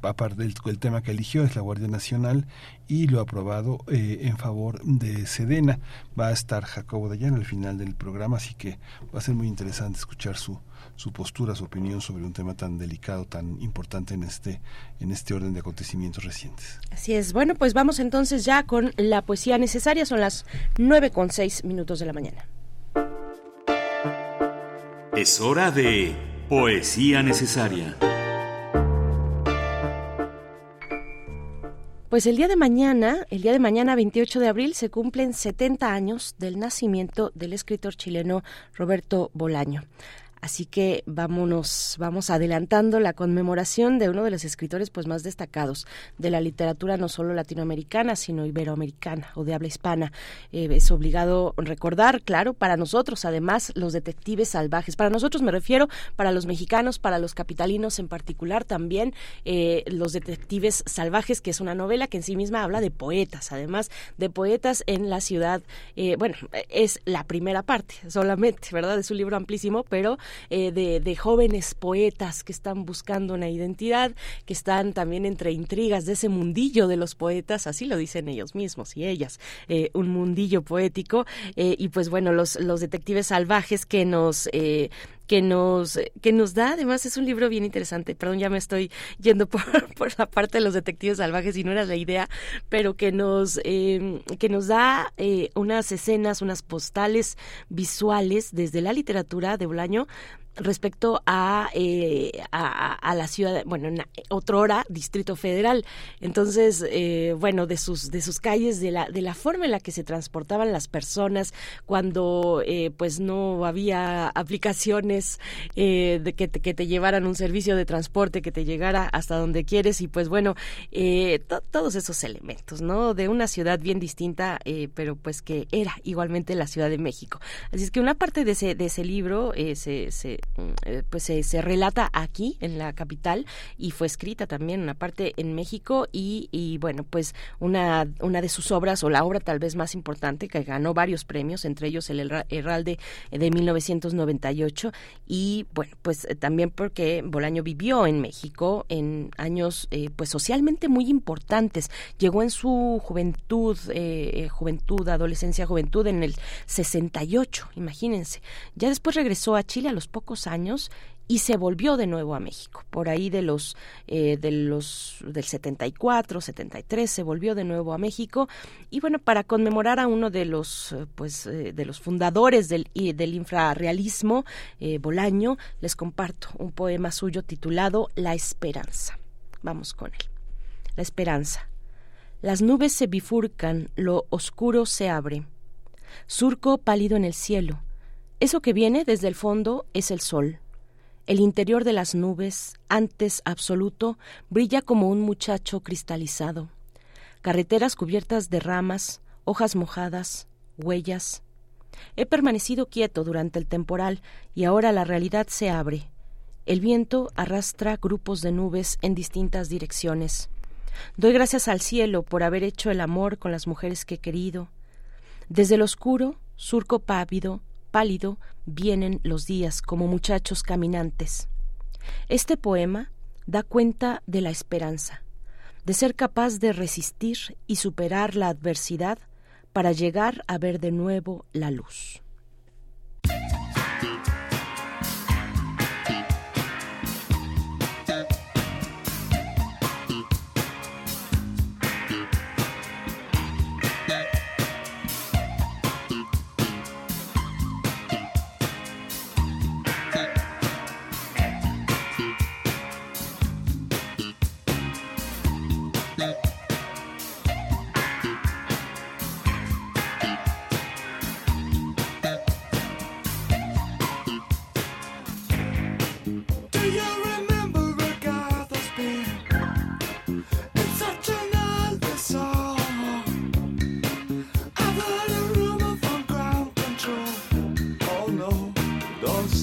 aparte del el tema que eligió es la Guardia Nacional y lo aprobado en favor de Sedena. Va a estar Jacobo Dayan al final del programa, así que va a ser muy interesante escuchar su su postura, su opinión sobre un tema tan delicado, tan importante en este, en este orden de acontecimientos recientes. Así es. Bueno, pues vamos entonces ya con la poesía necesaria. Son las nueve con seis minutos de la mañana. Es hora de poesía necesaria. Pues el día de mañana, el día de mañana 28 de abril, se cumplen 70 años del nacimiento del escritor chileno Roberto Bolaño. Así que vámonos, vamos adelantando la conmemoración de uno de los escritores pues más destacados de la literatura no solo latinoamericana, sino iberoamericana o de habla hispana. Eh, es obligado recordar, claro, para nosotros además los detectives salvajes. Para nosotros me refiero para los mexicanos, para los capitalinos en particular también eh, los detectives salvajes, que es una novela que en sí misma habla de poetas, además de poetas en la ciudad. Eh, bueno, es la primera parte solamente, ¿verdad? Es un libro amplísimo, pero eh, de, jóvenes poetas que están buscando una identidad, que están también entre intrigas de ese mundillo de los poetas, así lo dicen ellos mismos y ellas, eh, un mundillo poético, eh, y pues bueno, los, los detectives salvajes que nos que nos, que nos da, además es un libro bien interesante, perdón, ya me estoy yendo por, por la parte de los detectives salvajes y no era la idea, pero que nos, eh, que nos da eh, unas escenas, unas postales visuales desde la literatura de Bolaño respecto a, eh, a, la ciudad, bueno, en otro hora Distrito Federal. Entonces, eh, bueno, de sus, de sus calles, de la, de la forma en la que se transportaban las personas cuando eh, pues no había aplicaciones de que te, que te llevaran un servicio de transporte que te llegara hasta donde quieres y pues bueno, todos esos elementos, ¿no? De una ciudad bien distinta, pero pues que era igualmente la Ciudad de México. Así es que una parte de ese, de ese libro se, se eh, pues se, relata aquí en la capital y fue escrita también una parte en México y, bueno pues una una de sus obras o la obra tal vez más importante que ganó varios premios entre ellos el Herralde de 1998 y bueno pues eh, también porque Bolaño vivió en México en años eh, pues socialmente muy importantes. Llegó en su juventud juventud adolescencia juventud en el 68 imagínense. Ya después regresó a Chile a los pocos años y se volvió de nuevo a México. Por ahí de los, eh, de los del 74, 73 se volvió de nuevo a México y bueno para conmemorar a uno de los eh, pues eh, de los fundadores del del infrarrealismo Bolaño les comparto un poema suyo titulado La esperanza. Vamos con él. La esperanza. Las nubes se bifurcan, lo oscuro se abre. Surco pálido en el cielo eso que viene desde el fondo es el sol. El interior de las nubes, antes absoluto, brilla como un muchacho cristalizado. Carreteras cubiertas de ramas, hojas mojadas, huellas. He permanecido quieto durante el temporal y ahora la realidad se abre. El viento arrastra grupos de nubes en distintas direcciones. Doy gracias al cielo por haber hecho el amor con las mujeres que he querido. Desde el oscuro, surco pávido, pálido vienen los días como muchachos caminantes. Este poema da cuenta de la esperanza, de ser capaz de resistir y superar la adversidad para llegar a ver de nuevo la luz.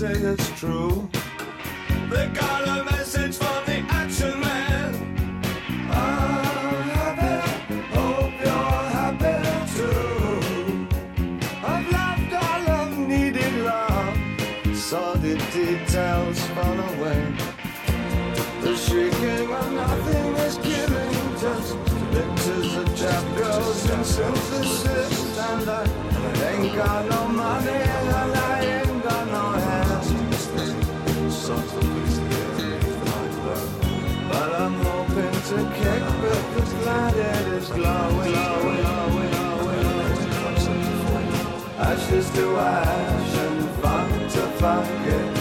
say it's true. They got a message from the action man. I'm happy, hope you're happy too. I've loved all I've needed love, saw the details fall away. The shrieking of nothing is giving just pictures of chapters and synthesis. And I ain't got no money. It's a kick, but this planet is glowing, glowing, glowing, glowing. Ashes to ash and to funk it.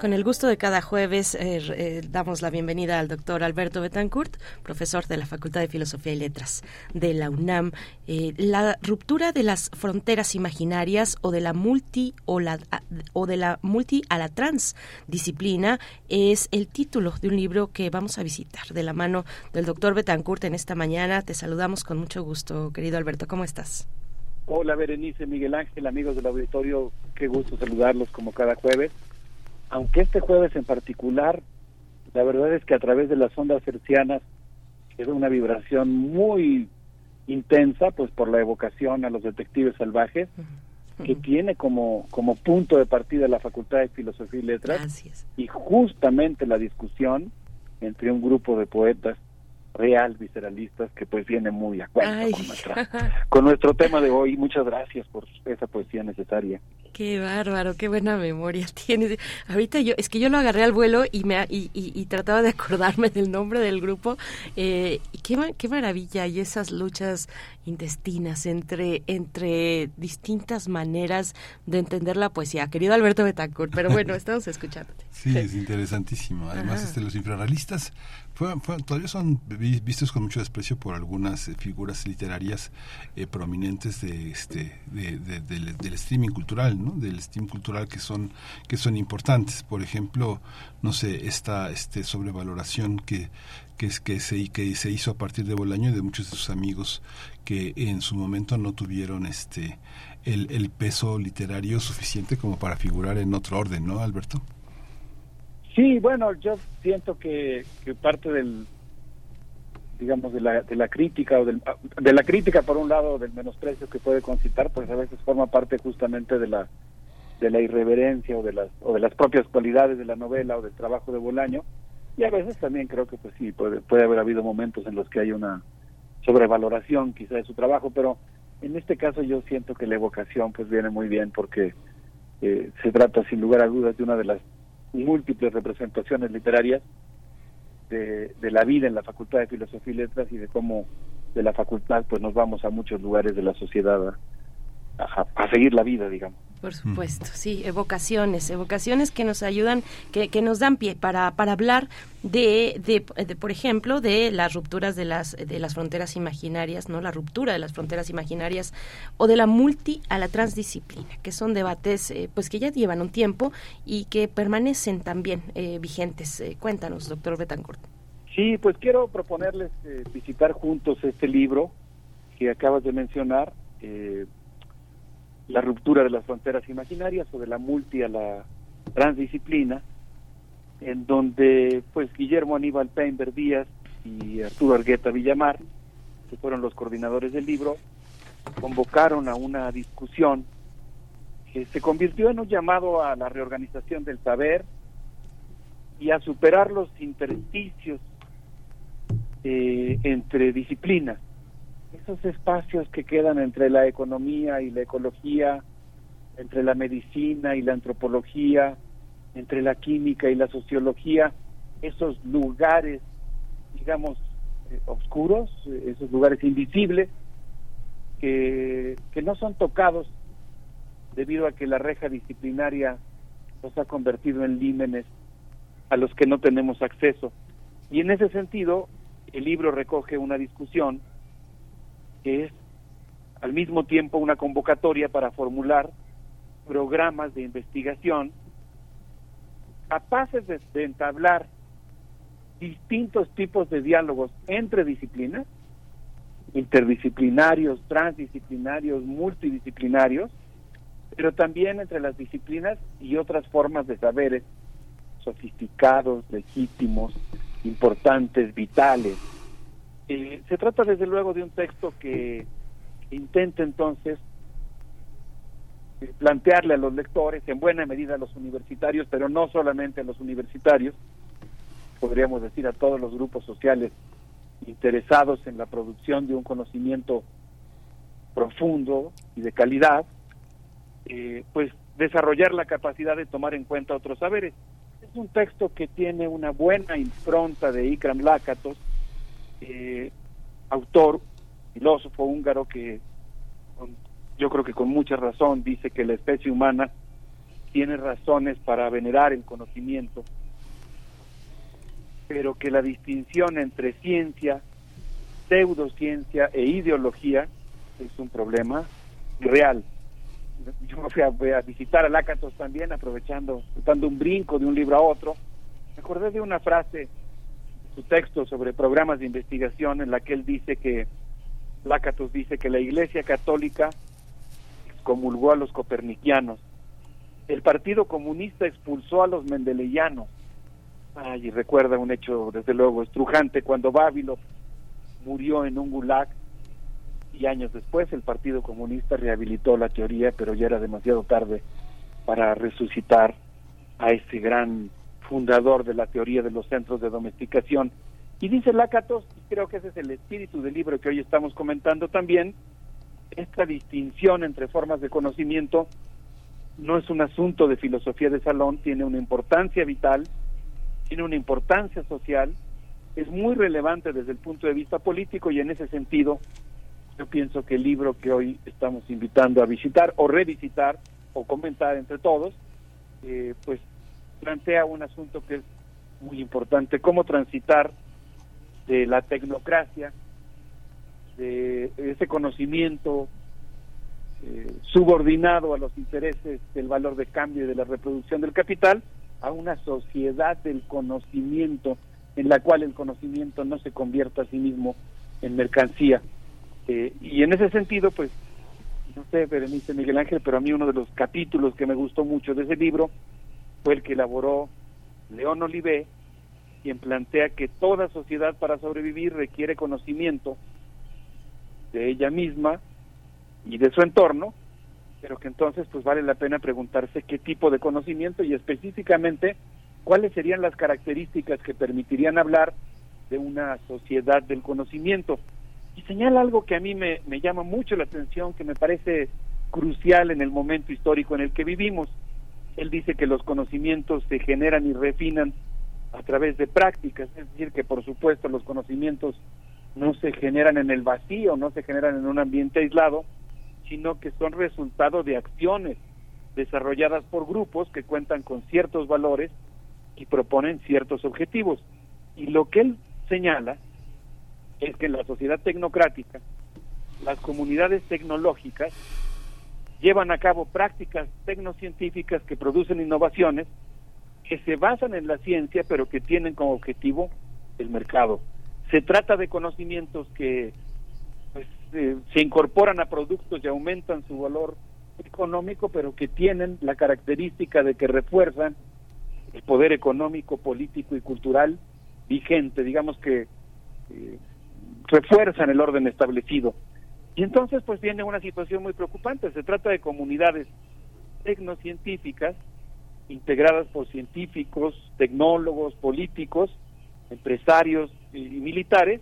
Con el gusto de cada jueves eh, eh, damos la bienvenida al doctor Alberto Betancourt, profesor de la Facultad de Filosofía y Letras de la UNAM. Eh, la ruptura de las fronteras imaginarias o de la multi o, la, o de la multi a la transdisciplina es el título de un libro que vamos a visitar de la mano del doctor Betancourt en esta mañana. Te saludamos con mucho gusto, querido Alberto. ¿Cómo estás? Hola Berenice, Miguel Ángel, amigos del auditorio, qué gusto saludarlos como cada jueves aunque este jueves en particular, la verdad es que a través de las ondas hercianas quedó una vibración muy intensa, pues por la evocación a los detectives salvajes, que tiene como, como punto de partida la Facultad de Filosofía y Letras, y justamente la discusión entre un grupo de poetas real visceralistas que pues viene muy a cuento con, con nuestro tema de hoy. Muchas gracias por esa poesía necesaria. Qué bárbaro, qué buena memoria tienes. Ahorita yo, es que yo lo agarré al vuelo y me y, y, trataba de acordarme del nombre del grupo. Eh, y qué, qué maravilla y esas luchas intestinas entre entre distintas maneras de entender la poesía. Querido Alberto Betancourt, pero bueno, estamos escuchándote. Sí, es interesantísimo. Además, este, los infrarrealistas todavía son vistos con mucho desprecio por algunas eh, figuras literarias eh, prominentes de este del, streaming cultural, ¿no? Del stream cultural que son que son importantes. Por ejemplo, no sé, esta este sobrevaloración que que, que, se, que se hizo a partir de Bolaño y de muchos de sus amigos que en su momento no tuvieron este el, el peso literario suficiente como para figurar en otro orden, ¿no, Alberto? Sí, bueno, yo siento que, que parte del, digamos, de la, de la crítica o del, de la crítica por un lado del menosprecio que puede concitar, pues a veces forma parte justamente de la de la irreverencia o de las o de las propias cualidades de la novela o del trabajo de Bolaño. Y a veces también creo que pues sí puede puede haber habido momentos en los que hay una sobrevaloración quizá de su trabajo, pero en este caso yo siento que la evocación pues viene muy bien porque eh, se trata sin lugar a dudas de una de las múltiples representaciones literarias de, de, la vida en la Facultad de Filosofía y Letras y de cómo de la facultad pues nos vamos a muchos lugares de la sociedad a, a seguir la vida, digamos. Por supuesto, sí, evocaciones, evocaciones que nos ayudan, que, que nos dan pie para, para hablar de, de, por ejemplo, de las rupturas de las, de las fronteras imaginarias, ¿no? La ruptura de las fronteras imaginarias o de la multi a la transdisciplina, que son debates eh, pues que ya llevan un tiempo y que permanecen también eh, vigentes. Eh, cuéntanos, doctor Betancourt. Sí, pues quiero proponerles visitar juntos este libro que acabas de mencionar. Eh, la ruptura de las fronteras imaginarias o de la multi a la transdisciplina, en donde pues Guillermo Aníbal Peinber Díaz y Arturo Argueta Villamar, que fueron los coordinadores del libro, convocaron a una discusión que se convirtió en un llamado a la reorganización del saber y a superar los intersticios eh, entre disciplinas esos espacios que quedan entre la economía y la ecología, entre la medicina y la antropología, entre la química y la sociología, esos lugares, digamos, eh, oscuros, eh, esos lugares invisibles, que, que no son tocados debido a que la reja disciplinaria los ha convertido en límenes a los que no tenemos acceso. Y en ese sentido, el libro recoge una discusión que es al mismo tiempo una convocatoria para formular programas de investigación capaces de, entablar distintos tipos de diálogos entre disciplinas, interdisciplinarios, transdisciplinarios, multidisciplinarios, pero también entre las disciplinas y otras formas de saberes sofisticados, legítimos, importantes, vitales, se trata desde luego de un texto que intenta entonces plantearle a los lectores, en buena medida a los universitarios, pero no solamente a los universitarios, podríamos decir a todos los grupos sociales interesados en la producción de un conocimiento profundo y de calidad, eh, pues desarrollar la capacidad de tomar en cuenta otros saberes. Es un texto que tiene una buena impronta de Ikram Lakatos, eh, autor, filósofo húngaro que yo creo que con mucha razón dice que la especie humana tiene razones para venerar el conocimiento, pero que la distinción entre ciencia, pseudociencia e ideología es un problema real. Yo fui a, visitar a Lácatos también, aprovechando, dando un brinco de un libro a otro. Me acordé de una frase, su texto sobre programas de investigación, en la que él dice que, Lácatos dice que la Iglesia Católica comulgó a los coperniquianos. El Partido Comunista expulsó a los mendeleyanos. Ay, recuerda un hecho, desde luego, estrujante, cuando Bábilo murió en un gulag y años después el Partido Comunista rehabilitó la teoría, pero ya era demasiado tarde para resucitar a este gran fundador de la teoría de los centros de domesticación. Y dice Lácatos, y creo que ese es el espíritu del libro que hoy estamos comentando también, esta distinción entre formas de conocimiento no es un asunto de filosofía de salón, tiene una importancia vital, tiene una importancia social, es muy relevante desde el punto de vista político y en ese sentido yo pienso que el libro que hoy estamos invitando a visitar o revisitar o comentar entre todos, eh, pues plantea un asunto que es muy importante, cómo transitar de la tecnocracia, de ese conocimiento eh, subordinado a los intereses del valor de cambio y de la reproducción del capital, a una sociedad del conocimiento en la cual el conocimiento no se convierta a sí mismo en mercancía. Eh, y en ese sentido, pues, no sé, Berenice Miguel Ángel, pero a mí uno de los capítulos que me gustó mucho de ese libro fue el que elaboró León Olivé, quien plantea que toda sociedad para sobrevivir requiere conocimiento de ella misma y de su entorno, pero que entonces pues vale la pena preguntarse qué tipo de conocimiento y específicamente cuáles serían las características que permitirían hablar de una sociedad del conocimiento. Y señala algo que a mí me, me llama mucho la atención, que me parece crucial en el momento histórico en el que vivimos. Él dice que los conocimientos se generan y refinan a través de prácticas, es decir, que por supuesto los conocimientos no se generan en el vacío, no se generan en un ambiente aislado, sino que son resultado de acciones desarrolladas por grupos que cuentan con ciertos valores y proponen ciertos objetivos. Y lo que él señala es que en la sociedad tecnocrática, las comunidades tecnológicas llevan a cabo prácticas tecnocientíficas que producen innovaciones que se basan en la ciencia, pero que tienen como objetivo el mercado. Se trata de conocimientos que pues, eh, se incorporan a productos y aumentan su valor económico, pero que tienen la característica de que refuerzan el poder económico, político y cultural vigente, digamos que eh, refuerzan el orden establecido. Y entonces pues viene una situación muy preocupante, se trata de comunidades tecnocientíficas integradas por científicos, tecnólogos, políticos, empresarios y, militares,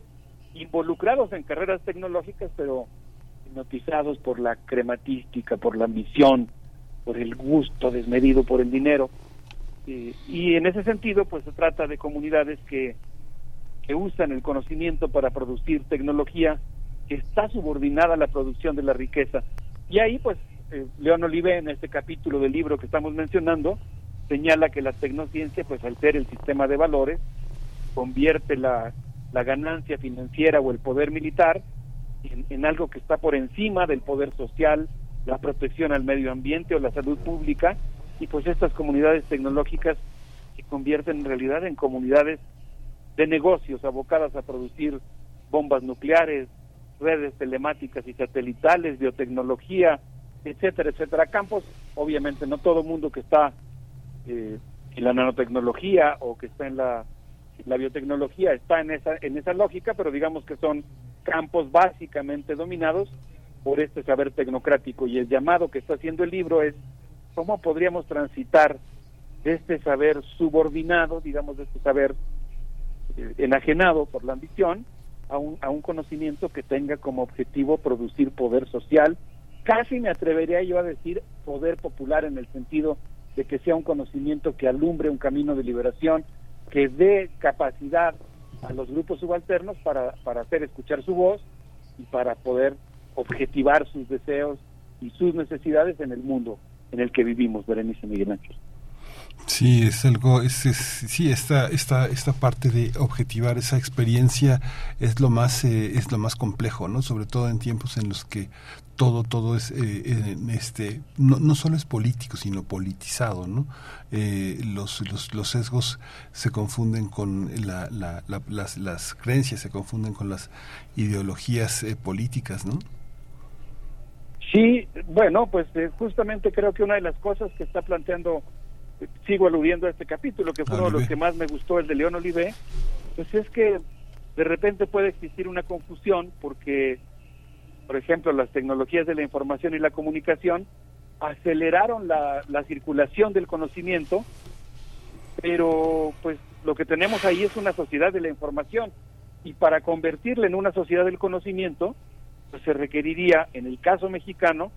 involucrados en carreras tecnológicas, pero hipnotizados por la crematística, por la ambición, por el gusto desmedido por el dinero. y en ese sentido, pues se trata de comunidades que, que usan el conocimiento para producir tecnología que está subordinada a la producción de la riqueza. Y ahí, pues, eh, León Olive, en este capítulo del libro que estamos mencionando, señala que la tecnociencia, pues al ser el sistema de valores, convierte la, la ganancia financiera o el poder militar en, en, algo que está por encima del poder social, la protección al medio ambiente o la salud pública, y pues estas comunidades tecnológicas se convierten en realidad en comunidades de negocios abocadas a producir bombas nucleares, redes telemáticas y satelitales, biotecnología, etcétera, etcétera. Campos, obviamente no todo mundo que está eh, en la nanotecnología o que está en la, la biotecnología está en esa, en esa lógica, pero digamos que son campos básicamente dominados por este saber tecnocrático y el llamado que está haciendo el libro es cómo podríamos transitar de este saber subordinado, digamos, de este saber eh, enajenado por la ambición, a un, a un conocimiento que tenga como objetivo producir poder social, casi me atrevería yo a decir poder popular en el sentido de que sea un conocimiento que alumbre un camino de liberación, que dé capacidad a los grupos subalternos para, para hacer escuchar su voz y para poder objetivar sus deseos y sus necesidades en el mundo en el que vivimos, Berenice Miguel. Sí, es algo, es, sí, esta, esta, esta parte de objetivar esa experiencia es lo más, eh, es lo más complejo, ¿no? Sobre todo en tiempos en los que todo, todo es, eh, este, no, no solo es político, sino politizado, ¿no? Eh, los, los, los, sesgos se confunden con la, la, las, las creencias, se confunden con las ideologías políticas, ¿no? Sí, bueno, pues justamente creo que una de las cosas que está planteando sigo aludiendo a este capítulo, que fue uno de los que más me gustó, el de León Olivé, pues es que de repente puede existir una confusión porque, por ejemplo, las tecnologías de la información y la comunicación aceleraron la, la circulación del conocimiento, pero pues lo que tenemos ahí es una sociedad de la información y para convertirla en una sociedad del conocimiento, pues se requeriría, en el caso mexicano,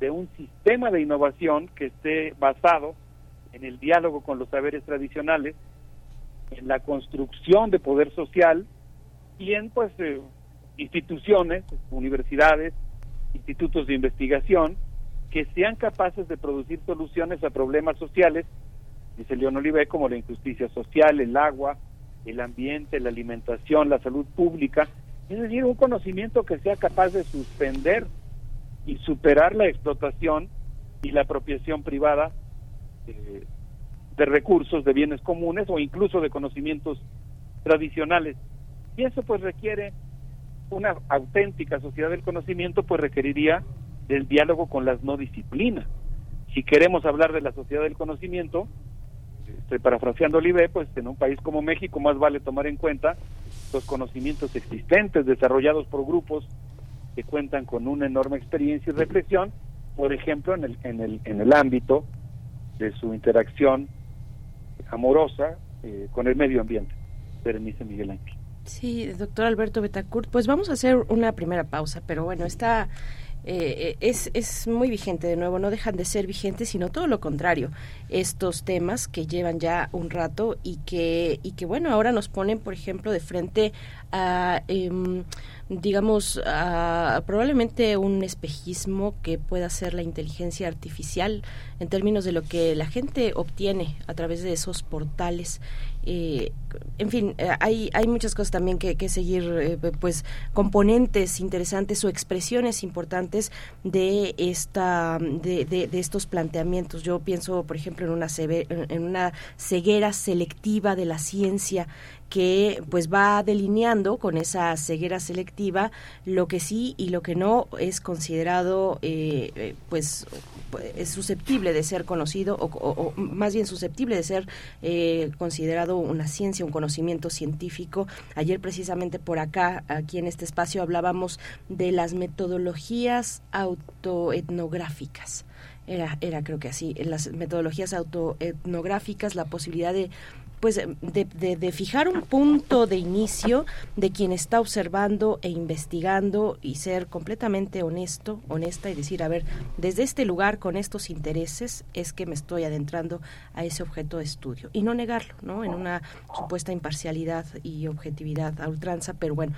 de un sistema de innovación que esté basado en el diálogo con los saberes tradicionales, en la construcción de poder social y en pues eh, instituciones, universidades, institutos de investigación que sean capaces de producir soluciones a problemas sociales, dice León Olive, como la injusticia social, el agua, el ambiente, la alimentación, la salud pública, es decir, un conocimiento que sea capaz de suspender y superar la explotación y la apropiación privada de recursos, de bienes comunes o incluso de conocimientos tradicionales. Y eso pues requiere una auténtica sociedad del conocimiento, pues requeriría del diálogo con las no disciplinas. Si queremos hablar de la sociedad del conocimiento, estoy parafraseando Olive, pues en un país como México más vale tomar en cuenta los conocimientos existentes desarrollados por grupos que cuentan con una enorme experiencia y reflexión, por ejemplo, en el, en el, en el ámbito de su interacción amorosa eh, con el medio ambiente. Berenice Miguel Ángel. Sí, doctor Alberto Betancourt, pues vamos a hacer una primera pausa, pero bueno, está... Eh, eh, es, es muy vigente de nuevo, no dejan de ser vigentes, sino todo lo contrario, estos temas que llevan ya un rato y que, y que bueno, ahora nos ponen, por ejemplo, de frente a... Em, digamos, probablemente un espejismo que pueda ser la inteligencia artificial en términos de lo que la gente obtiene a través de esos portales. Eh, en fin, eh, hay, hay muchas cosas también que, seguir, eh, pues componentes interesantes o expresiones importantes de esta de, de, estos planteamientos. Yo pienso, por ejemplo, en una en una ceguera selectiva de la ciencia que pues va delineando con esa ceguera selectiva lo que sí y lo que no es considerado eh, eh, pues es susceptible de ser conocido o, más bien susceptible de ser eh, considerado una ciencia, un conocimiento científico. Ayer precisamente por acá, aquí en este espacio, hablábamos de las metodologías autoetnográficas. Era, era creo que así, las metodologías autoetnográficas, la posibilidad de pues de, de, fijar un punto de inicio de quien está observando e investigando y ser completamente honesto, honesta y decir, a ver, desde este lugar con estos intereses es que me estoy adentrando a ese objeto de estudio y no negarlo, ¿no? En una supuesta imparcialidad y objetividad a ultranza, pero bueno,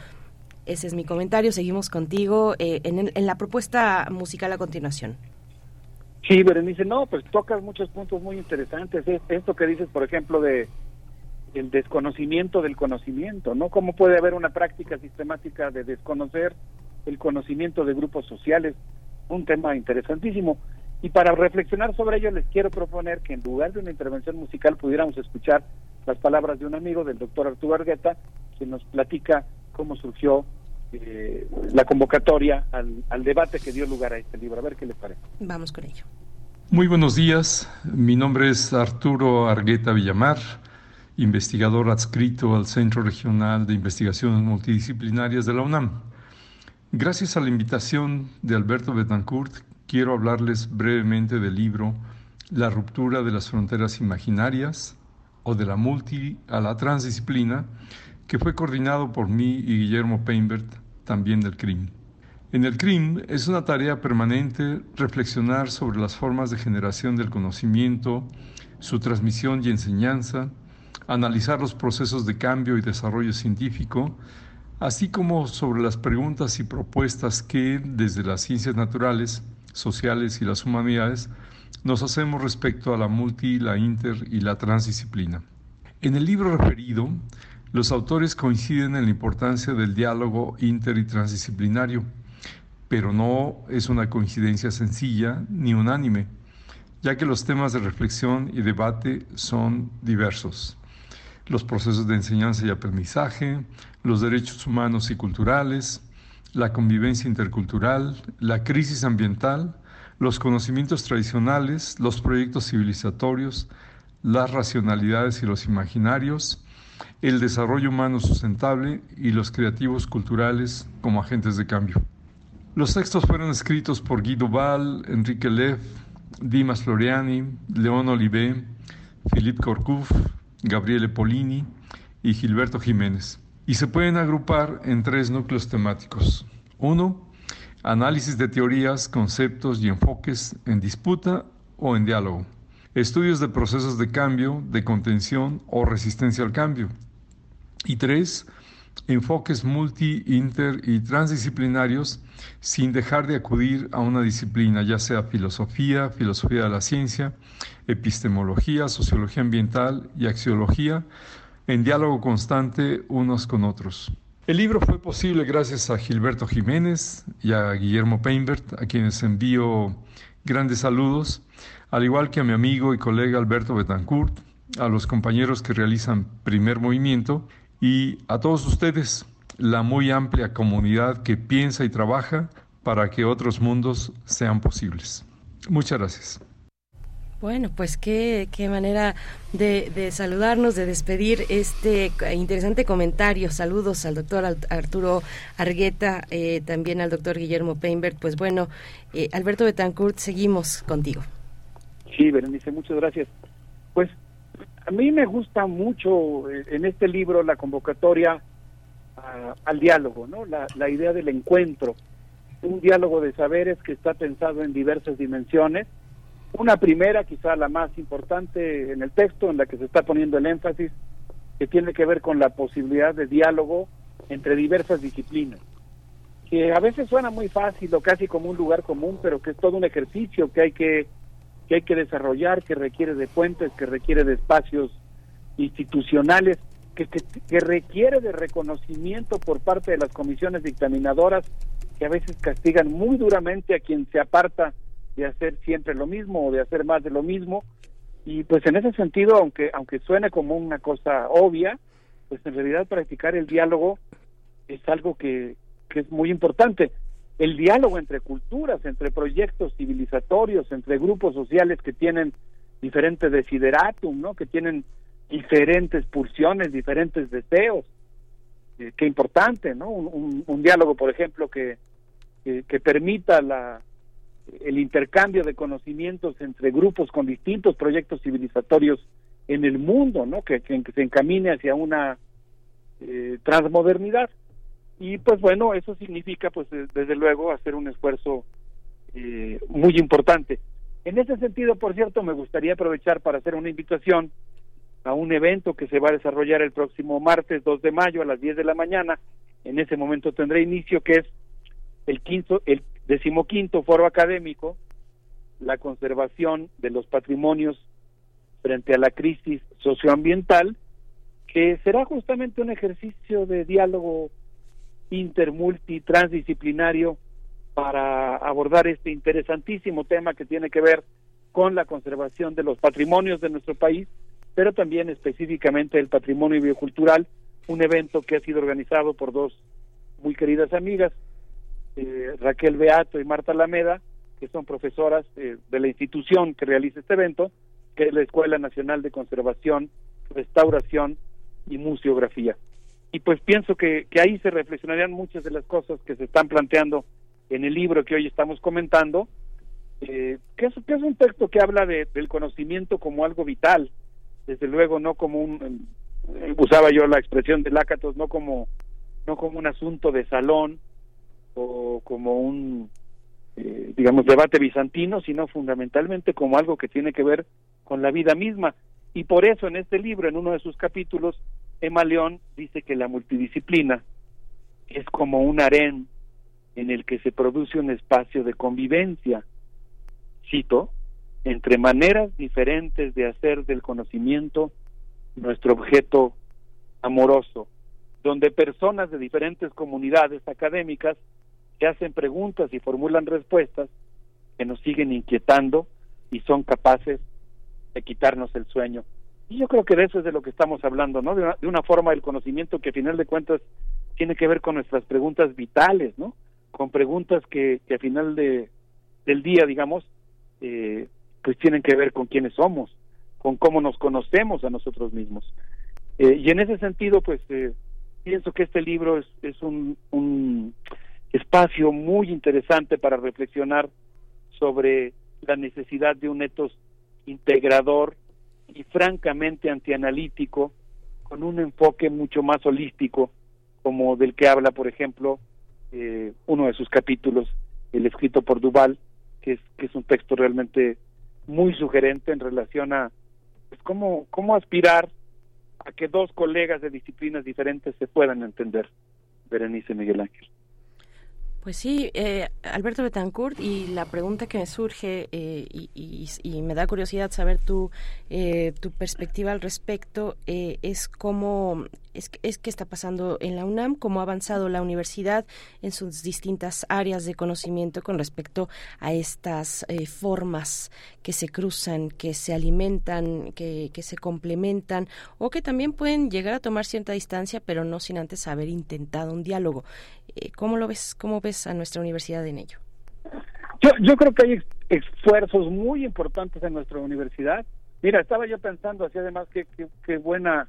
ese es mi comentario. Seguimos contigo eh, en, en la propuesta musical a continuación. Sí, Berenice, no, pues tocas muchos puntos muy interesantes. Esto que dices, por ejemplo, de el desconocimiento del conocimiento, ¿no? ¿Cómo puede haber una práctica sistemática de desconocer el conocimiento de grupos sociales? Un tema interesantísimo. Y para reflexionar sobre ello les quiero proponer que en lugar de una intervención musical pudiéramos escuchar las palabras de un amigo, del doctor Arturo Argueta, que nos platica cómo surgió eh, la convocatoria al, al debate que dio lugar a este libro. A ver qué le parece. Vamos con ello. Muy buenos días, mi nombre es Arturo Argueta Villamar investigador adscrito al Centro Regional de Investigaciones Multidisciplinarias de la UNAM. Gracias a la invitación de Alberto Betancourt, quiero hablarles brevemente del libro La ruptura de las fronteras imaginarias o de la multi a la transdisciplina, que fue coordinado por mí y Guillermo Peinbert, también del CRIM. En el CRIM es una tarea permanente reflexionar sobre las formas de generación del conocimiento, su transmisión y enseñanza, analizar los procesos de cambio y desarrollo científico, así como sobre las preguntas y propuestas que, desde las ciencias naturales, sociales y las humanidades, nos hacemos respecto a la multi, la inter y la transdisciplina. En el libro referido, los autores coinciden en la importancia del diálogo inter y transdisciplinario, pero no es una coincidencia sencilla ni unánime, ya que los temas de reflexión y debate son diversos. Los procesos de enseñanza y aprendizaje, los derechos humanos y culturales, la convivencia intercultural, la crisis ambiental, los conocimientos tradicionales, los proyectos civilizatorios, las racionalidades y los imaginarios, el desarrollo humano sustentable y los creativos culturales como agentes de cambio. Los textos fueron escritos por Guido Val, Enrique Leff, Dimas Floriani, León Olivé, Philippe Corcouf, Gabriele Polini y Gilberto Jiménez y se pueden agrupar en tres núcleos temáticos. Uno, análisis de teorías, conceptos y enfoques en disputa o en diálogo. Estudios de procesos de cambio, de contención o resistencia al cambio. Y tres, enfoques multi, inter y transdisciplinarios sin dejar de acudir a una disciplina, ya sea filosofía, filosofía de la ciencia, epistemología, sociología ambiental y axiología, en diálogo constante unos con otros. El libro fue posible gracias a Gilberto Jiménez y a Guillermo Peinbert, a quienes envío grandes saludos, al igual que a mi amigo y colega Alberto Betancourt, a los compañeros que realizan Primer Movimiento y a todos ustedes, la muy amplia comunidad que piensa y trabaja para que otros mundos sean posibles. Muchas gracias. Bueno, pues qué, qué manera de, saludarnos, de despedir este interesante comentario. Saludos al doctor Arturo Argueta, eh, también al doctor Guillermo Peinbert. Pues bueno, eh, Alberto Betancourt, seguimos contigo. Sí, Berenice, muchas gracias. Pues a mí me gusta mucho eh, en este libro la convocatoria al diálogo, ¿no? La idea del encuentro, un diálogo de saberes que está pensado en diversas dimensiones. Una primera, quizá la más importante en el texto, en la que se está poniendo el énfasis, que tiene que ver con la posibilidad de diálogo entre diversas disciplinas, que a veces suena muy fácil o casi como un lugar común, pero que es todo un ejercicio que hay que, que hay que desarrollar, que requiere de puentes, que requiere de espacios institucionales, que, requiere de reconocimiento por parte de las comisiones dictaminadoras, que a veces castigan muy duramente a quien se aparta de hacer siempre lo mismo o de hacer más de lo mismo. Y pues en ese sentido, aunque, aunque suene como una cosa obvia, pues en realidad practicar el diálogo es algo que, que es muy importante. El diálogo entre culturas, entre proyectos civilizatorios, entre grupos sociales que tienen diferentes desideratum, ¿no? que tienen diferentes pulsiones, diferentes deseos. Eh, qué importante, ¿no? Un, un, diálogo, por ejemplo, que, que permita la, el intercambio de conocimientos entre grupos con distintos proyectos civilizatorios en el mundo, ¿no? Que, que, se encamine hacia una eh, transmodernidad. Y pues bueno, eso significa pues desde luego hacer un esfuerzo eh, muy importante. En ese sentido, por cierto, me gustaría aprovechar para hacer una invitación a un evento que se va a desarrollar el próximo martes 2 de mayo a las 10 de la mañana. En ese momento tendré inicio, que es el, quinto, el Decimoquinto foro académico, la conservación de los patrimonios frente a la crisis socioambiental, que será justamente un ejercicio de diálogo intermulti transdisciplinario para abordar este interesantísimo tema que tiene que ver con la conservación de los patrimonios de nuestro país, pero también específicamente el patrimonio biocultural, un evento que ha sido organizado por dos muy queridas amigas, eh, Raquel Beato y Marta Alameda, que son profesoras eh, de la institución que realiza este evento, que es la Escuela Nacional de Conservación, Restauración y Museografía. Y pues pienso que, que ahí se reflexionarían muchas de las cosas que se están planteando en el libro que hoy estamos comentando, eh, que, es, que es un texto que habla de, del conocimiento como algo vital, desde luego no como un, usaba yo la expresión de Lácatos, no como, no como un asunto de salón, como un, eh, digamos, debate bizantino, sino fundamentalmente como algo que tiene que ver con la vida misma. Y por eso en este libro, en uno de sus capítulos, Emma León dice que la multidisciplina es como un harén en el que se produce un espacio de convivencia cito, entre maneras diferentes de hacer del conocimiento nuestro objeto amoroso, donde personas de diferentes comunidades académicas se hacen preguntas y formulan respuestas que nos siguen inquietando y son capaces de quitarnos el sueño. Y yo creo que de eso es de lo que estamos hablando, ¿no? De una, forma del conocimiento que a final de cuentas tiene que ver con nuestras preguntas vitales, ¿no? Con preguntas que, que a final de, del día, digamos, eh, pues tienen que ver con quiénes somos, con cómo nos conocemos a nosotros mismos. Eh, y en ese sentido, pues eh, pienso que este libro es, es un, un espacio muy interesante para reflexionar sobre la necesidad de un etos integrador y francamente antianalítico, con un enfoque mucho más holístico, como del que habla, por ejemplo, eh, uno de sus capítulos, el escrito por Duval, que es, que es un texto realmente muy sugerente en relación a pues, cómo, cómo aspirar a que dos colegas de disciplinas diferentes se puedan entender, Berenice Miguel Ángel. Pues sí, eh, Alberto Betancourt, y la pregunta que me surge, eh, y, me da curiosidad saber tu, eh, tu perspectiva al respecto, es cómo es, es qué está pasando en la UNAM, cómo ha avanzado la universidad en sus distintas áreas de conocimiento con respecto a estas formas que se cruzan, que se alimentan, que, que se complementan, o que también pueden llegar a tomar cierta distancia, pero no sin antes haber intentado un diálogo. ¿Cómo lo ves? ¿Cómo ves a nuestra universidad en ello? Yo, yo creo que hay esfuerzos muy importantes en nuestra universidad. Mira, estaba yo pensando así además que, que, buena,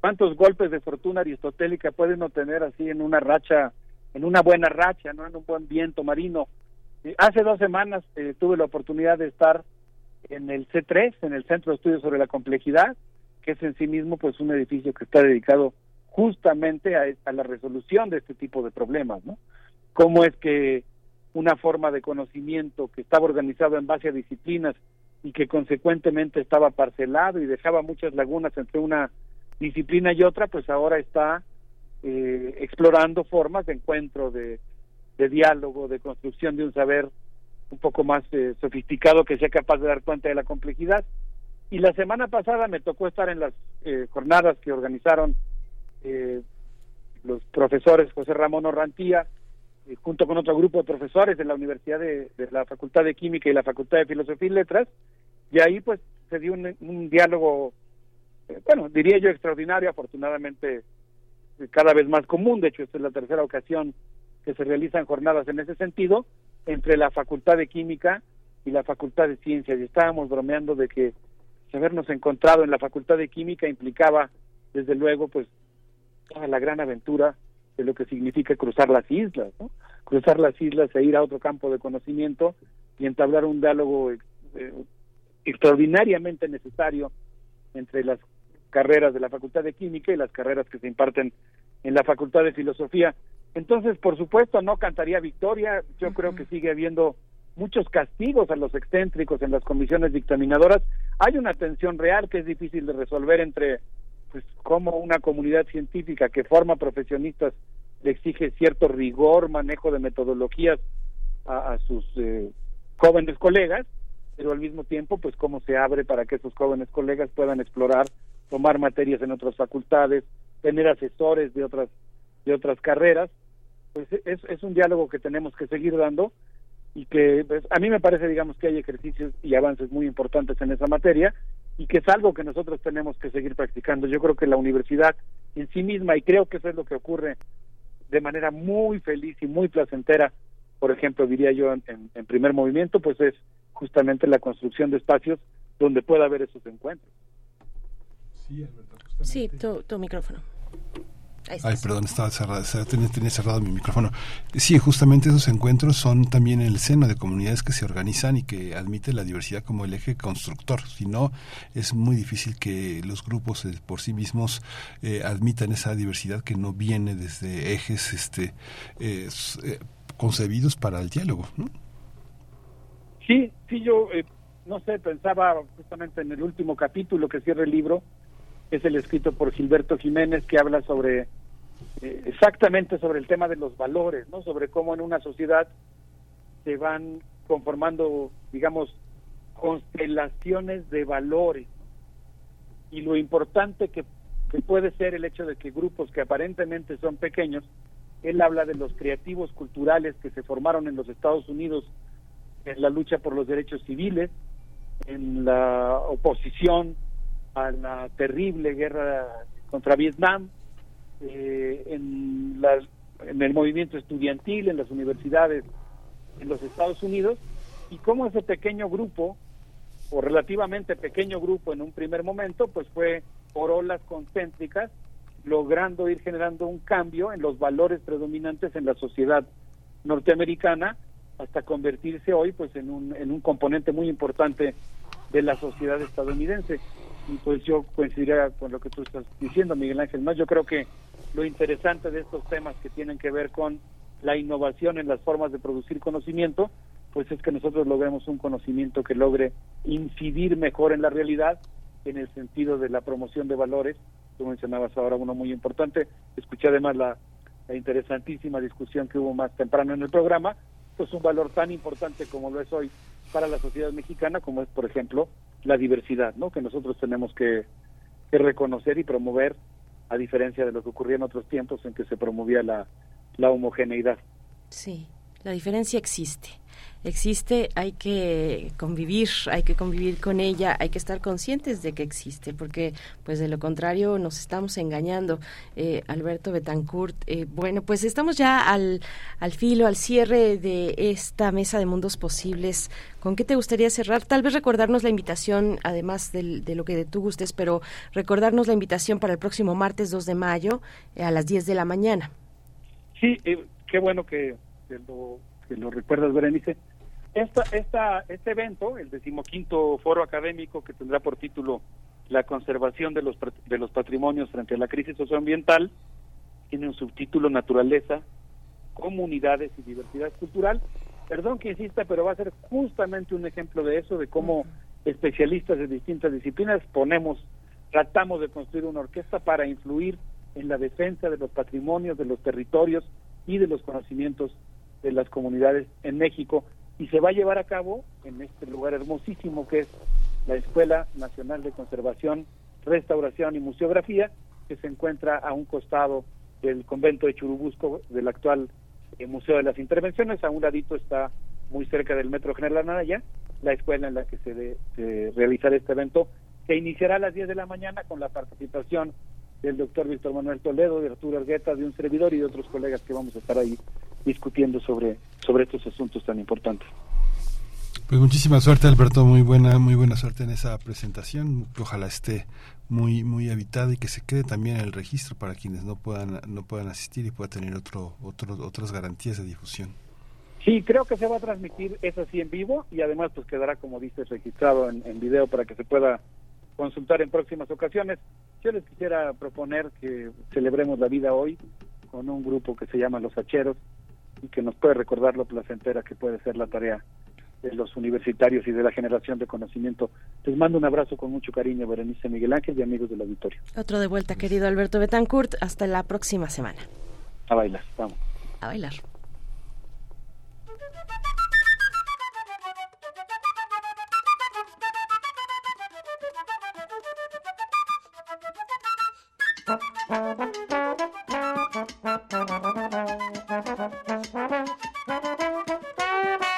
cuántos golpes de fortuna aristotélica pueden obtener así en una racha, en una buena racha, no en un buen viento marino. Hace dos semanas eh, tuve la oportunidad de estar en el C3, en el Centro de Estudios sobre la Complejidad, que es en sí mismo pues un edificio que está dedicado justamente a la resolución de este tipo de problemas, ¿no? Cómo es que una forma de conocimiento que estaba organizado en base a disciplinas y que consecuentemente estaba parcelado y dejaba muchas lagunas entre una disciplina y otra, pues ahora está eh, explorando formas de encuentro, de, diálogo, de construcción de un saber un poco más eh, sofisticado que sea capaz de dar cuenta de la complejidad. Y la semana pasada me tocó estar en las eh, jornadas que organizaron los profesores José Ramón Orrantía, eh, junto con otro grupo de profesores de la Universidad de, la Facultad de Química y la Facultad de Filosofía y Letras, y ahí pues se dio un, diálogo, eh, bueno, diría yo extraordinario, afortunadamente eh, cada vez más común, de hecho esta es la tercera ocasión que se realizan jornadas en ese sentido, entre la Facultad de Química y la Facultad de Ciencias, y estábamos bromeando de que habernos encontrado en la Facultad de Química implicaba, desde luego, pues toda la gran aventura de lo que significa cruzar las islas, ¿no? cruzar las islas e ir a otro campo de conocimiento y entablar un diálogo eh, extraordinariamente necesario entre las carreras de la Facultad de Química y las carreras que se imparten en la Facultad de Filosofía. Entonces, por supuesto, no cantaría victoria. Yo creo que sigue habiendo muchos castigos a los excéntricos en las comisiones dictaminadoras. Hay una tensión real que es difícil de resolver entre pues como una comunidad científica que forma profesionistas le exige cierto rigor, manejo de metodologías a, sus eh, jóvenes colegas, pero al mismo tiempo, pues cómo se abre para que esos jóvenes colegas puedan explorar, tomar materias en otras facultades, tener asesores de otras de otras carreras, pues es, es un diálogo que tenemos que seguir dando y que pues, a mí me parece, digamos, que hay ejercicios y avances muy importantes en esa materia y que es algo que nosotros tenemos que seguir practicando. Yo creo que la universidad en sí misma, y creo que eso es lo que ocurre de manera muy feliz y muy placentera, por ejemplo, diría yo en, primer movimiento, pues es justamente la construcción de espacios donde pueda haber esos encuentros. Sí, tu micrófono. Ay, perdón, estaba cerrado, tenía, cerrado mi micrófono. Sí, justamente esos encuentros son también en el seno de comunidades que se organizan y que admiten la diversidad como el eje constructor. Si no, es muy difícil que los grupos eh, por sí mismos eh, admitan esa diversidad que no viene desde ejes este, eh, concebidos para el diálogo. Sí, sí, yo no sé, pensaba justamente en el último capítulo que cierra el libro, es el escrito por Gilberto Jiménez que habla sobre eh, exactamente sobre el tema de los valores, ¿no? Sobre cómo en una sociedad se van conformando, digamos, constelaciones de valores y lo importante que, que puede ser el hecho de que grupos que aparentemente son pequeños, él habla de los creativos culturales que se formaron en los Estados Unidos en la lucha por los derechos civiles, en la oposición a la terrible guerra contra Vietnam, eh, en, la, en el movimiento estudiantil, en las universidades en los Estados Unidos, y cómo ese pequeño grupo, o relativamente pequeño grupo en un primer momento, pues fue por olas concéntricas, logrando ir generando un cambio en los valores predominantes en la sociedad norteamericana, hasta convertirse hoy pues en un, en un componente muy importante de la sociedad estadounidense. Pues yo coincidiría con lo que tú estás diciendo, Miguel Ángel. Más yo creo que lo interesante de estos temas que tienen que ver con la innovación en las formas de producir conocimiento, pues es que nosotros logremos un conocimiento que logre incidir mejor en la realidad en el sentido de la promoción de valores. Tú mencionabas ahora uno muy importante. Escuché además la, la interesantísima discusión que hubo más temprano en el programa, pues un valor tan importante como lo es hoy para la sociedad mexicana, como es, por ejemplo, la diversidad, ¿no? Que nosotros tenemos que, que reconocer y promover, a diferencia de lo que ocurría en otros tiempos en que se promovía la, la homogeneidad. Sí, la diferencia existe existe, hay que convivir, hay que convivir con ella, hay que estar conscientes de que existe, porque pues de lo contrario nos estamos engañando. Eh, Alberto Betancourt, eh, bueno, pues estamos ya al, al filo, al cierre de esta mesa de mundos posibles. ¿Con qué te gustaría cerrar? Tal vez recordarnos la invitación, además de, de lo que tú gustes, pero recordarnos la invitación para el próximo martes 2 de mayo eh, a las 10 de la mañana. Sí, qué bueno que, que lo que lo recuerdas, Berenice. Esta, esta, este evento, el decimoquinto foro académico que tendrá por título La conservación de los, de los patrimonios frente a la crisis socioambiental, tiene un subtítulo Naturaleza, Comunidades y Diversidad Cultural. Perdón que insista, pero va a ser justamente un ejemplo de eso, de cómo especialistas de distintas disciplinas ponemos, tratamos de construir una orquesta para influir en la defensa de los patrimonios, de los territorios y de los conocimientos de las comunidades en México y se va a llevar a cabo en este lugar hermosísimo que es la Escuela Nacional de Conservación, Restauración y Museografía, que se encuentra a un costado del convento de Churubusco, del actual eh, Museo de las Intervenciones, a un ladito está muy cerca del Metro General Anaya, la escuela en la que se, de, realizará este evento, que iniciará a las 10 de la mañana con la participación del doctor Víctor Manuel Toledo, de Arturo Argueta, de un servidor y de otros colegas que vamos a estar ahí discutiendo sobre, sobre estos asuntos tan importantes. Pues muchísima suerte Alberto, muy buena, muy buena suerte en esa presentación. Ojalá esté muy, muy habitada y que se quede también en el registro para quienes no puedan, no puedan asistir y pueda tener otro, otro, otras garantías de difusión. Sí, creo que se va a transmitir eso así en vivo y además pues quedará, como dices, registrado en, en video para que se pueda consultar en próximas ocasiones. Yo les quisiera proponer que celebremos la vida hoy con un grupo que se llama Los Hacheros, y que nos puede recordar lo placentera que puede ser la tarea de los universitarios y de la generación de conocimiento. Les mando un abrazo con mucho cariño, Berenice Miguel Ángel y amigos del auditorio. Otro de vuelta, querido Alberto Betancourt. Hasta la próxima semana. A bailar, vamos. A bailar. Thank you.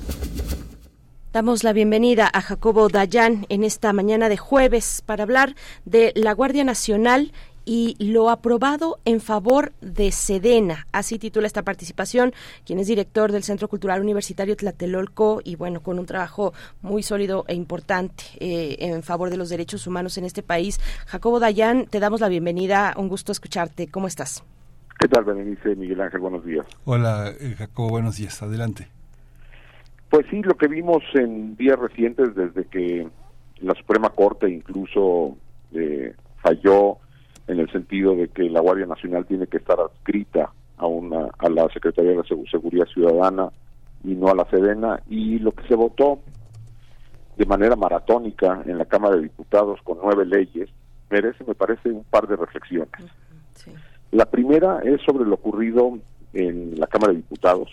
Damos la bienvenida a Jacobo Dayan en esta mañana de jueves para hablar de la Guardia Nacional y lo aprobado en favor de Sedena. Así titula esta participación, quien es director del Centro Cultural Universitario Tlatelolco y bueno, con un trabajo muy sólido e importante eh, en favor de los derechos humanos en este país. Jacobo Dayan, te damos la bienvenida, un gusto escucharte. ¿Cómo estás? ¿Qué tal, Berenice? Miguel Ángel, buenos días. Hola, eh, Jacobo, buenos días. Adelante. Pues sí, lo que vimos en días recientes desde que la Suprema Corte incluso eh, falló en el sentido de que la Guardia Nacional tiene que estar adscrita a una a la Secretaría de la Seguridad Ciudadana y no a la Sedena y lo que se votó de manera maratónica en la Cámara de Diputados con nueve leyes merece me parece un par de reflexiones. La primera es sobre lo ocurrido en la Cámara de Diputados.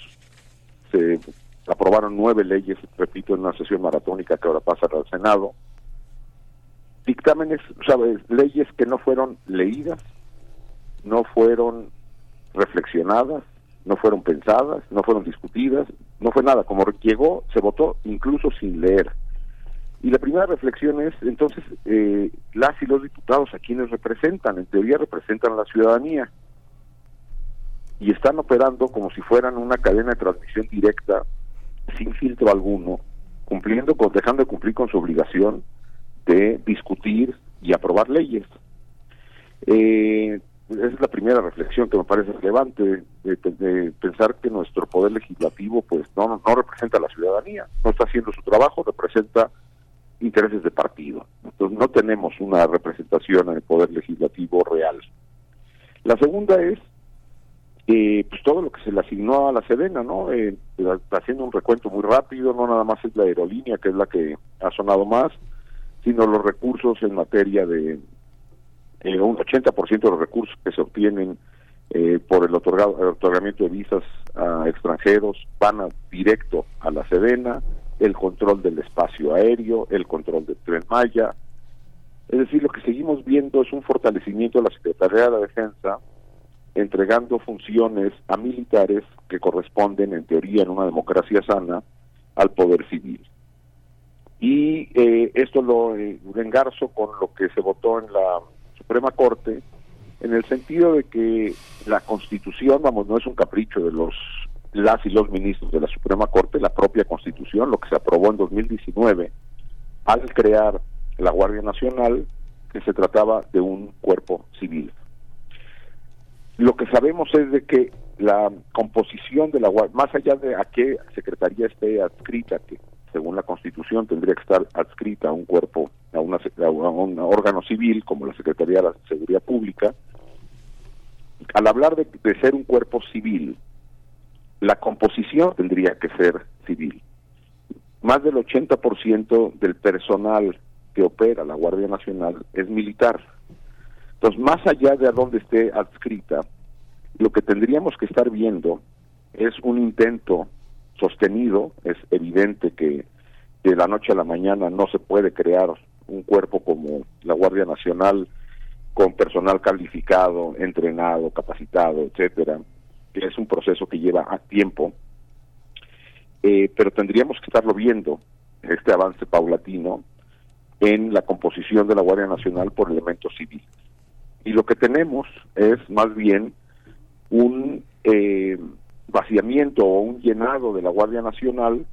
Se aprobaron nueve leyes, repito, en una sesión maratónica que ahora pasa al Senado. Dictámenes, ¿sabes? Leyes que no fueron leídas, no fueron reflexionadas, no fueron pensadas, no fueron discutidas, no fue nada. Como llegó, se votó incluso sin leer. Y la primera reflexión es, entonces, eh, las y los diputados a quienes representan, en teoría representan a la ciudadanía, y están operando como si fueran una cadena de transmisión directa sin filtro alguno, cumpliendo con, dejando de cumplir con su obligación de discutir y aprobar leyes. Eh, esa es la primera reflexión que me parece relevante, de, pensar que nuestro poder legislativo pues no, no representa a la ciudadanía, no está haciendo su trabajo, representa intereses de partido. Entonces no tenemos una representación en el poder legislativo real. La segunda es eh, pues todo lo que se le asignó a la Sedena, ¿no? Eh, haciendo un recuento muy rápido, no nada más es la aerolínea, que es la que ha sonado más, sino los recursos en materia de eh, un 80% de los recursos que se obtienen eh, por el, otorgado, el otorgamiento de visas a extranjeros van a, directo a la Sedena, el control del espacio aéreo, el control del tren Maya. Es decir, lo que seguimos viendo es un fortalecimiento de la Secretaría de la Defensa entregando funciones a militares que corresponden, en teoría, en una democracia sana, al poder civil. Y eh, esto lo, eh, engarzo con lo que se votó en la Suprema Corte, en el sentido de que la Constitución, vamos, no es un capricho de los las y los ministros de la Suprema Corte, la propia Constitución, lo que se aprobó en 2019, al crear la Guardia Nacional, que se trataba de un cuerpo civil. Lo que sabemos es de que la composición de la Guardia, más allá de a qué secretaría esté adscrita, que según la Constitución tendría que estar adscrita a un cuerpo, a, una, un órgano civil como la Secretaría de la Seguridad Pública, al hablar de, de ser un cuerpo civil, la composición tendría que ser civil. Más del 80% del personal que opera la Guardia Nacional es militar entonces, más allá de a dónde esté adscrita, lo que tendríamos que estar viendo es un intento sostenido, es evidente que de la noche a la mañana no se puede crear un cuerpo como la Guardia Nacional con personal calificado, entrenado, capacitado, etcétera, que es un proceso que lleva tiempo, eh, pero tendríamos que estarlo viendo, este avance paulatino, en la composición de la Guardia Nacional por elementos civiles y lo que tenemos es más bien un eh, vaciamiento o un llenado de la Guardia Nacional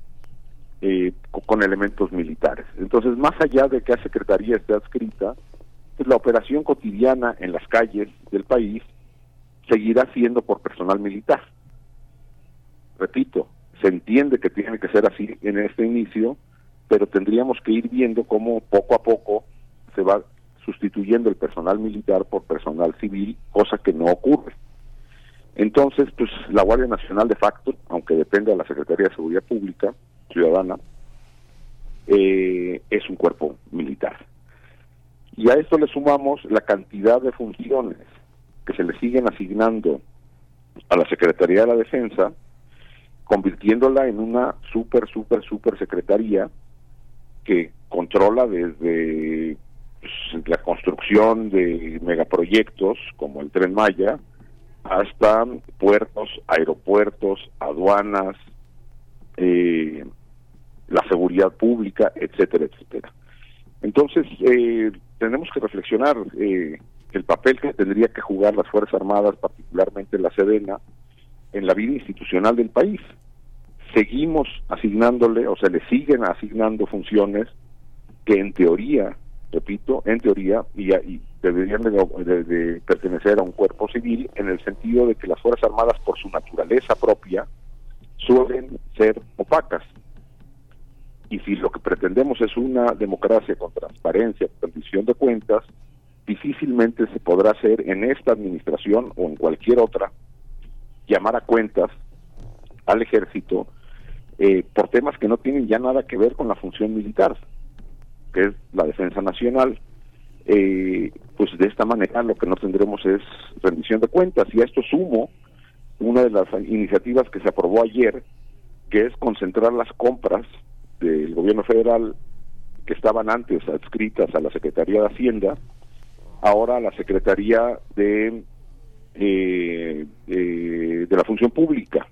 eh, con elementos militares. Entonces, más allá de que la Secretaría esté adscrita, pues la operación cotidiana en las calles del país seguirá siendo por personal militar. Repito, se entiende que tiene que ser así en este inicio, pero tendríamos que ir viendo cómo poco a poco se va sustituyendo el personal militar por personal civil, cosa que no ocurre. Entonces, pues la Guardia Nacional de facto, aunque depende de la Secretaría de Seguridad Pública Ciudadana, eh, es un cuerpo militar. Y a esto le sumamos la cantidad de funciones que se le siguen asignando a la Secretaría de la Defensa, convirtiéndola en una super, super, super secretaría que controla desde la construcción de megaproyectos como el tren Maya hasta puertos, aeropuertos, aduanas, eh, la seguridad pública, etcétera, etcétera. Entonces, eh, tenemos que reflexionar eh, el papel que tendría que jugar las Fuerzas Armadas, particularmente la Sedena, en la vida institucional del país. Seguimos asignándole, o se le siguen asignando funciones que en teoría, repito, en teoría, y, y deberían de, pertenecer a un cuerpo civil, en el sentido de que las Fuerzas Armadas, por su naturaleza propia, suelen ser opacas. Y si lo que pretendemos es una democracia con transparencia, con rendición de cuentas, difícilmente se podrá hacer en esta administración o en cualquier otra llamar a cuentas al ejército eh, por temas que no tienen ya nada que ver con la función militar, que es la defensa nacional. Eh, pues de esta manera lo que no tendremos es rendición de cuentas. Y a esto sumo una de las iniciativas que se aprobó ayer, que es concentrar las compras del gobierno federal que estaban antes adscritas a la Secretaría de Hacienda, ahora a la Secretaría de, eh, de la Función Pública.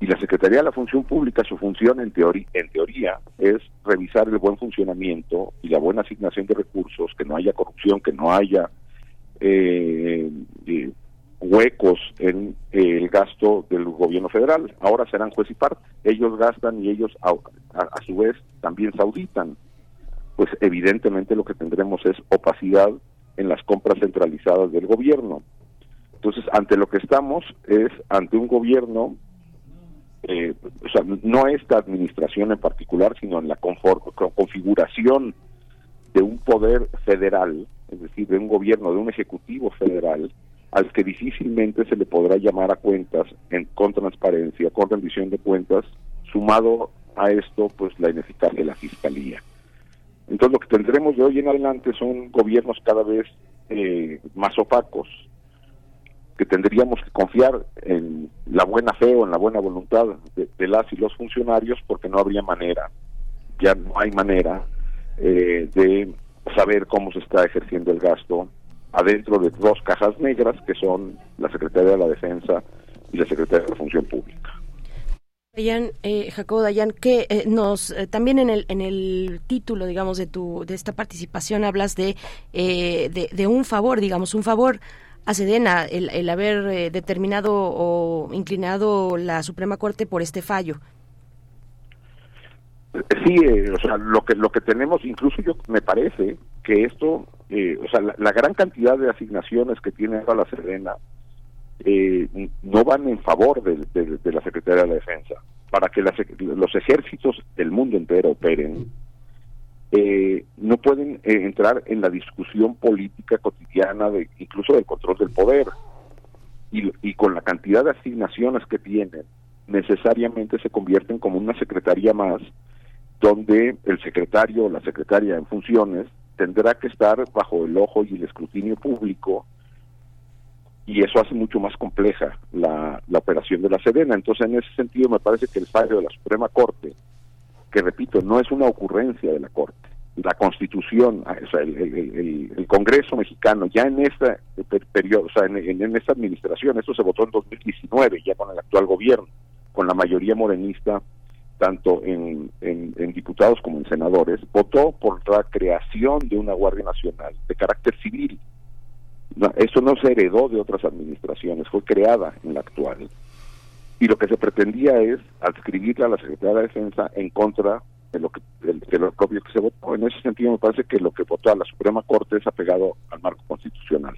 Y la Secretaría de la Función Pública, su función en, en teoría es revisar el buen funcionamiento y la buena asignación de recursos, que no haya corrupción, que no haya eh, eh, huecos en el gasto del gobierno federal. Ahora serán juez y parte. Ellos gastan y ellos a, a, su vez también se auditan. Pues evidentemente lo que tendremos es opacidad en las compras centralizadas del gobierno. Entonces, ante lo que estamos es ante un gobierno eh, o sea, no esta administración en particular, sino en la configuración de un poder federal, es decir, de un gobierno, de un ejecutivo federal, al que difícilmente se le podrá llamar a cuentas en, con transparencia, con rendición de cuentas, sumado a esto, pues la ineficacia de la fiscalía. Entonces, lo que tendremos de hoy en adelante son gobiernos cada vez eh, más opacos, que tendríamos que confiar en la buena fe o en la buena voluntad de, las y los funcionarios porque no habría manera, ya no hay manera eh, de saber cómo se está ejerciendo el gasto adentro de dos cajas negras que son la Secretaría de la Defensa y la Secretaría de la Función Pública. Dayan, eh, Jacobo Dayan, que eh, nos eh, también en el en el título, digamos, de tu de esta participación hablas de, eh, de, de un favor, digamos, un favor a Sedena el, haber eh, determinado o inclinado la Suprema Corte por este fallo. Sí, eh, o sea, lo que lo que tenemos, incluso yo me parece que esto, eh, o sea, la, gran cantidad de asignaciones que tiene ahora la Sedena no van en favor de, de, la Secretaría de la Defensa. Para que los ejércitos del mundo entero operen, eh, no pueden eh, entrar en la discusión política cotidiana, de, incluso del control del poder. Y, y con la cantidad de asignaciones que tienen, necesariamente se convierten como una secretaría más, donde el secretario o la secretaria en funciones tendrá que estar bajo el ojo y el escrutinio público y eso hace mucho más compleja la, la operación de la Sedena. Entonces, en ese sentido, me parece que el fallo de la Suprema Corte que repito, no es una ocurrencia de la Corte. La Constitución, ah, el, Congreso mexicano, ya en este periodo, o sea, en, esta administración, esto se votó en 2019, ya con el actual gobierno, con la mayoría morenista, tanto en, en diputados como en senadores, votó por la creación de una Guardia Nacional de carácter civil. No, eso no se heredó de otras administraciones, fue creada en la actual y lo que se pretendía es adscribirle a la Secretaría de Defensa en contra de lo que de, lo propio que se votó. En ese sentido me parece que lo que votó a la Suprema Corte es apegado al marco constitucional.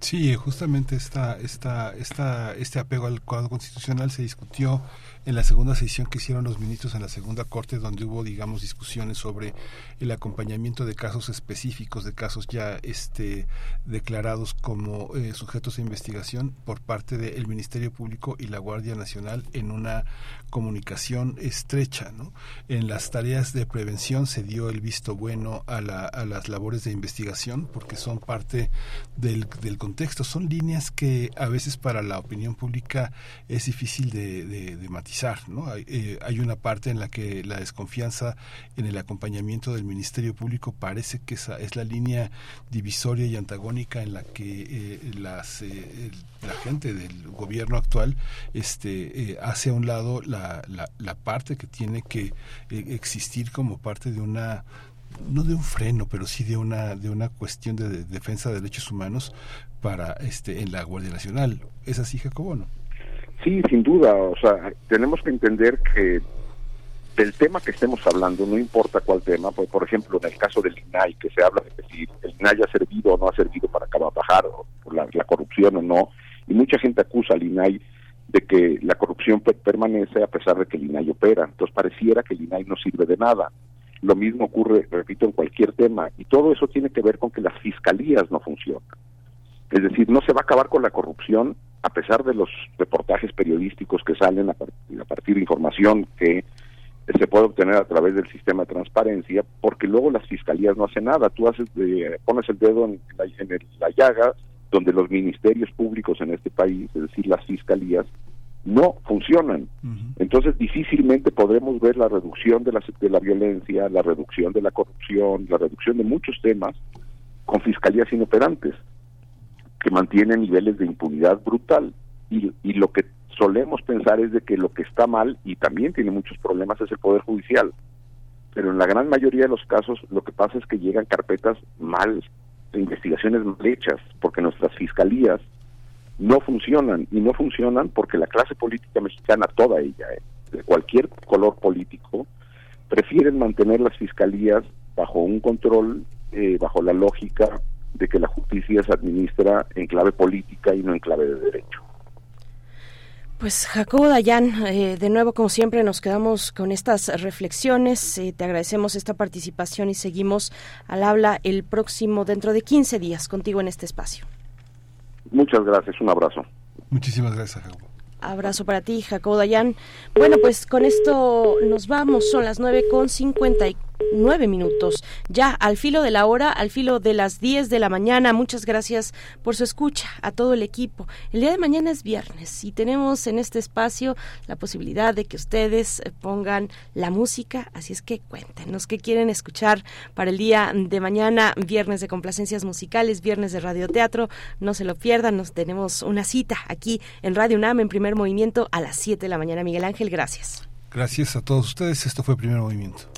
Sí, justamente esta, esta, esta, este apego al cuadro constitucional se discutió en la segunda sesión que hicieron los ministros en la segunda corte, donde hubo, digamos, discusiones sobre el acompañamiento de casos específicos, de casos ya este, declarados como eh, sujetos de investigación por parte del Ministerio Público y la Guardia Nacional en una comunicación estrecha. En las tareas de prevención se dio el visto bueno a, la, a las labores de investigación porque son parte del, contexto, son líneas que a veces para la opinión pública es difícil de, matizar. Eh, hay, una parte en la que la desconfianza en el acompañamiento del Ministerio Público parece que esa es la línea divisoria y antagónica en la que eh, las, eh, la gente del gobierno actual este, hace a un lado la, la, parte que tiene que existir como parte de una no de un freno, pero sí de una de una cuestión de, de defensa de derechos humanos para este en la Guardia Nacional. ¿Es así, Jacobo, no? Sí, sin duda. O sea, tenemos que entender que del tema que estemos hablando, no importa cuál tema, pues, por ejemplo, en el caso del INAI, que se habla de que si el INAI ha servido o no ha servido para bajar la, la corrupción o no, y mucha gente acusa al INAI de que la corrupción permanece a pesar de que el INAI opera. Entonces pareciera que el INAI no sirve de nada. Lo mismo ocurre, repito, en cualquier tema. Y todo eso tiene que ver con que las fiscalías no funcionan. Es decir, no se va a acabar con la corrupción a pesar de los reportajes periodísticos que salen a partir, a partir de información que se puede obtener a través del sistema de transparencia, porque luego las fiscalías no hacen nada. Tú haces de, pones el dedo en la, en el, la llaga, donde los ministerios públicos en este país, es decir, las fiscalías, no funcionan. Entonces difícilmente podremos ver la reducción de la, de la violencia, la reducción de la corrupción, la reducción de muchos temas con fiscalías inoperantes, que mantienen niveles de impunidad brutal. Y, y lo que solemos pensar es de que lo que está mal, y también tiene muchos problemas, es el Poder Judicial. Pero en la gran mayoría de los casos lo que pasa es que llegan carpetas mal investigaciones mal hechas, porque nuestras fiscalías no funcionan y no funcionan porque la clase política mexicana, toda ella, eh, de cualquier color político, prefieren mantener las fiscalías bajo un control, eh, bajo la lógica de que la justicia se administra en clave política y no en clave de derecho. Pues Jacobo Dayan, eh, de nuevo como siempre nos quedamos con estas reflexiones, eh, te agradecemos esta participación y seguimos al habla el próximo, dentro de 15 días, contigo en este espacio. Muchas gracias, un abrazo. Muchísimas gracias, Jacobo. Abrazo para ti, Jacobo Dayan. Bueno, pues con esto nos vamos, son las 9 con 54 nueve minutos, ya al filo de la hora, al filo de las 10 de la mañana. Muchas gracias por su escucha a todo el equipo. El día de mañana es viernes y tenemos en este espacio la posibilidad de que ustedes eh, pongan la música, así es que cuéntenos qué quieren escuchar para el día de mañana, viernes de complacencias musicales, viernes de radioteatro. No se lo pierdan, nos tenemos una cita aquí en Radio UNAM en primer movimiento a las 7 de la mañana. Miguel Ángel, gracias. Gracias a todos ustedes. Esto fue primer movimiento.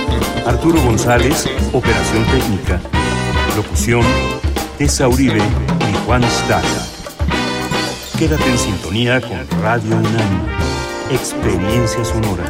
Arturo González, Operación Técnica. Locución, Tessa Uribe y Juan Staca. Quédate en sintonía con Radio UNAM. Experiencia sonora.